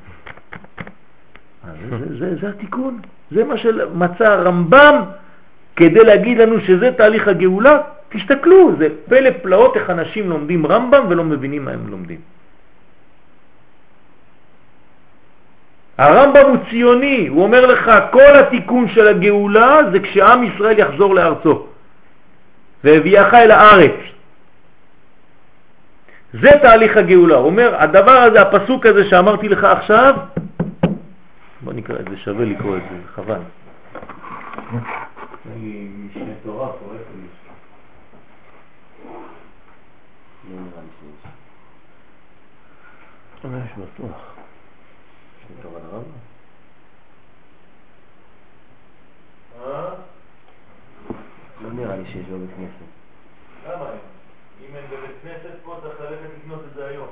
זה, זה התיקון, זה מה שמצא הרמב"ם כדי להגיד לנו שזה תהליך הגאולה. תסתכלו, זה פלא פלאות איך אנשים לומדים רמב"ם ולא מבינים מה הם לומדים. הרמב"ם הוא ציוני, הוא אומר לך כל התיקון של הגאולה זה כשעם ישראל יחזור לארצו והביאך אל הארץ. זה תהליך הגאולה. הוא אומר, הדבר הזה, הפסוק הזה שאמרתי לך עכשיו, בוא נקרא את זה, שווה לקרוא את זה, חבל. אני משנה תורה פה, איפה יש? לא נראה לי שיש. יש בטוח. משנה תורה לרמב"ם? לא נראה לי שיש בבית כנסת. למה אין? אם אין בבית כנסת פה צריך ללכת לקנות את זה היום.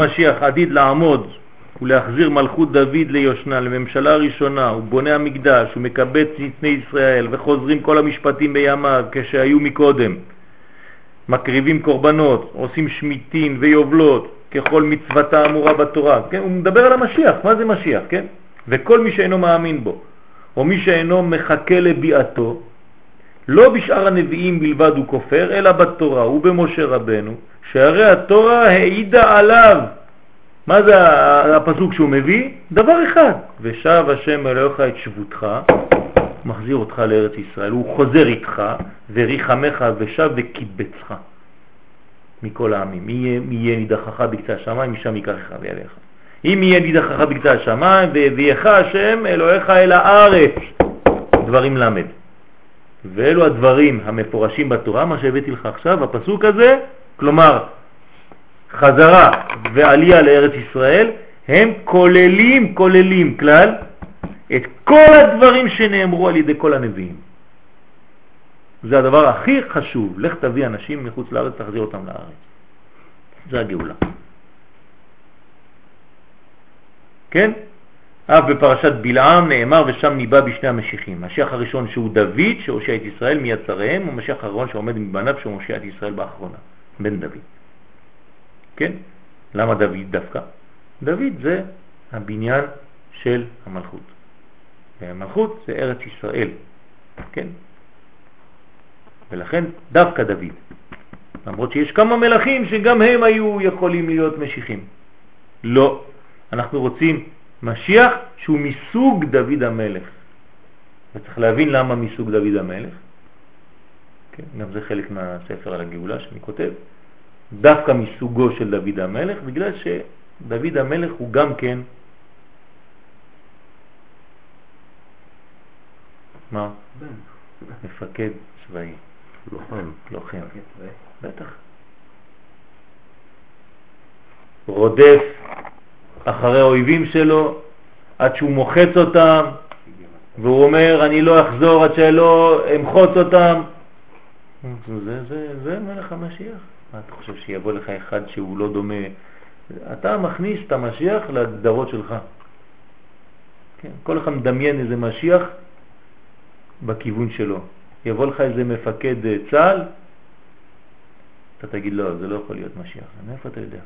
המשיח עתיד לעמוד ולהחזיר מלכות דוד ליושנה, לממשלה ראשונה, הוא בונה המקדש, הוא מקבץ נתני ישראל וחוזרים כל המשפטים בימיו כשהיו מקודם. מקריבים קורבנות, עושים שמיטין ויובלות ככל מצוותה אמורה בתורה. כן? הוא מדבר על המשיח, מה זה משיח? כן? וכל מי שאינו מאמין בו, או מי שאינו מחכה לביאתו, לא בשאר הנביאים בלבד הוא כופר, אלא בתורה ובמשה רבנו, שהרי התורה העידה עליו. מה זה הפסוק שהוא מביא? דבר אחד, ושב השם אלוהיך את שבותך, מחזיר אותך לארץ ישראל, הוא חוזר איתך, וריחמך ושב וקיבצך מכל העמים. מי יהיה נידחך בקצה השמיים, משם ייקחך ויעליך. אם יהיה נידחך בקצה השמיים, והביאך השם אלוהיך אל הארץ. דברים למד. ואלו הדברים המפורשים בתורה, מה שהבאתי לך עכשיו, הפסוק הזה, כלומר חזרה ועלייה לארץ ישראל, הם כוללים, כוללים כלל, את כל הדברים שנאמרו על ידי כל הנביאים. זה הדבר הכי חשוב, לך תביא אנשים מחוץ לארץ, תחזיר אותם לארץ. זה הגאולה. כן? אף בפרשת בלעם נאמר ושם ניבא בשני המשיחים. משיח הראשון שהוא דוד שהושיע את ישראל מיד צריהם, ומשיח האחרון שעומד מבניו שהוא מושיע את ישראל באחרונה, בן דוד. כן? למה דוד דווקא? דוד זה הבניין של המלכות. והמלכות זה ארץ ישראל, כן? ולכן דווקא דוד. למרות שיש כמה מלכים שגם הם היו יכולים להיות משיחים. לא, אנחנו רוצים משיח שהוא מסוג דוד המלך. וצריך להבין למה מסוג דוד המלך. כן, גם זה חלק מהספר על הגאולה שאני כותב. דווקא מסוגו של דוד המלך, בגלל שדוד המלך הוא גם כן מה? מפקד צבאי. לוחם. לוחם. בטח. רודף אחרי האויבים שלו עד שהוא מוחץ אותם, והוא אומר, אני לא אחזור עד שלא אמחוץ אותם. זה, זה, זה מלך המשיח. מה אתה חושב שיבוא לך אחד שהוא לא דומה? אתה מכניס את המשיח להגדרות שלך. כן, כל אחד מדמיין איזה משיח בכיוון שלו. יבוא לך איזה מפקד אה, צה"ל, אתה תגיד לא, זה לא יכול להיות משיח. מאיפה אתה יודע?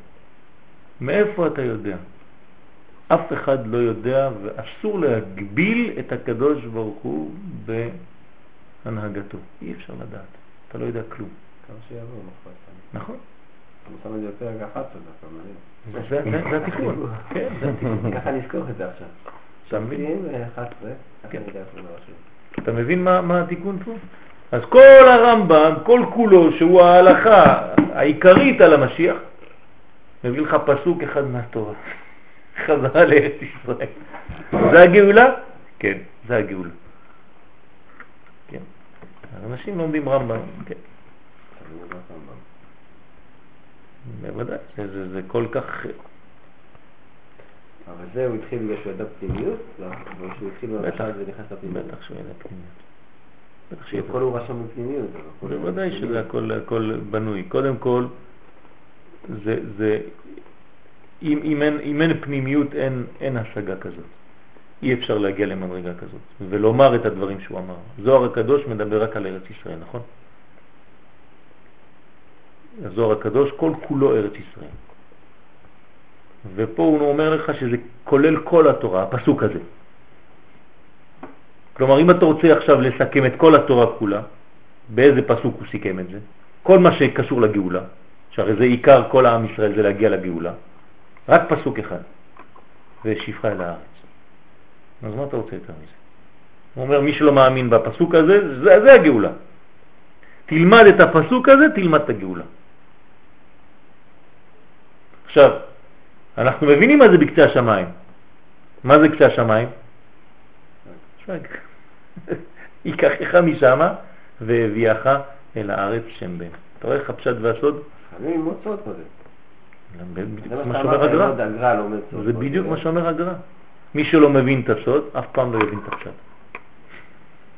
מאיפה אתה יודע? אף אחד לא יודע ואסור להגביל את הקדוש ברוך הוא בהנהגתו. אי אפשר לדעת. אתה לא יודע כלום. כמה שיבוא, מחפש. נכון. הוא שם את זה בפרק 11, זה מעניין. זה זה התיקון. כן, זה התיקון. ככה נזכור את זה עכשיו. אתה מבין? שופטים 11, ככה כן. אתה מבין מה, מה התיקון פה? אז כל הרמב"ם, כל כולו, שהוא ההלכה העיקרית על המשיח, מביא לך פסוק אחד מהתורה. חזרה לארץ ישראל. זה הגאולה? כן, זה הגאולה. כן. אנשים לומדים רמב"ם, כן. בוודאי, זה, זה, זה כל כך... אבל זה הוא התחיל בגלל שהוא ידע פנימיות? לא, אבל כשהוא התחיל במשל זה נכנס לפנימיות. בטח שהוא ידע פנימיות. בטח שהכל שידע. הוא רשם בפנימיות. הכל בוודאי. שזה הכל, הכל בנוי. קודם כל, זה, זה, אם, אם, אין, אם אין פנימיות אין, אין השגה כזאת. אי אפשר להגיע למדרגה כזאת ולומר את הדברים שהוא אמר. זוהר הקדוש מדבר רק על ארץ ישראל, נכון? הזוהר הקדוש כל כולו ארץ ישראל. ופה הוא אומר לך שזה כולל כל התורה, הפסוק הזה. כלומר, אם אתה רוצה עכשיו לסכם את כל התורה כולה, באיזה פסוק הוא סיכם את זה? כל מה שקשור לגאולה, שהרי זה עיקר כל העם ישראל, זה להגיע לגאולה, רק פסוק אחד, ושפחה אל הארץ. אז מה אתה רוצה יותר מזה? הוא אומר, מי שלא מאמין בפסוק הזה, זה, זה הגאולה. תלמד את הפסוק הזה, תלמד את הגאולה. עכשיו, אנחנו מבינים מה זה בקצה השמיים. מה זה קצה השמיים? ייקחך משם והביאך אל הארץ שם בן. אתה רואה איך הפשט והסוד? חייבים ללמוד סוד קודם. זה. בדיוק מה שאומר הגר"א. מי שלא מבין את הסוד, אף פעם לא יבין את הפשט.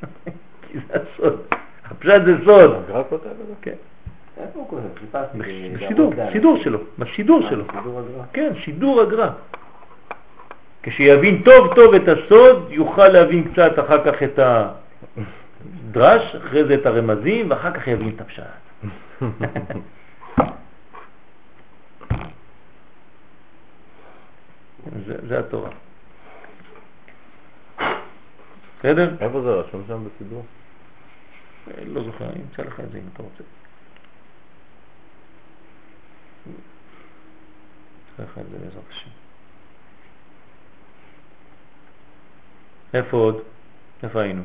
כי זה הסוד. הפשט זה סוד. הגר"א כותב את זה? כן. איפה הוא כותב? בשידור. שידור שלו, בשידור אה, שלו. שידור הגר"א. כן, שידור הגר"א. כשיבין טוב טוב את הסוד, יוכל להבין קצת אחר כך את הדרש, אחרי זה את הרמזים, ואחר כך יבין את הפשט. זה, זה התורה. בסדר? איפה זה רשום שם בסידור? לא זוכר, אני אמצא לך את זה אם אתה רוצה. אמצא לך את זה בעזרת השם. איפה עוד? איפה היינו?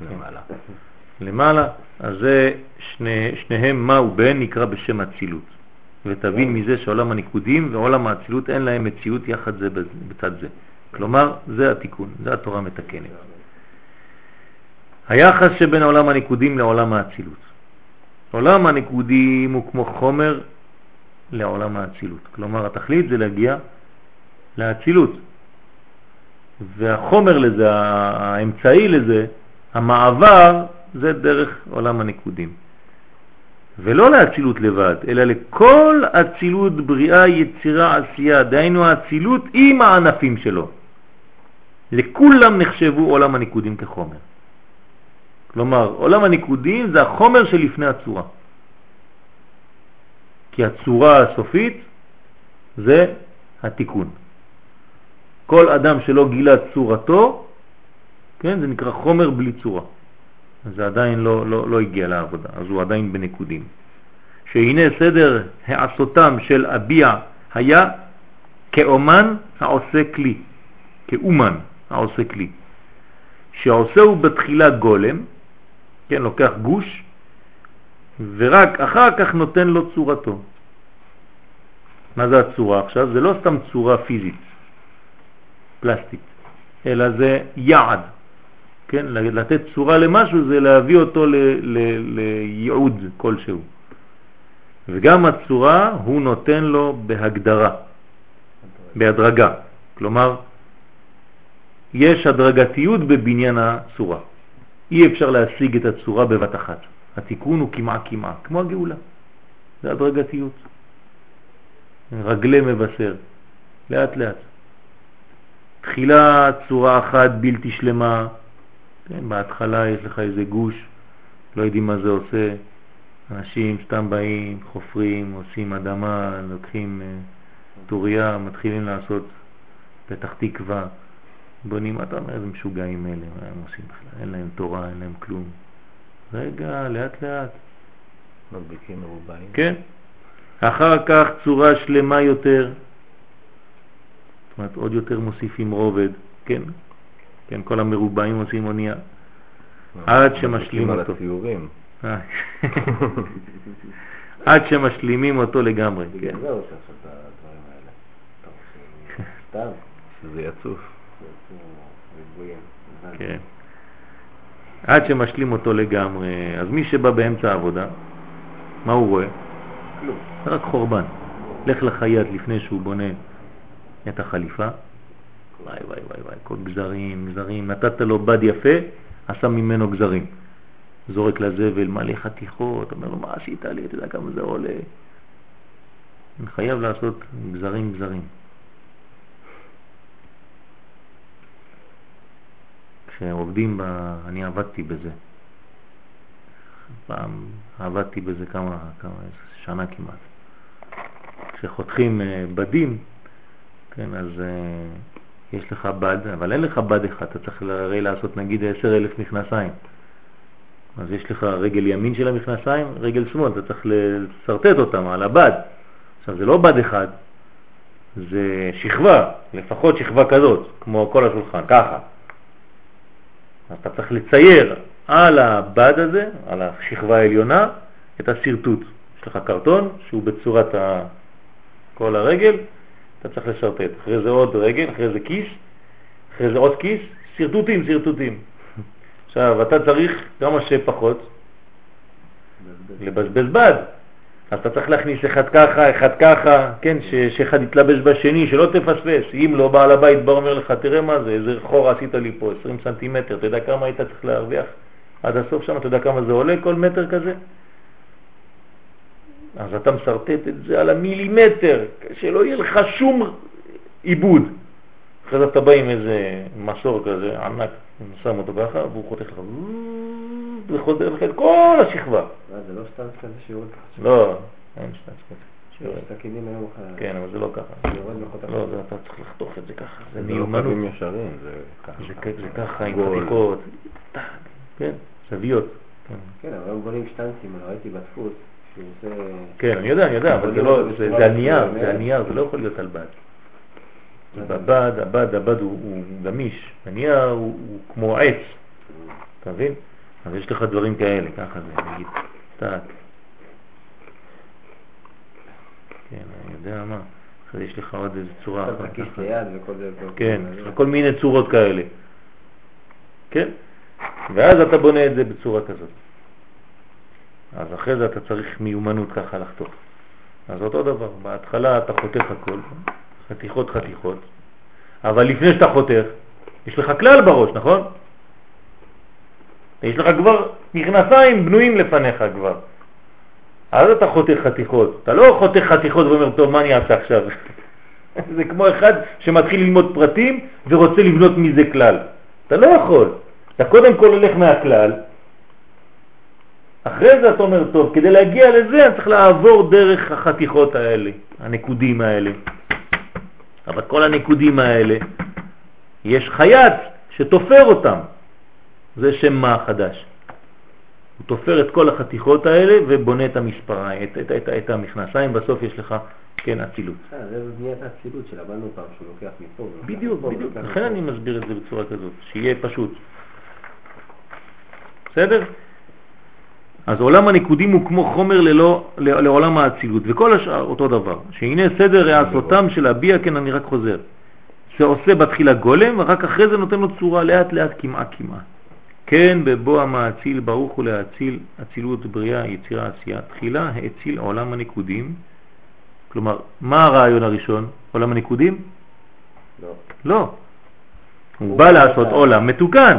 למעלה. למעלה, אז זה שני, שניהם מה הוא בן נקרא בשם אצילות. ותבין מזה שעולם הניקודים ועולם האצילות אין להם מציאות יחד זה בצד זה. כלומר, זה התיקון, זה התורה מתקנת. היחס שבין עולם הניקודים לעולם האצילות. עולם הניקודים הוא כמו חומר לעולם האצילות. כלומר, התכלית זה להגיע לאצילות. והחומר לזה, האמצעי לזה, המעבר, זה דרך עולם הניקודים. ולא לאצילות לבד, אלא לכל אצילות, בריאה, יצירה, עשייה, דהיינו האצילות עם הענפים שלו. לכולם נחשבו עולם הניקודים כחומר. כלומר, עולם הניקודים זה החומר שלפני הצורה. כי הצורה הסופית זה התיקון. כל אדם שלא גילה צורתו, כן, זה נקרא חומר בלי צורה. זה עדיין לא, לא, לא הגיע לעבודה, אז הוא עדיין בנקודים. שהנה סדר העשותם של אביע היה כאומן העושה כלי, כאומן העושה כלי. שעושה הוא בתחילה גולם, כן, לוקח גוש, ורק אחר כך נותן לו צורתו. מה זה הצורה עכשיו? זה לא סתם צורה פיזית, פלסטית, אלא זה יעד. כן, לתת צורה למשהו זה להביא אותו לייעוד כלשהו. וגם הצורה הוא נותן לו בהגדרה, בהדרגה. כלומר, יש הדרגתיות בבניין הצורה. אי אפשר להשיג את הצורה בבת אחת. התיקון הוא כמעה כמעה, כמו הגאולה. זה הדרגתיות. רגלי מבשר, לאט לאט. תחילה צורה אחת בלתי שלמה, כן, בהתחלה יש לך איזה גוש, לא יודעים מה זה עושה, אנשים סתם באים, חופרים, עושים אדמה, לוקחים אה, טוריה, מתחילים לעשות פתח תקווה, בונים, אתה אומר, איזה משוגעים אלה, מה הם עושים בכלל? אין להם תורה, אין להם כלום. רגע, לאט לאט. מדביקים מרובעים. כן. אחר כך צורה שלמה יותר, זאת אומרת עוד יותר מוסיפים רובד, כן? כן, כל המרובעים עושים אונייה. עד שמשלים על אותו. הציורים. אה. עד שמשלימים אותו לגמרי, כן. בגלל זה עושה עכשיו את הדברים האלה. סתם, שזה יצוף. כן. עד שמשלים אותו לגמרי. אז מי שבא באמצע העבודה, מה הוא רואה? כלום. רק חורבן. לך לחייט לפני שהוא בונה את החליפה. וואי וואי וואי וואי, כל גזרים, גזרים. נתת לו בד יפה, עשה ממנו גזרים. זורק לזבל מלא חתיכות, אומר לו, מה עשית לי? אתה יודע כמה זה עולה? אני חייב לעשות גזרים גזרים. כשעובדים, ב... אני עבדתי בזה. פעם עבדתי בזה כמה, כמה, שנה כמעט. כשחותכים אה, בדים, כן, אז אה, יש לך בד, אבל אין לך בד אחד, אתה צריך הרי לעשות נגיד 10,000 מכנסיים. אז יש לך רגל ימין של המכנסיים, רגל שמאל, אתה צריך לסרטט אותם על הבד. עכשיו זה לא בד אחד, זה שכבה, לפחות שכבה כזאת, כמו כל השולחן, ככה. אז אתה צריך לצייר על הבד הזה, על השכבה העליונה, את השרטוט. יש לך קרטון שהוא בצורת. כל הרגל, אתה צריך לשרטט. אחרי זה עוד רגל, אחרי זה כיס, אחרי זה עוד כיס, שרטוטים, שרטוטים. עכשיו, אתה צריך כמה שפחות לבזבז בד. אז אתה צריך להכניס אחד ככה, אחד ככה, כן, ש- שאחד יתלבש בשני, שלא תפספס. אם לא, בעל הבית בא אומר לך, תראה מה זה, איזה חור עשית לי פה, 20 סנטימטר, אתה יודע כמה היית צריך להרוויח עד הסוף שם, אתה יודע כמה זה עולה כל מטר כזה? אז אתה מסרטט את זה על המילימטר, שלא יהיה לך שום עיבוד. אחרי זה אתה בא עם איזה מסור כזה ענק, שם אותו ככה, והוא חותך לך, וחוזר לך את כל השכבה. זה לא סתם כזה שיורד ככה? לא, אין שטנץ כזה. סכינים היום. כן, אבל זה לא ככה. לא, זה אתה צריך לחתוך את זה ככה, זה זה לא מיומנות. קווים ישרים, זה ככה. זה כ- זה ככה עם. חתיקות, כן, זוויות. כן. אבל היום בונים שטנצים, ראיתי בדפוס. כן, אני יודע, אני יודע, אבל זה לא, זה זה הנייר, זה הנייר, זה לא יכול להיות על בד. כי בבד, הבד, הבד הוא גמיש, הנייר הוא כמו עץ, אתה מבין? אז יש לך דברים כאלה, ככה זה, נגיד, טק. כן, אני יודע מה. זה יש לך עוד איזה צורה אחת. כן. יש לך כל מיני צורות כאלה. כן? ואז אתה בונה את זה בצורה כזאת. אז אחרי זה אתה צריך מיומנות ככה לחתוך. אז אותו דבר, בהתחלה אתה חותך הכל, חתיכות חתיכות, אבל לפני שאתה חותך, יש לך כלל בראש, נכון? יש לך כבר מכנסיים בנויים לפניך כבר. אז אתה חותך חתיכות. אתה לא חותך חתיכות ואומר, טוב, מה אני אעשה עכשיו? זה כמו אחד שמתחיל ללמוד פרטים ורוצה לבנות מזה כלל. אתה לא יכול. אתה קודם כל הולך מהכלל, אחרי זה אתה אומר, טוב, כדי להגיע לזה אני צריך לעבור דרך החתיכות האלה, הנקודים האלה. אבל כל הנקודים האלה, יש חייט שתופר אותם. זה שם מה החדש. הוא תופר את כל החתיכות האלה ובונה את המספריים, את, את, את, את המכנסיים, בסוף יש לך, כן, אצילות. זה בניית האצילות שלמדנו פעם, שהוא לוקח מפה. בדיוק, בדיוק. לכן. אני מסביר את זה בצורה כזאת, שיהיה פשוט. בסדר? אז עולם הנקודים הוא כמו חומר ללא, לעולם האצילות, וכל השאר אותו דבר. שהנה סדר העשותם של הביע, כן, אני רק חוזר. זה עושה בתחילה גולם, ורק אחרי זה נותן לו צורה לאט לאט כמעה כמעה. כן, בבוא המאציל ברוך הוא להציל אצילות בריאה, יצירה, עשייה. תחילה האציל עולם הנקודים. כלומר, מה הרעיון הראשון? עולם הנקודים? לא. לא. הוא הוא בא לעשות. עולם מתוקן,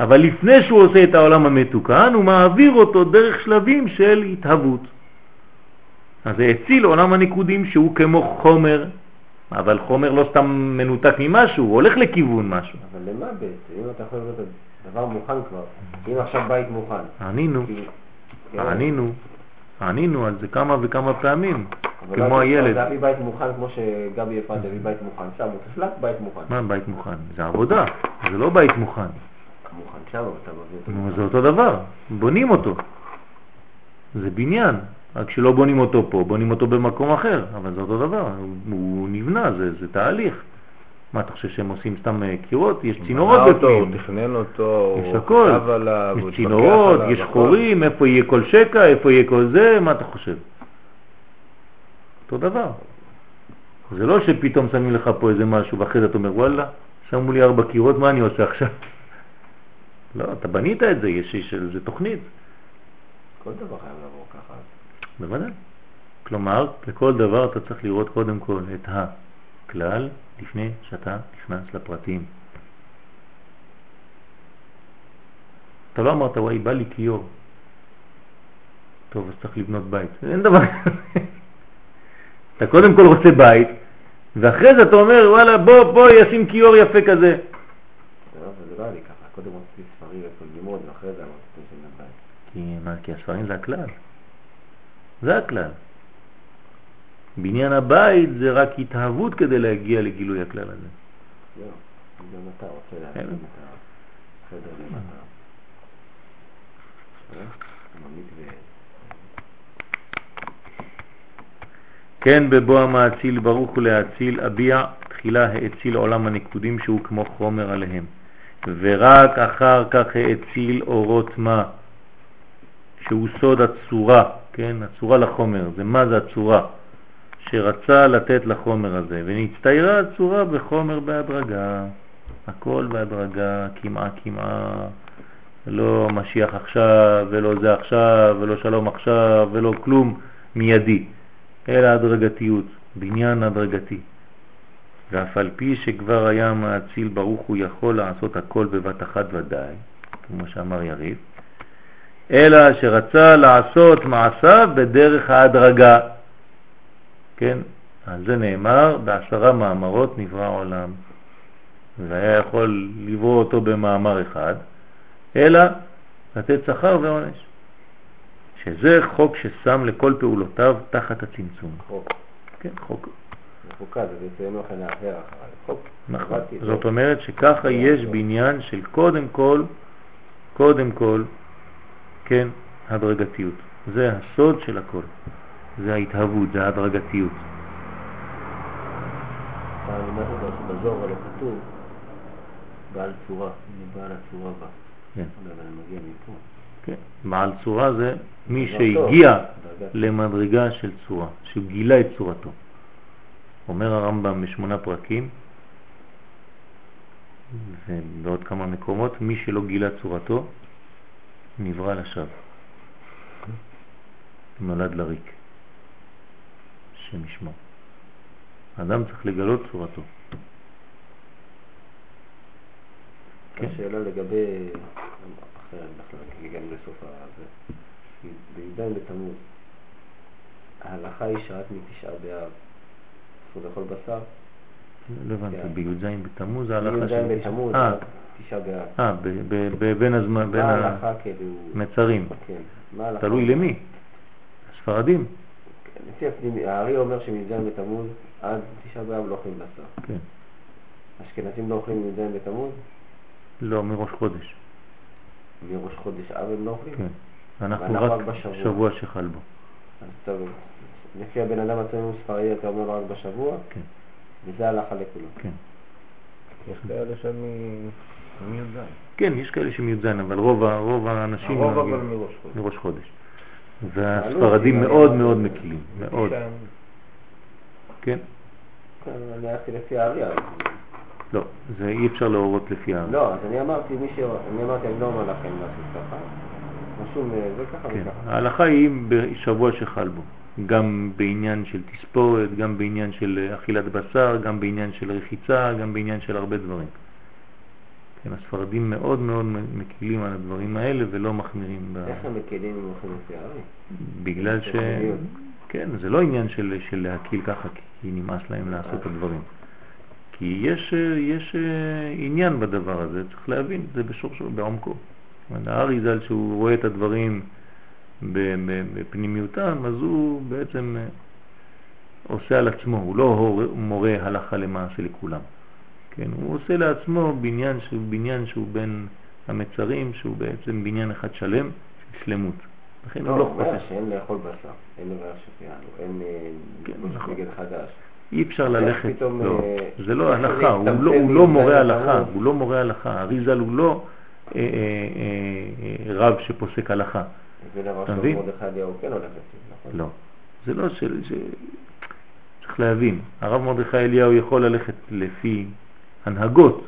אבל לפני שהוא עושה את העולם המתוקן, הוא מעביר אותו דרך שלבים של התהוות. אז זה הציל עולם הנקודים שהוא כמו חומר, אבל חומר לא סתם מנותק ממשהו, הוא הולך לכיוון משהו. אבל למה בעצם? אם אתה יכול לראות את דבר מוכן כבר. אם עכשיו בית מוכן. ענינו, כי- כן. ענינו, ענינו על זה כמה וכמה פעמים, לא כמו הייתי- הילד. זה להביא בית מוכן, כמו שגבי יפת הביא בית מוכן. שם הוא תפלק בית מוכן. מה בית מוכן? זה עבודה, זה לא בית מוכן. מוכן שם, אבל אתה מביא אותו. זה אותו דבר, בונים אותו. זה בניין, רק שלא בונים אותו פה, בונים אותו במקום אחר, אבל זה אותו דבר, הוא, הוא נבנה, זה, זה תהליך. מה אתה חושב שהם עושים סתם אה, קירות? יש צינורות בנה אותו, הוא בפנים, תכנן אותו, יש הוא הכל, חשב עליו, הוא יש התווכח צינורות, עליו, יש. חורים, איפה יהיה כל שקע, איפה יהיה כל זה, מה אתה חושב? אותו דבר. זה לא שפתאום שמים לך פה איזה משהו ואחרי זה אתה אומר וואלה, שמו לי ארבע קירות, מה אני עושה עכשיו? לא, אתה בנית את זה, יש, איזה תוכנית. כל דבר חייב לעבור ככה. בוודאי. כלומר, לכל דבר אתה צריך לראות קודם כל את הכלל לפני שאתה נכנס לפרטים. אתה לא אמרת, וואי, בא לי כיור. טוב, אז צריך לבנות בית. אין דבר. אתה קודם כל רוצה בית, ואחרי זה אתה אומר, וואלה, בוא, בוא, ישים כיור יפה כזה. זה לא- זה לא היה לי ככה. קודם רציתי ספרים איפה ללמוד, ואחרי זה אמרתי שאני שם בית. כי, מה, כי הספרים זה הכלל. זה הכלל. בניין הבית זה רק התאהבות כדי להגיע לגילוי הכלל הזה. זהו. גם אתה רוצה כן. להקים את החדר. אה? כן בבוא המאציל ברוך הוא להציל אביע תחילה האציל עולם הנקודים שהוא כמו חומר עליהם ורק אחר כך האציל אורות מה שהוא סוד הצורה, כן, הצורה לחומר, זה מה זה הצורה? שרצה לתת לחומר הזה ונצטיירה הצורה בחומר בהדרגה, הכל בהדרגה, כמעה כמעה, לא משיח עכשיו ולא זה עכשיו ולא שלום עכשיו ולא כלום מיידי. אלא הדרגתיות, בניין הדרגתי. ואף על פי שכבר היה מאציל ברוך הוא יכול לעשות הכל בבת אחת ודאי, כמו שאמר יריב, אלא שרצה לעשות מעשיו בדרך ההדרגה. כן, על זה נאמר, בעשרה מאמרות נברא עולם. והיה יכול לברוא אותו במאמר אחד, אלא לתת שכר ועונש. שזה חוק ששם לכל פעולותיו תחת הצמצום. חוק. כן, חוק. חוקה, זה בעצם לא אחריי. חוק. נכון. זאת אומרת שככה יש. בניין של קודם כל, קודם כל, כן, הדרגתיות. זה הסוד של הכל. זה ההתהוות, זה ההדרגתיות. בזוהר לא כתוב בעל צורה, הנה בעל הצורה בא. כן. אבל אני מגיע מפה. כן. בעל צורה זה מי שהגיע. למדרגה של צורה, שהוא גילה את צורתו. אומר הרמב"ם בשמונה פרקים, ובעוד כמה מקומות, מי שלא גילה צורתו, נברא לשווא. נולד לריק. השם ישמור. האדם צריך לגלות צורתו. כן. השאלה לגבי, אחרי אנחנו הגענו לסוף הזה, בי"ז בתמוז, ההלכה היא שרק מתשעה באב, אסור לאכול בשר, לא הבנתי, כן. בי"ז בתמוז ההלכה בי"ז של בתמוז, אה, תשעה באב. אה, בין הזמן, בין ההלכה כאילו, המצרים. כן? תלוי למי. הספרדים. לפי הפנימי, הארי אומר שמ"ז בתמוז עד תשעה באב לא אוכלים בשר. כן. אשכנזים לא אוכלים מ"ז בתמוז, לא, מראש חודש. מראש חודש אב הם לא אוכלים. כן. אנחנו רק בשבוע. שבוע שחל בו. אז טוב, לפי הבן אדם עצמו ספרדי אתה אומר רק בשבוע, כן. וזה הלכה לכולם. כן. יש כאלה שהם מי"ז. כן, יש כאלה שמי"ז, אבל רוב, רוב האנשים הרוב אבל מראש חודש. מראש חודש. והספרדים מאוד מאוד מקילים, מאוד. כן? כן, אני הלכתי לפי הארי. אז- לא, זה אי אפשר להורות לפי ה... לא, אז אני אמרתי, מי ש... אני אמרתי, אני לא אומר לכם לעשות ככה. רשום זה ככה כן. וככה. ההלכה היא בשבוע שחל בו. גם בעניין של תספורת, גם בעניין של אכילת בשר, גם בעניין של רחיצה, גם בעניין של הרבה דברים. כן, הספרדים מאוד מאוד מקילים על הדברים האלה ולא מחמירים. איך הם אם הולכים לפי הארי? בגלל ש... כן, זה לא עניין של, של להקיל ככה כי נמאס להם לעשות את הדברים. כי יש, אה, יש אה, עניין בדבר הזה, צריך להבין, זה בשורשו, בעומקו. האריזל שהוא רואה את הדברים בפנימיותם, אז הוא בעצם אה, עושה על עצמו, הוא לא מורה הלכה למעשה לכולם. כן, הוא עושה לעצמו בניין שהוא בניין שהוא בין המצרים, שהוא בעצם בניין אחד שלם של שלמות. לכן הוא לא, לא חושב. שאין לאכול בשר, אין לבעיה שפיאנו, אין כן, נכון. נגד חדש. אי אפשר ללכת, לא, אה, זה לא הלכה, הוא לא, הוא לא מורה הלכה, הוא לא מורה הלכה, אריזל הוא לא אה, אה, רב שפוסק הלכה. זה דבר שמרדכי אליהו כן הולך לפי, נכון? לא, זה לא ש... צריך להבין, הרב מרדכי אליהו יכול ללכת לפי הנהגות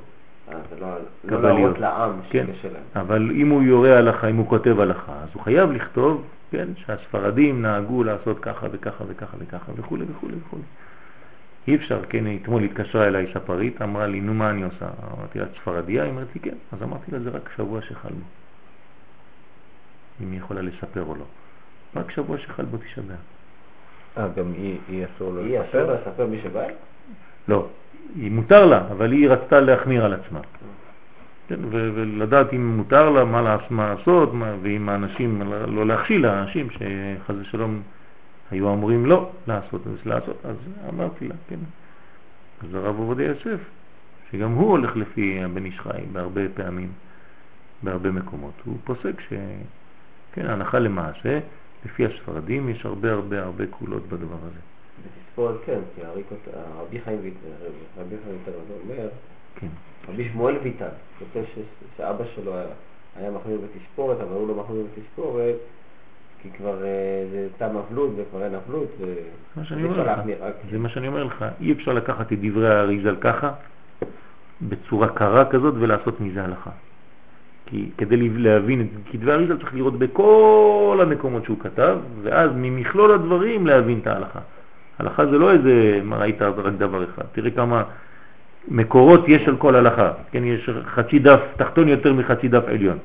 לא, לא להראות לעם כן, אבל אם הוא יורה הלכה, אם הוא כותב הלכה, אז הוא חייב לכתוב, כן, שהספרדים נהגו לעשות ככה וככה וככה וככה וכו' וכו' וכו'. אי אפשר, כן, אתמול התקשרה אליי ספרית, אמרה לי, נו מה אני עושה? אמרתי לה, ספרדיה? היא אמרת לי, כן. אז אמרתי לה, זה רק שבוע שחלמו. אם היא יכולה לספר או לא. רק שבוע שחל בו תשעה אה, גם היא, היא אסור לה לספר? היא אסור לספר מי שבא? לא, היא מותר לה, אבל היא רצתה להחמיר על עצמה. כן, ולדעת אם מותר לה מה לעשות, מה, ואם האנשים, לא להכשיל לאנשים שחז ושלום היו אמורים לא לעשות, אז לעשות, אז אמרתי לה, כן. אז הרב עובדיה יוסף, שגם הוא הולך לפי הבן איש חי בהרבה פעמים, בהרבה מקומות, הוא פוסק ש... כן, הנחה למעשה, לפי הספרדים יש הרבה הרבה הרבה קולות בדבר הזה. בתספורת כן, כי רבי חיים ויטל, רבי חיים ויטל אומר, כן. רבי שמואל ויטל, כותב שאבא שלו היה מחמיר בתספורת, אבל הוא לא מחמיר בתספורת, כי כבר אה, זה תם אבלות וכבר אין אבלות, זה מה שאני אומר לך, אי אפשר לקחת את דברי האריזל ככה, בצורה קרה כזאת ולעשות מזה הלכה. כי כדי להבין את כתבי אריזל צריך לראות בכל המקומות שהוא כתב, ואז ממכלול הדברים להבין את ההלכה. הלכה זה לא איזה, מה ראית רק דבר אחד, תראה כמה מקורות יש על כל הלכה, כן, יש חצי דף תחתון יותר מחצי דף עליון.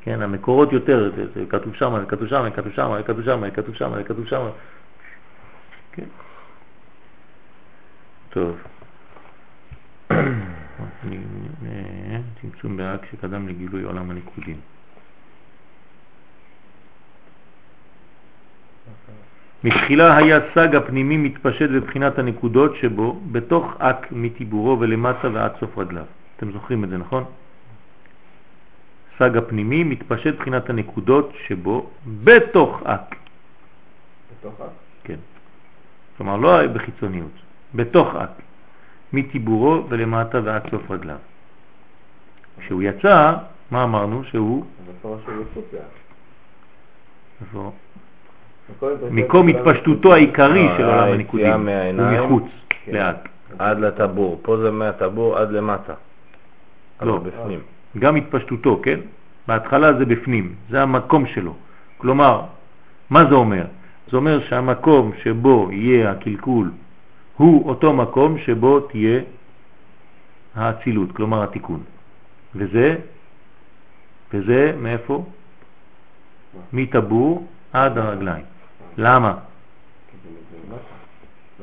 כן, המקורות יותר, זה, זה כתוב שם, כתוב שם, כתוב שם, כתוב שם, כתוב שם, כתוב שם. כן. טוב. צמצום באק שקדם לגילוי עולם הניקודים. מתחילה היה סג הפנימי מתפשט בבחינת הנקודות שבו, בתוך אק מטיבורו ולמטה ועד סוף רגליו. אתם זוכרים את זה, נכון? סג הפנימי מתפשט בחינת הנקודות שבו, בתוך אק. בתוך אק? כן. כלומר, לא בחיצוניות, בתוך אק. מטיבורו ולמטה ועד סוף רגליו. כשהוא יצא, מה אמרנו? שהוא... מקום התפשטותו העיקרי אה, של עולם הניקודים, הוא מחוץ כן. לאט. עד לטבור, פה זה מהטבור עד למטה. לא, בפנים. גם התפשטותו, כן? בהתחלה זה בפנים, זה המקום שלו. כלומר, מה זה אומר? זה אומר שהמקום שבו יהיה הקלקול הוא אותו מקום שבו תהיה האצילות, כלומר התיקון. וזה, וזה מאיפה? מטבור עד הרגליים. למה?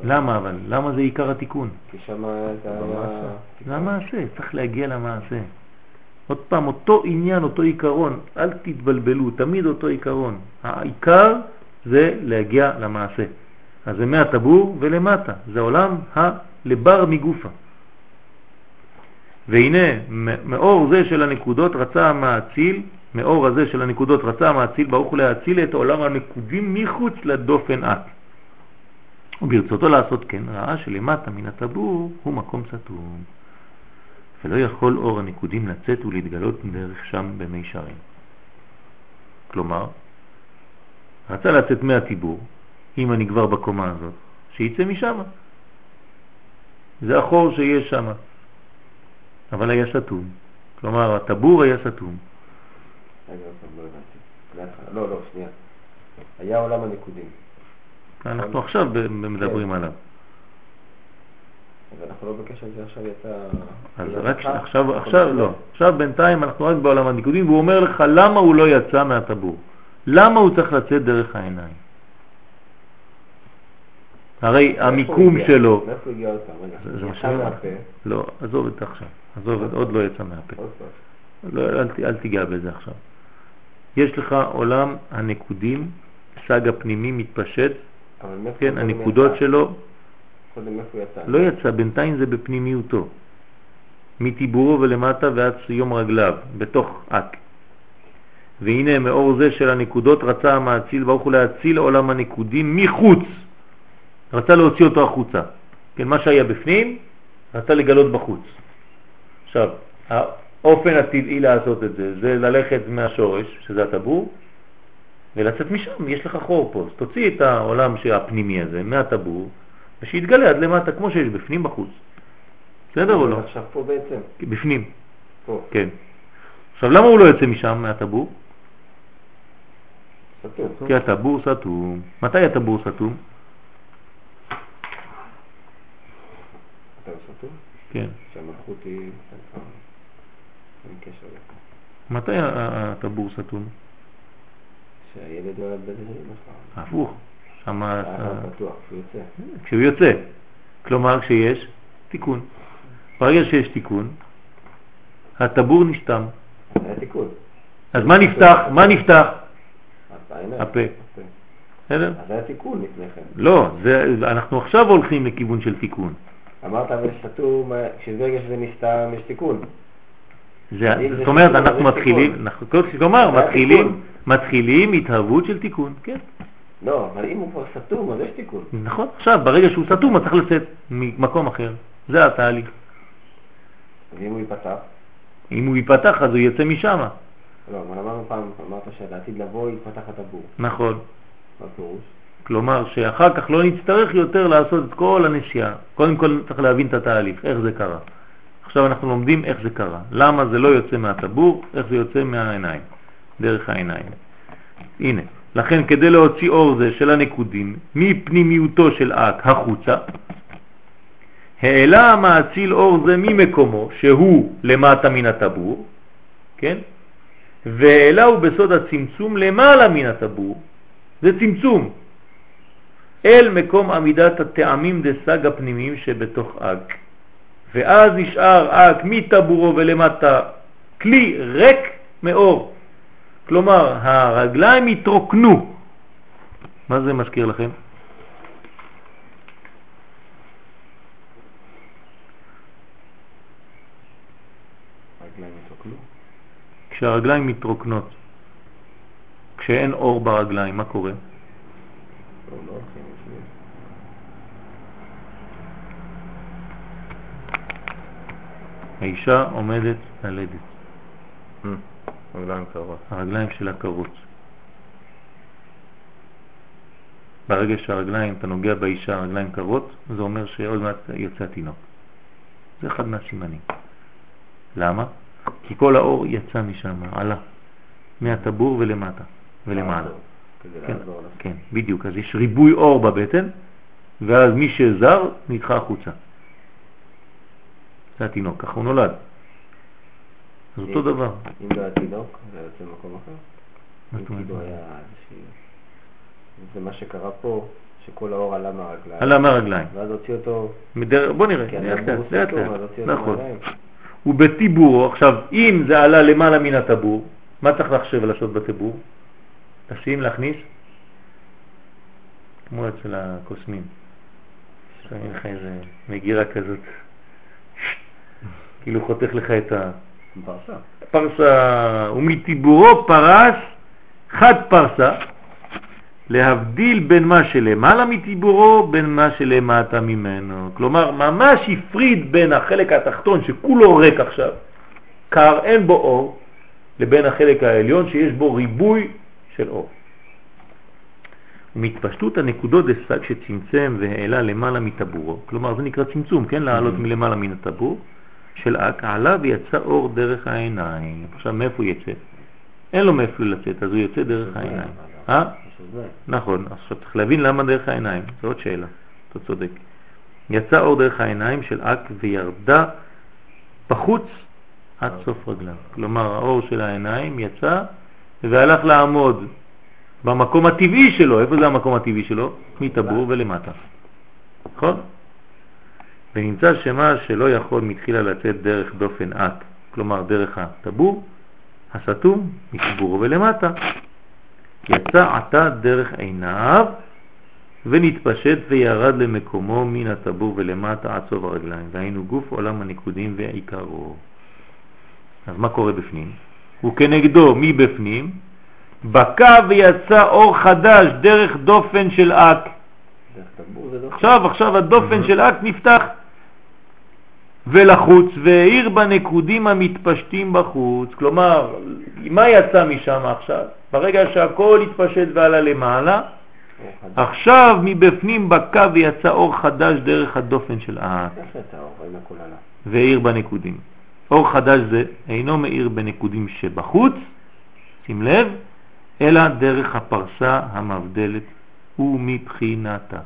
למה אבל? למה זה עיקר התיקון? כי שם זה היה... למעשה, צריך להגיע למעשה. עוד פעם, אותו עניין, אותו עיקרון, אל תתבלבלו, תמיד אותו עיקרון. העיקר זה להגיע למעשה. אז זה מהטבור ולמטה, זה עולם הלבר מגופה. והנה, מאור זה של הנקודות רצה המאציל, מאור הזה של הנקודות רצה המאציל, ברוך הוא להציל את עולם הנקודים מחוץ לדופן את. וברצותו לעשות כן, ראה שלמטה מן הטבור הוא מקום סתום, ולא יכול אור הנקודים לצאת ולהתגלות דרך שם במי שרים. כלומר, רצה לצאת מהטיבור, אם אני כבר בקומה הזאת, שיצא משם. זה החור שיש שם. אבל היה סתום. כלומר, הטבור היה סתום. לא, לא, שנייה. היה עולם הנקודים. אנחנו עכשיו מדברים עליו. אז אנחנו לא בקשר לזה עכשיו יצא... אז רק עכשיו, עכשיו לא. עכשיו בינתיים אנחנו רק בעולם הנקודים, והוא אומר לך למה הוא לא יצא מהטבור. למה הוא צריך לצאת דרך העיניים? הרי המיקום? שלו, מאיפה הגיע עוד פעם? רגע, יצא. מהפה, לא, עזוב את זה עכשיו, עזוב, עוד לא יצא מהפה. פעם. לא, אל, תיגע בזה עכשיו. יש לך עולם הנקודים, סג הפנימי מתפשט, כן, הנקודות? שלו קודם מאיפה יצא? לא יצא, בינתיים זה בפנימיותו. מטיבורו ולמטה ועד סיום רגליו, בתוך אק. והנה מאור זה של הנקודות רצה המאציל ברוך הוא להציל עולם הנקודים מחוץ. רצה להוציא אותו החוצה. כן, מה שהיה בפנים, רצה לגלות בחוץ. עכשיו, האופן הטבעי לעשות את זה, זה ללכת מהשורש, שזה הטבור, ולצאת משם, יש לך חור פה. אז תוציא את העולם הפנימי הזה מהטבור, ושיתגלה עד למטה, כמו שיש בפנים בחוץ. בסדר או לא? עכשיו פה בעצם, בפנים, פה, כן. עכשיו, למה הוא לא יוצא משם, מהטבור? סתום. כי הטבור סתום. מתי הטבור סתום? סתום? כן. שהמלכות היא... אין קשר לזה. מתי הטבור סתום? שהילד נולד בזה אמא שלך. הפוך. שם ה- היה פתוח, הוא יוצא. כשהוא יוצא. כלומר, כשיש תיקון. ברגע שיש תיקון, הטבור נסתם. אז היה תיקון. אז מה נפתח? מה נפתח? הפה. בסדר? אז היה תיקון לפני כן. לא, אנחנו עכשיו הולכים לכיוון של תיקון. אמרת אבל סתום, כשברגע שזה נסתם יש תיקון. זאת אומרת, אז אנחנו מתחילים, כלומר, מתחילים. מתחילים התהוות של תיקון, כן. לא, אבל אם הוא כבר סתום אז יש תיקון. נכון, עכשיו, ברגע שהוא סתום, הוא צריך לצאת ממקום אחר. זה התהליך. ואם הוא ייפתח? אם הוא ייפתח, אז הוא יצא משם. לא, אבל אמרנו פעם, אמרת שלעתיד לבוא יתפתח הטבור. נכון. מה הפירוש? כלומר, שאחר כך לא נצטרך יותר לעשות את כל הנסיעה. קודם כל צריך להבין את התהליך, איך זה קרה. עכשיו אנחנו לומדים איך זה קרה. למה זה לא יוצא מהטבור, איך זה יוצא מהעיניים, דרך העיניים. הנה, לכן כדי להוציא אור זה של הנקודים מפנימיותו של אק החוצה, העלה המאציל אור זה ממקומו, שהוא למטה מן הטבור, כן? והעלהו בסוד הצמצום למעלה מן הטבור, זה צמצום, אל מקום עמידת הטעמים דסג הפנימיים שבתוך אק. ואז נשאר אק מטבורו ולמטה כלי ריק מאור. כלומר, הרגליים התרוקנו. מה זה מזכיר לכם? כשהרגליים מתרוקנות, כשאין אור ברגליים, מה קורה? לא, לא הולכים, יושבים. האישה עומדת ללדת, קרות. הרגליים שלה קרות. ברגע שהרגליים, אתה נוגע באישה, הרגליים קרות, זה אומר שעוד מעט יוצא התינוק. זה אחד מהסימנים. למה? כי כל האור יצא משם, עלה, מהטבור ולמטה, ולמעלה. כן. כן, בדיוק. אז יש ריבוי אור בבטן, ואז מי שזר נדחה החוצה. זה התינוק, ככה הוא נולד. אז אותו דבר. אם לא היה תינוק, זה יוצא במקום אחר. מה זאת אומרת? כאילו איזושהי... זה מה שקרה פה, שכל האור עלה מהרגליים. עלה מהרגליים. ואז הוציא אותו. בוא נראה, כי לאט לאט, נכון. מהעיניים. ובטיבורו, עכשיו, אם זה עלה למעלה מן הטבור, מה צריך לחשב ולעשות בטיבור? לשים, להכניס? כמו אצל הקוסמים. שמים לך איזה מגירה כזאת, כאילו חותך לך את ה... פרסה. פרסה, ומטיבורו פרס חד פרסה, להבדיל בין מה שלמעלה מטיבורו בין מה שלמטה ממנו. כלומר, ממש הפריד בין החלק התחתון שכולו ריק עכשיו, קר, אין בו אור, לבין החלק העליון שיש בו ריבוי של אור. ומתפשטות הנקודות דסק שצמצם והעלה למעלה מטבורו, כלומר זה נקרא צמצום, כן? לעלות מלמעלה מן הטבור של אק, עלה ויצא אור דרך העיניים. עכשיו מאיפה הוא יצא? אין לו מאיפה לצאת, אז הוא יוצא דרך העיניים. אה? נכון, עכשיו צריך להבין למה דרך העיניים, זו עוד שאלה, אתה צודק. יצא אור דרך העיניים של אק וירדה בחוץ עד סוף רגליו. כלומר, האור של העיניים יצא והלך לעמוד במקום הטבעי שלו. איפה זה המקום הטבעי שלו? מטבור ולמטה. נכון? ונמצא שמה שלא יכול מתחילה לצאת דרך דופן את, כלומר דרך הטבור, הסתום, מחיבור ולמטה, יצא עתה דרך עיניו ונתפשט וירד למקומו מן הטבור ולמטה עד סוף הרגליים, והיינו גוף עולם הניקודים ועיקרו. אז מה קורה בפנים? הוא כנגדו מבפנים, בקע ויצא אור חדש דרך דופן של אק. עכשיו, עכשיו הדופן של אק נפתח ולחוץ והאיר בנקודים המתפשטים בחוץ. כלומר, מה יצא משם עכשיו? ברגע שהכל התפשט ועלה למעלה, עכשיו מבפנים בקע ויצא אור חדש דרך הדופן של האק. והאיר בנקודים. אור חדש זה אינו מאיר בנקודים שבחוץ, שים לב, אלא דרך הפרסה המבדלת ומבחינתה.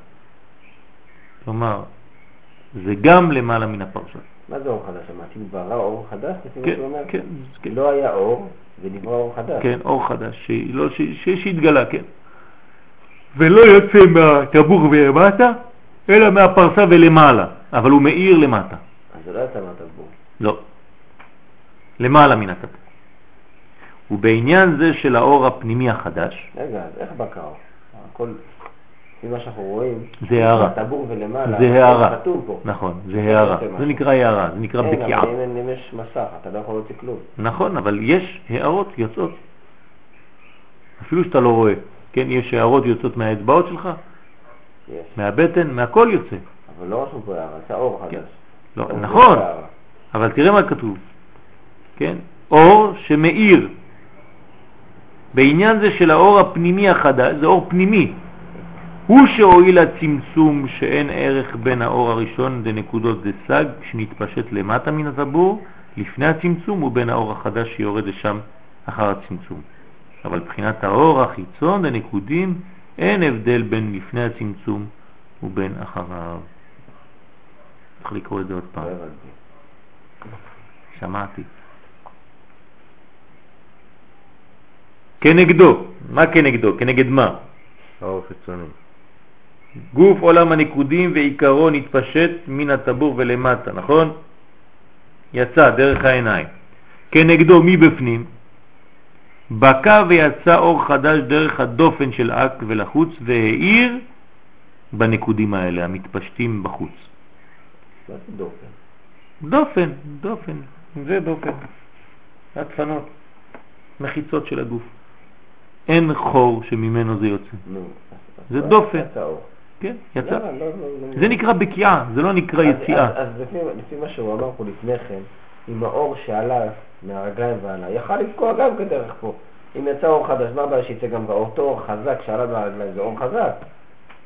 כלומר, זה גם למעלה מן הפרשה. מה זה אור חדש? אמרתי, ברא אור חדש? כן, כן, כן. לא היה אור ונברא אור חדש. כן, אור חדש, לא, שהתגלה, כן. ולא יוצא מהטבור ולמטה, אלא מהפרסה ולמעלה, אבל הוא מאיר למטה. אז זה לא יצא מהטבור. לא. למעלה מן הטבור. ובעניין זה של האור הפנימי החדש... רגע, אז איך בקר? הכל, לפי מה שאנחנו רואים, זה הערה. הטבור ולמעלה, זה הערה. כתוב פה. נכון, זה הערה. זה נקרא הערה, זה נקרא בקיעה. כן, אבל אם יש מסך, אתה לא יכול להוציא כלום. נכון, אבל יש הערות יוצאות. אפילו שאתה לא רואה. כן, יש הערות יוצאות מהאצבעות שלך. מהבטן, מהכל יוצא. אבל לא רשום פה הערה, זה האור כן. חדש. לא, אור נכון. אבל תראה מה כתוב, כן? אור שמאיר. בעניין זה של האור הפנימי החדש, זה אור פנימי. הוא שהועיל הצמצום שאין ערך בין האור הראשון לנקודות דסג שנתפשט למטה מן הטבור לפני הצמצום ובין האור החדש שיורד לשם אחר הצמצום. אבל מבחינת האור החיצון לנקודים אין הבדל בין לפני הצמצום ובין אחריו. צריך לקרוא את זה עוד פעם. לא. שמעתי. כנגדו, מה כנגדו? כנגד מה? האור חיצוני. גוף עולם הניקודים ועיקרו נתפשט מן הטבור ולמטה, נכון? יצא דרך העיניים. כנגדו מבפנים, בקע ויצא אור חדש דרך הדופן של אק ולחוץ והאיר בנקודים האלה המתפשטים בחוץ. דופן? דופן, דופן, זה דופן. הדפנות, מחיצות של הגוף. אין חור שממנו זה יוצא. נו. זה דופן. כן, יצא. לא, לא, לא. זה נקרא בקיעה, זה לא נקרא יציאה. אז- לפי- מה שהוא אמר פה לפני כן, עם האור שעלה מהרגליים ועלה, יכל לפגוע גם כדרך פה. אם יצא אור חדש, מה הבעיה שיצא גם באותו אור חזק שעלה מהרגליים? זה אור חזק.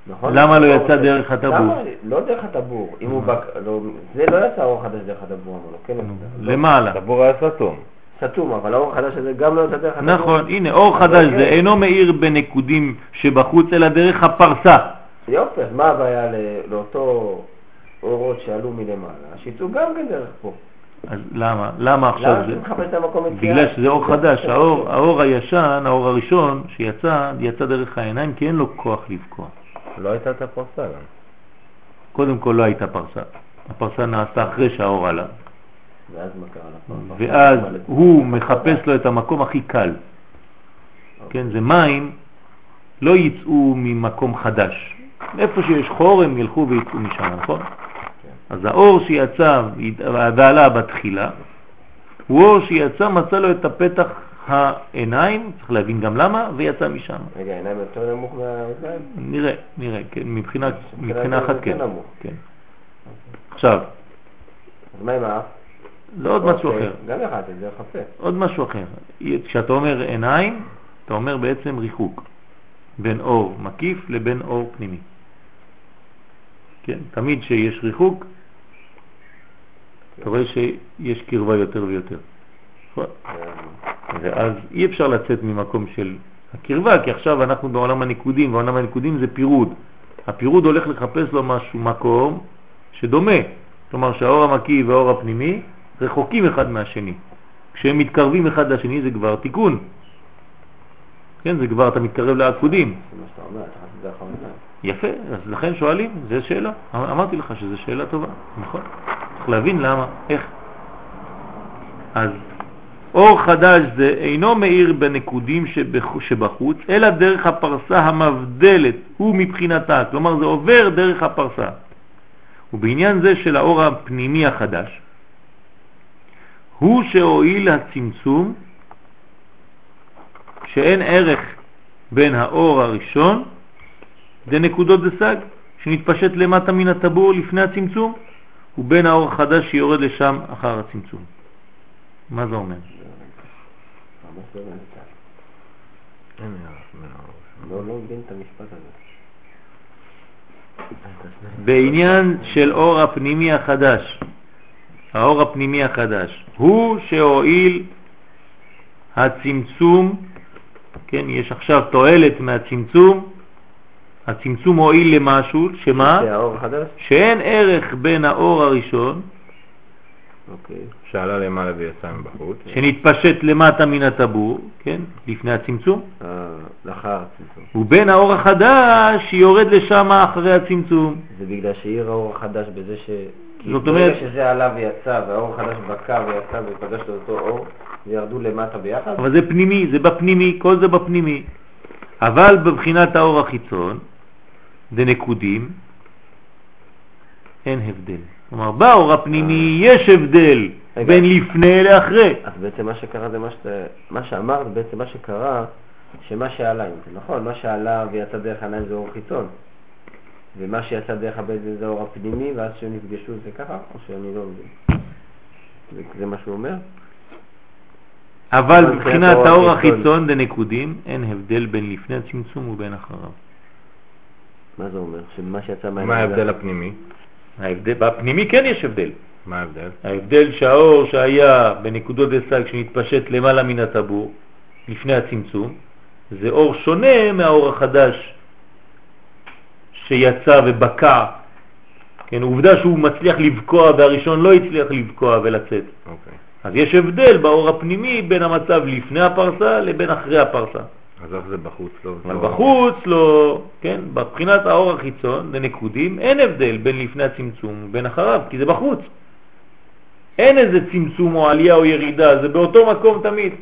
נכון? למה לא יצא דרך הטבור? למה? לא דרך הטבור. אם הוא בק... לא, זה לא יצא אור חדש דרך הטבור, אמרנו, כן? לא. למעלה. הטבור היה סתום. סתום, אבל האור החדש הזה גם לא יצא דרך הטבור. נכון, הנה, אור חדש אוקיי. זה אינו מאיר בנקודים שבחוץ, אלא דרך הפרסה. יופי, אז מה הבעיה לאותו אורות שעלו מלמעלה? שיצאו גם כן דרך פה. אז למה? למה עכשיו למה זה? צריך לחפש את המקום יציאה? בגלל שזה אור חדש, האור, האור הישן, האור הראשון שיצא, יצא דרך העיניים כי אין לו כוח לבקוע. לא הייתה את הפרסה גם. קודם כל לא הייתה פרסה. הפרסה נעשתה אחרי שהאור עלה. ואז מה קרה? ואז הוא מחפש לו את המקום הכי קל. כן, זה מים לא יצאו ממקום חדש. איפה שיש חור הם ילכו ויצאו משם, נכון? אז האור שיצא ועלה בתחילה, הוא אור שיצא, מצא לו את הפתח העיניים, צריך להבין גם למה, ויצא משם. רגע, העיניים יותר נמוך מהרגליים? נראה, נראה, כן, מבחינה, מבחינה אחת כן. כן. עכשיו, אז מה עם האף? זה עוד משהו אוקיי, אחר. גם אחד, זה הפה. עוד משהו אחר. כשאתה אומר עיניים, אתה אומר בעצם ריחוק בין אור מקיף לבין אור פנימי. כן, תמיד כשיש ריחוק, אתה רואה שיש קרבה יותר ויותר. ואז אי אפשר לצאת ממקום של הקרבה, כי עכשיו אנחנו בעולם הניקודים, ועולם הניקודים זה פירוד. הפירוד הולך לחפש לו משהו, מקום שדומה. כלומר שהאור המקיא והאור הפנימי רחוקים אחד מהשני. כשהם מתקרבים אחד לשני זה כבר תיקון. כן, זה כבר אתה מתקרב לעקודים. זה מה שאתה אומר, אתה חושב שזה. יפה, אז לכן שואלים, זו שאלה. אמ- אמרתי לך שזו שאלה טובה, נכון? צריך להבין למה, איך. אז אור חדש זה אינו מאיר בנקודים שבח- שבחוץ, אלא דרך הפרסה המבדלת, הוא מבחינתה, כלומר זה עובר דרך הפרסה. ובעניין זה של האור הפנימי החדש, הוא שהועיל הצמצום שאין ערך בין האור הראשון דנקודות דסג, שנתפשט למטה מן הטבור לפני הצמצום, ובין האור החדש שיורד לשם אחר הצמצום. מה זה אומר? בעניין של אור הפנימי החדש, האור הפנימי החדש, הוא שהועיל הצמצום, כן, יש עכשיו תועלת מהצמצום, הצמצום הועיל למשהו, שמה? שאין ערך בין האור הראשון, אוקיי. שעלה למעלה ויצא מבחוץ. שנתפשט למטה מן הטבור, כן, לפני הצמצום, אה, לאחר הצמצום. ובין האור החדש שיורד לשם אחרי הצמצום. זה בגלל שעיר האור החדש בזה ש... זאת ברגע אומרת- שזה עלה ויצא, והאור החדש בקע ויצא ופגש את אותו אור, וירדו למטה ביחד? אבל זה פנימי, זה בפנימי, כל זה בפנימי. אבל בבחינת האור החיצון, דנקודים, אין הבדל. כלומר, באור הפנימי יש הבדל רגע. בין לפני לאחרי. אז בעצם מה שקרה זה מה, שאתה, מה שאמרת, בעצם מה שקרה, שמה שעלה, נכון, מה שעלה ויצא דרך העיניים זה אור חיצון, ומה שיצא דרך הבטן זה האור הפנימי, ואז שהם נפגשו זה ככה, או שאני לא מבין? זה, זה מה שהוא אומר? אבל מבחינת האור. החיצון דנקודים, אין הבדל בין לפני הצמצום ובין אחריו. מה זה אומר? שמה שיצא מהעיניים... מה ההבדל הפנימי? ההבדל, בפנימי כן יש הבדל. מה ההבדל? ההבדל שהאור שהיה בנקודות דסג שנתפשט למעלה מן הטבור, לפני הצמצום, זה אור שונה מהאור החדש שיצא ובקע. כן, עובדה שהוא מצליח לבקוע והראשון לא הצליח לבקוע ולצאת. אוקיי. אז יש הבדל באור הפנימי בין המצב לפני הפרסה לבין אחרי הפרסה. אז איך זה בחוץ? לא, אבל לא- בחוץ לא, כן, בבחינת האור החיצון, לנקודים, אין הבדל בין לפני הצמצום ובין אחריו, כי זה בחוץ. אין איזה צמצום או עלייה או ירידה, זה באותו מקום תמיד.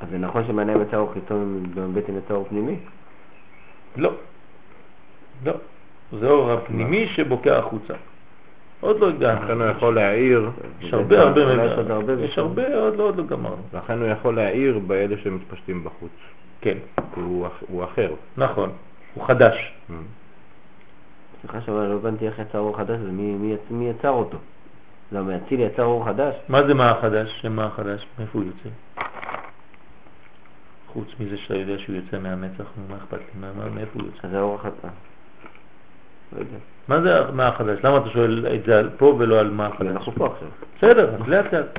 אז זה נכון שמעיניים יצא אור חיצון ובבטן יצא אור פנימי? לא, לא. זה אור הפנימי שבוקע החוצה. עוד לא הגענו. לכן הוא יכול להעיר, יש הרבה הרבה מידע. יש עוד הרבה עוד לא, עוד לא גמרנו. לכן הוא יכול להעיר באלה שמתפשטים בחוץ. כן, כי הוא, אח- הוא אחר. נכון. הוא חדש. Mm. סליחה שאומר, לא הבנתי איך יצא אור חדש, ומי מי, יצ- מי יצר אותו? למה אצילי יצר אור חדש? מה זה מה החדש? שמה החדש? מאיפה הוא יוצא? חוץ מזה שאתה יודע שהוא יוצא מהמצח, מה אכפת לי? מה- מה- מאיפה הוא יוצא? אז זה האור החדש. לא יודע. מה זה מה החדש? למה אתה שואל את זה פה ולא על מה החדש? אנחנו פה עכשיו. בסדר, אז לאט לאט.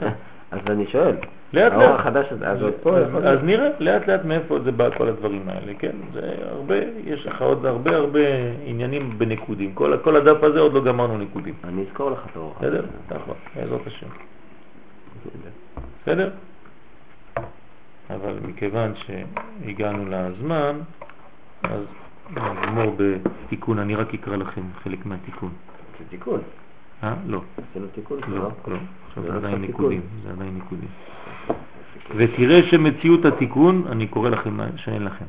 אז אני שואל, לאט האור לאט. החדש הזה, אז עוד פה אז. נראה לאט לאט מאיפה זה בא כל הדברים האלה, כן? זה הרבה, יש לך עוד הרבה הרבה עניינים בנקודים. כל כל הדף הזה עוד לא גמרנו נקודים. אני אזכור לך את האור החדש. בסדר? נכון, בעזרת השם. בסדר? אבל מכיוון שהגענו לזמן, אז נגמור בתיקון, אני רק אקרא לכם חלק מהתיקון. זה תיקון. אה? לא, עשינו תיקון. לא, לא? לא. עכשיו זה עדיין. ניקודים, זה עדיין ניקודים. ותראה שמציאות התיקון, אני קורא לכם מה שאין לכם.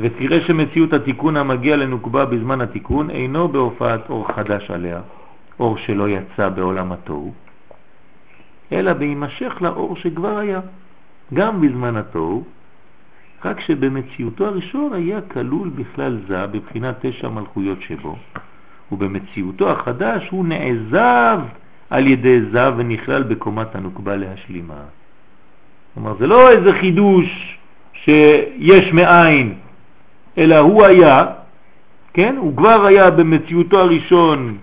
ותראה שמציאות התיקון המגיע לנוקבה בזמן התיקון אינו בהופעת אור חדש עליה, אור שלא יצא בעולם התוהו, אלא בהימשך לאור שכבר היה, גם בזמן התוהו, רק שבמציאותו הראשון היה כלול בכלל זה בבחינת תשע מלכויות שבו, ובמציאותו החדש הוא נעזב על ידי זה ונכלל בקומת הנוקבה להשלימה. כלומר, זה לא איזה חידוש שיש מאין, אלא הוא היה, כן? הוא כבר היה במציאותו הראשון,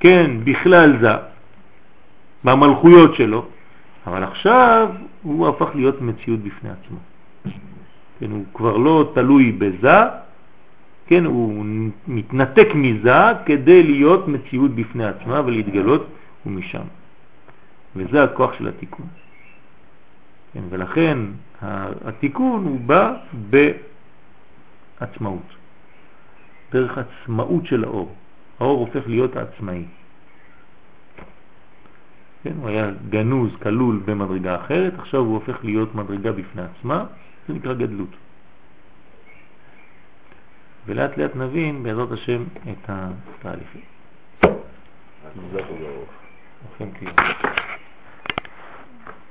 כן, בכלל זה, במלכויות שלו, אבל עכשיו הוא הפך להיות מציאות בפני עצמו. כן, הוא כבר לא תלוי בזה, כן, הוא מתנתק מזה כדי להיות מציאות בפני עצמה ולהתגלות ומשם. וזה הכוח של התיקון. כן, ולכן התיקון הוא בא בעצמאות, דרך עצמאות של האור. האור הופך להיות העצמאי. כן, הוא היה גנוז, כלול במדרגה אחרת, עכשיו הוא הופך להיות מדרגה בפני עצמה, זה נקרא גדלות. ולאט לאט נבין בעזרת השם את התהליכים.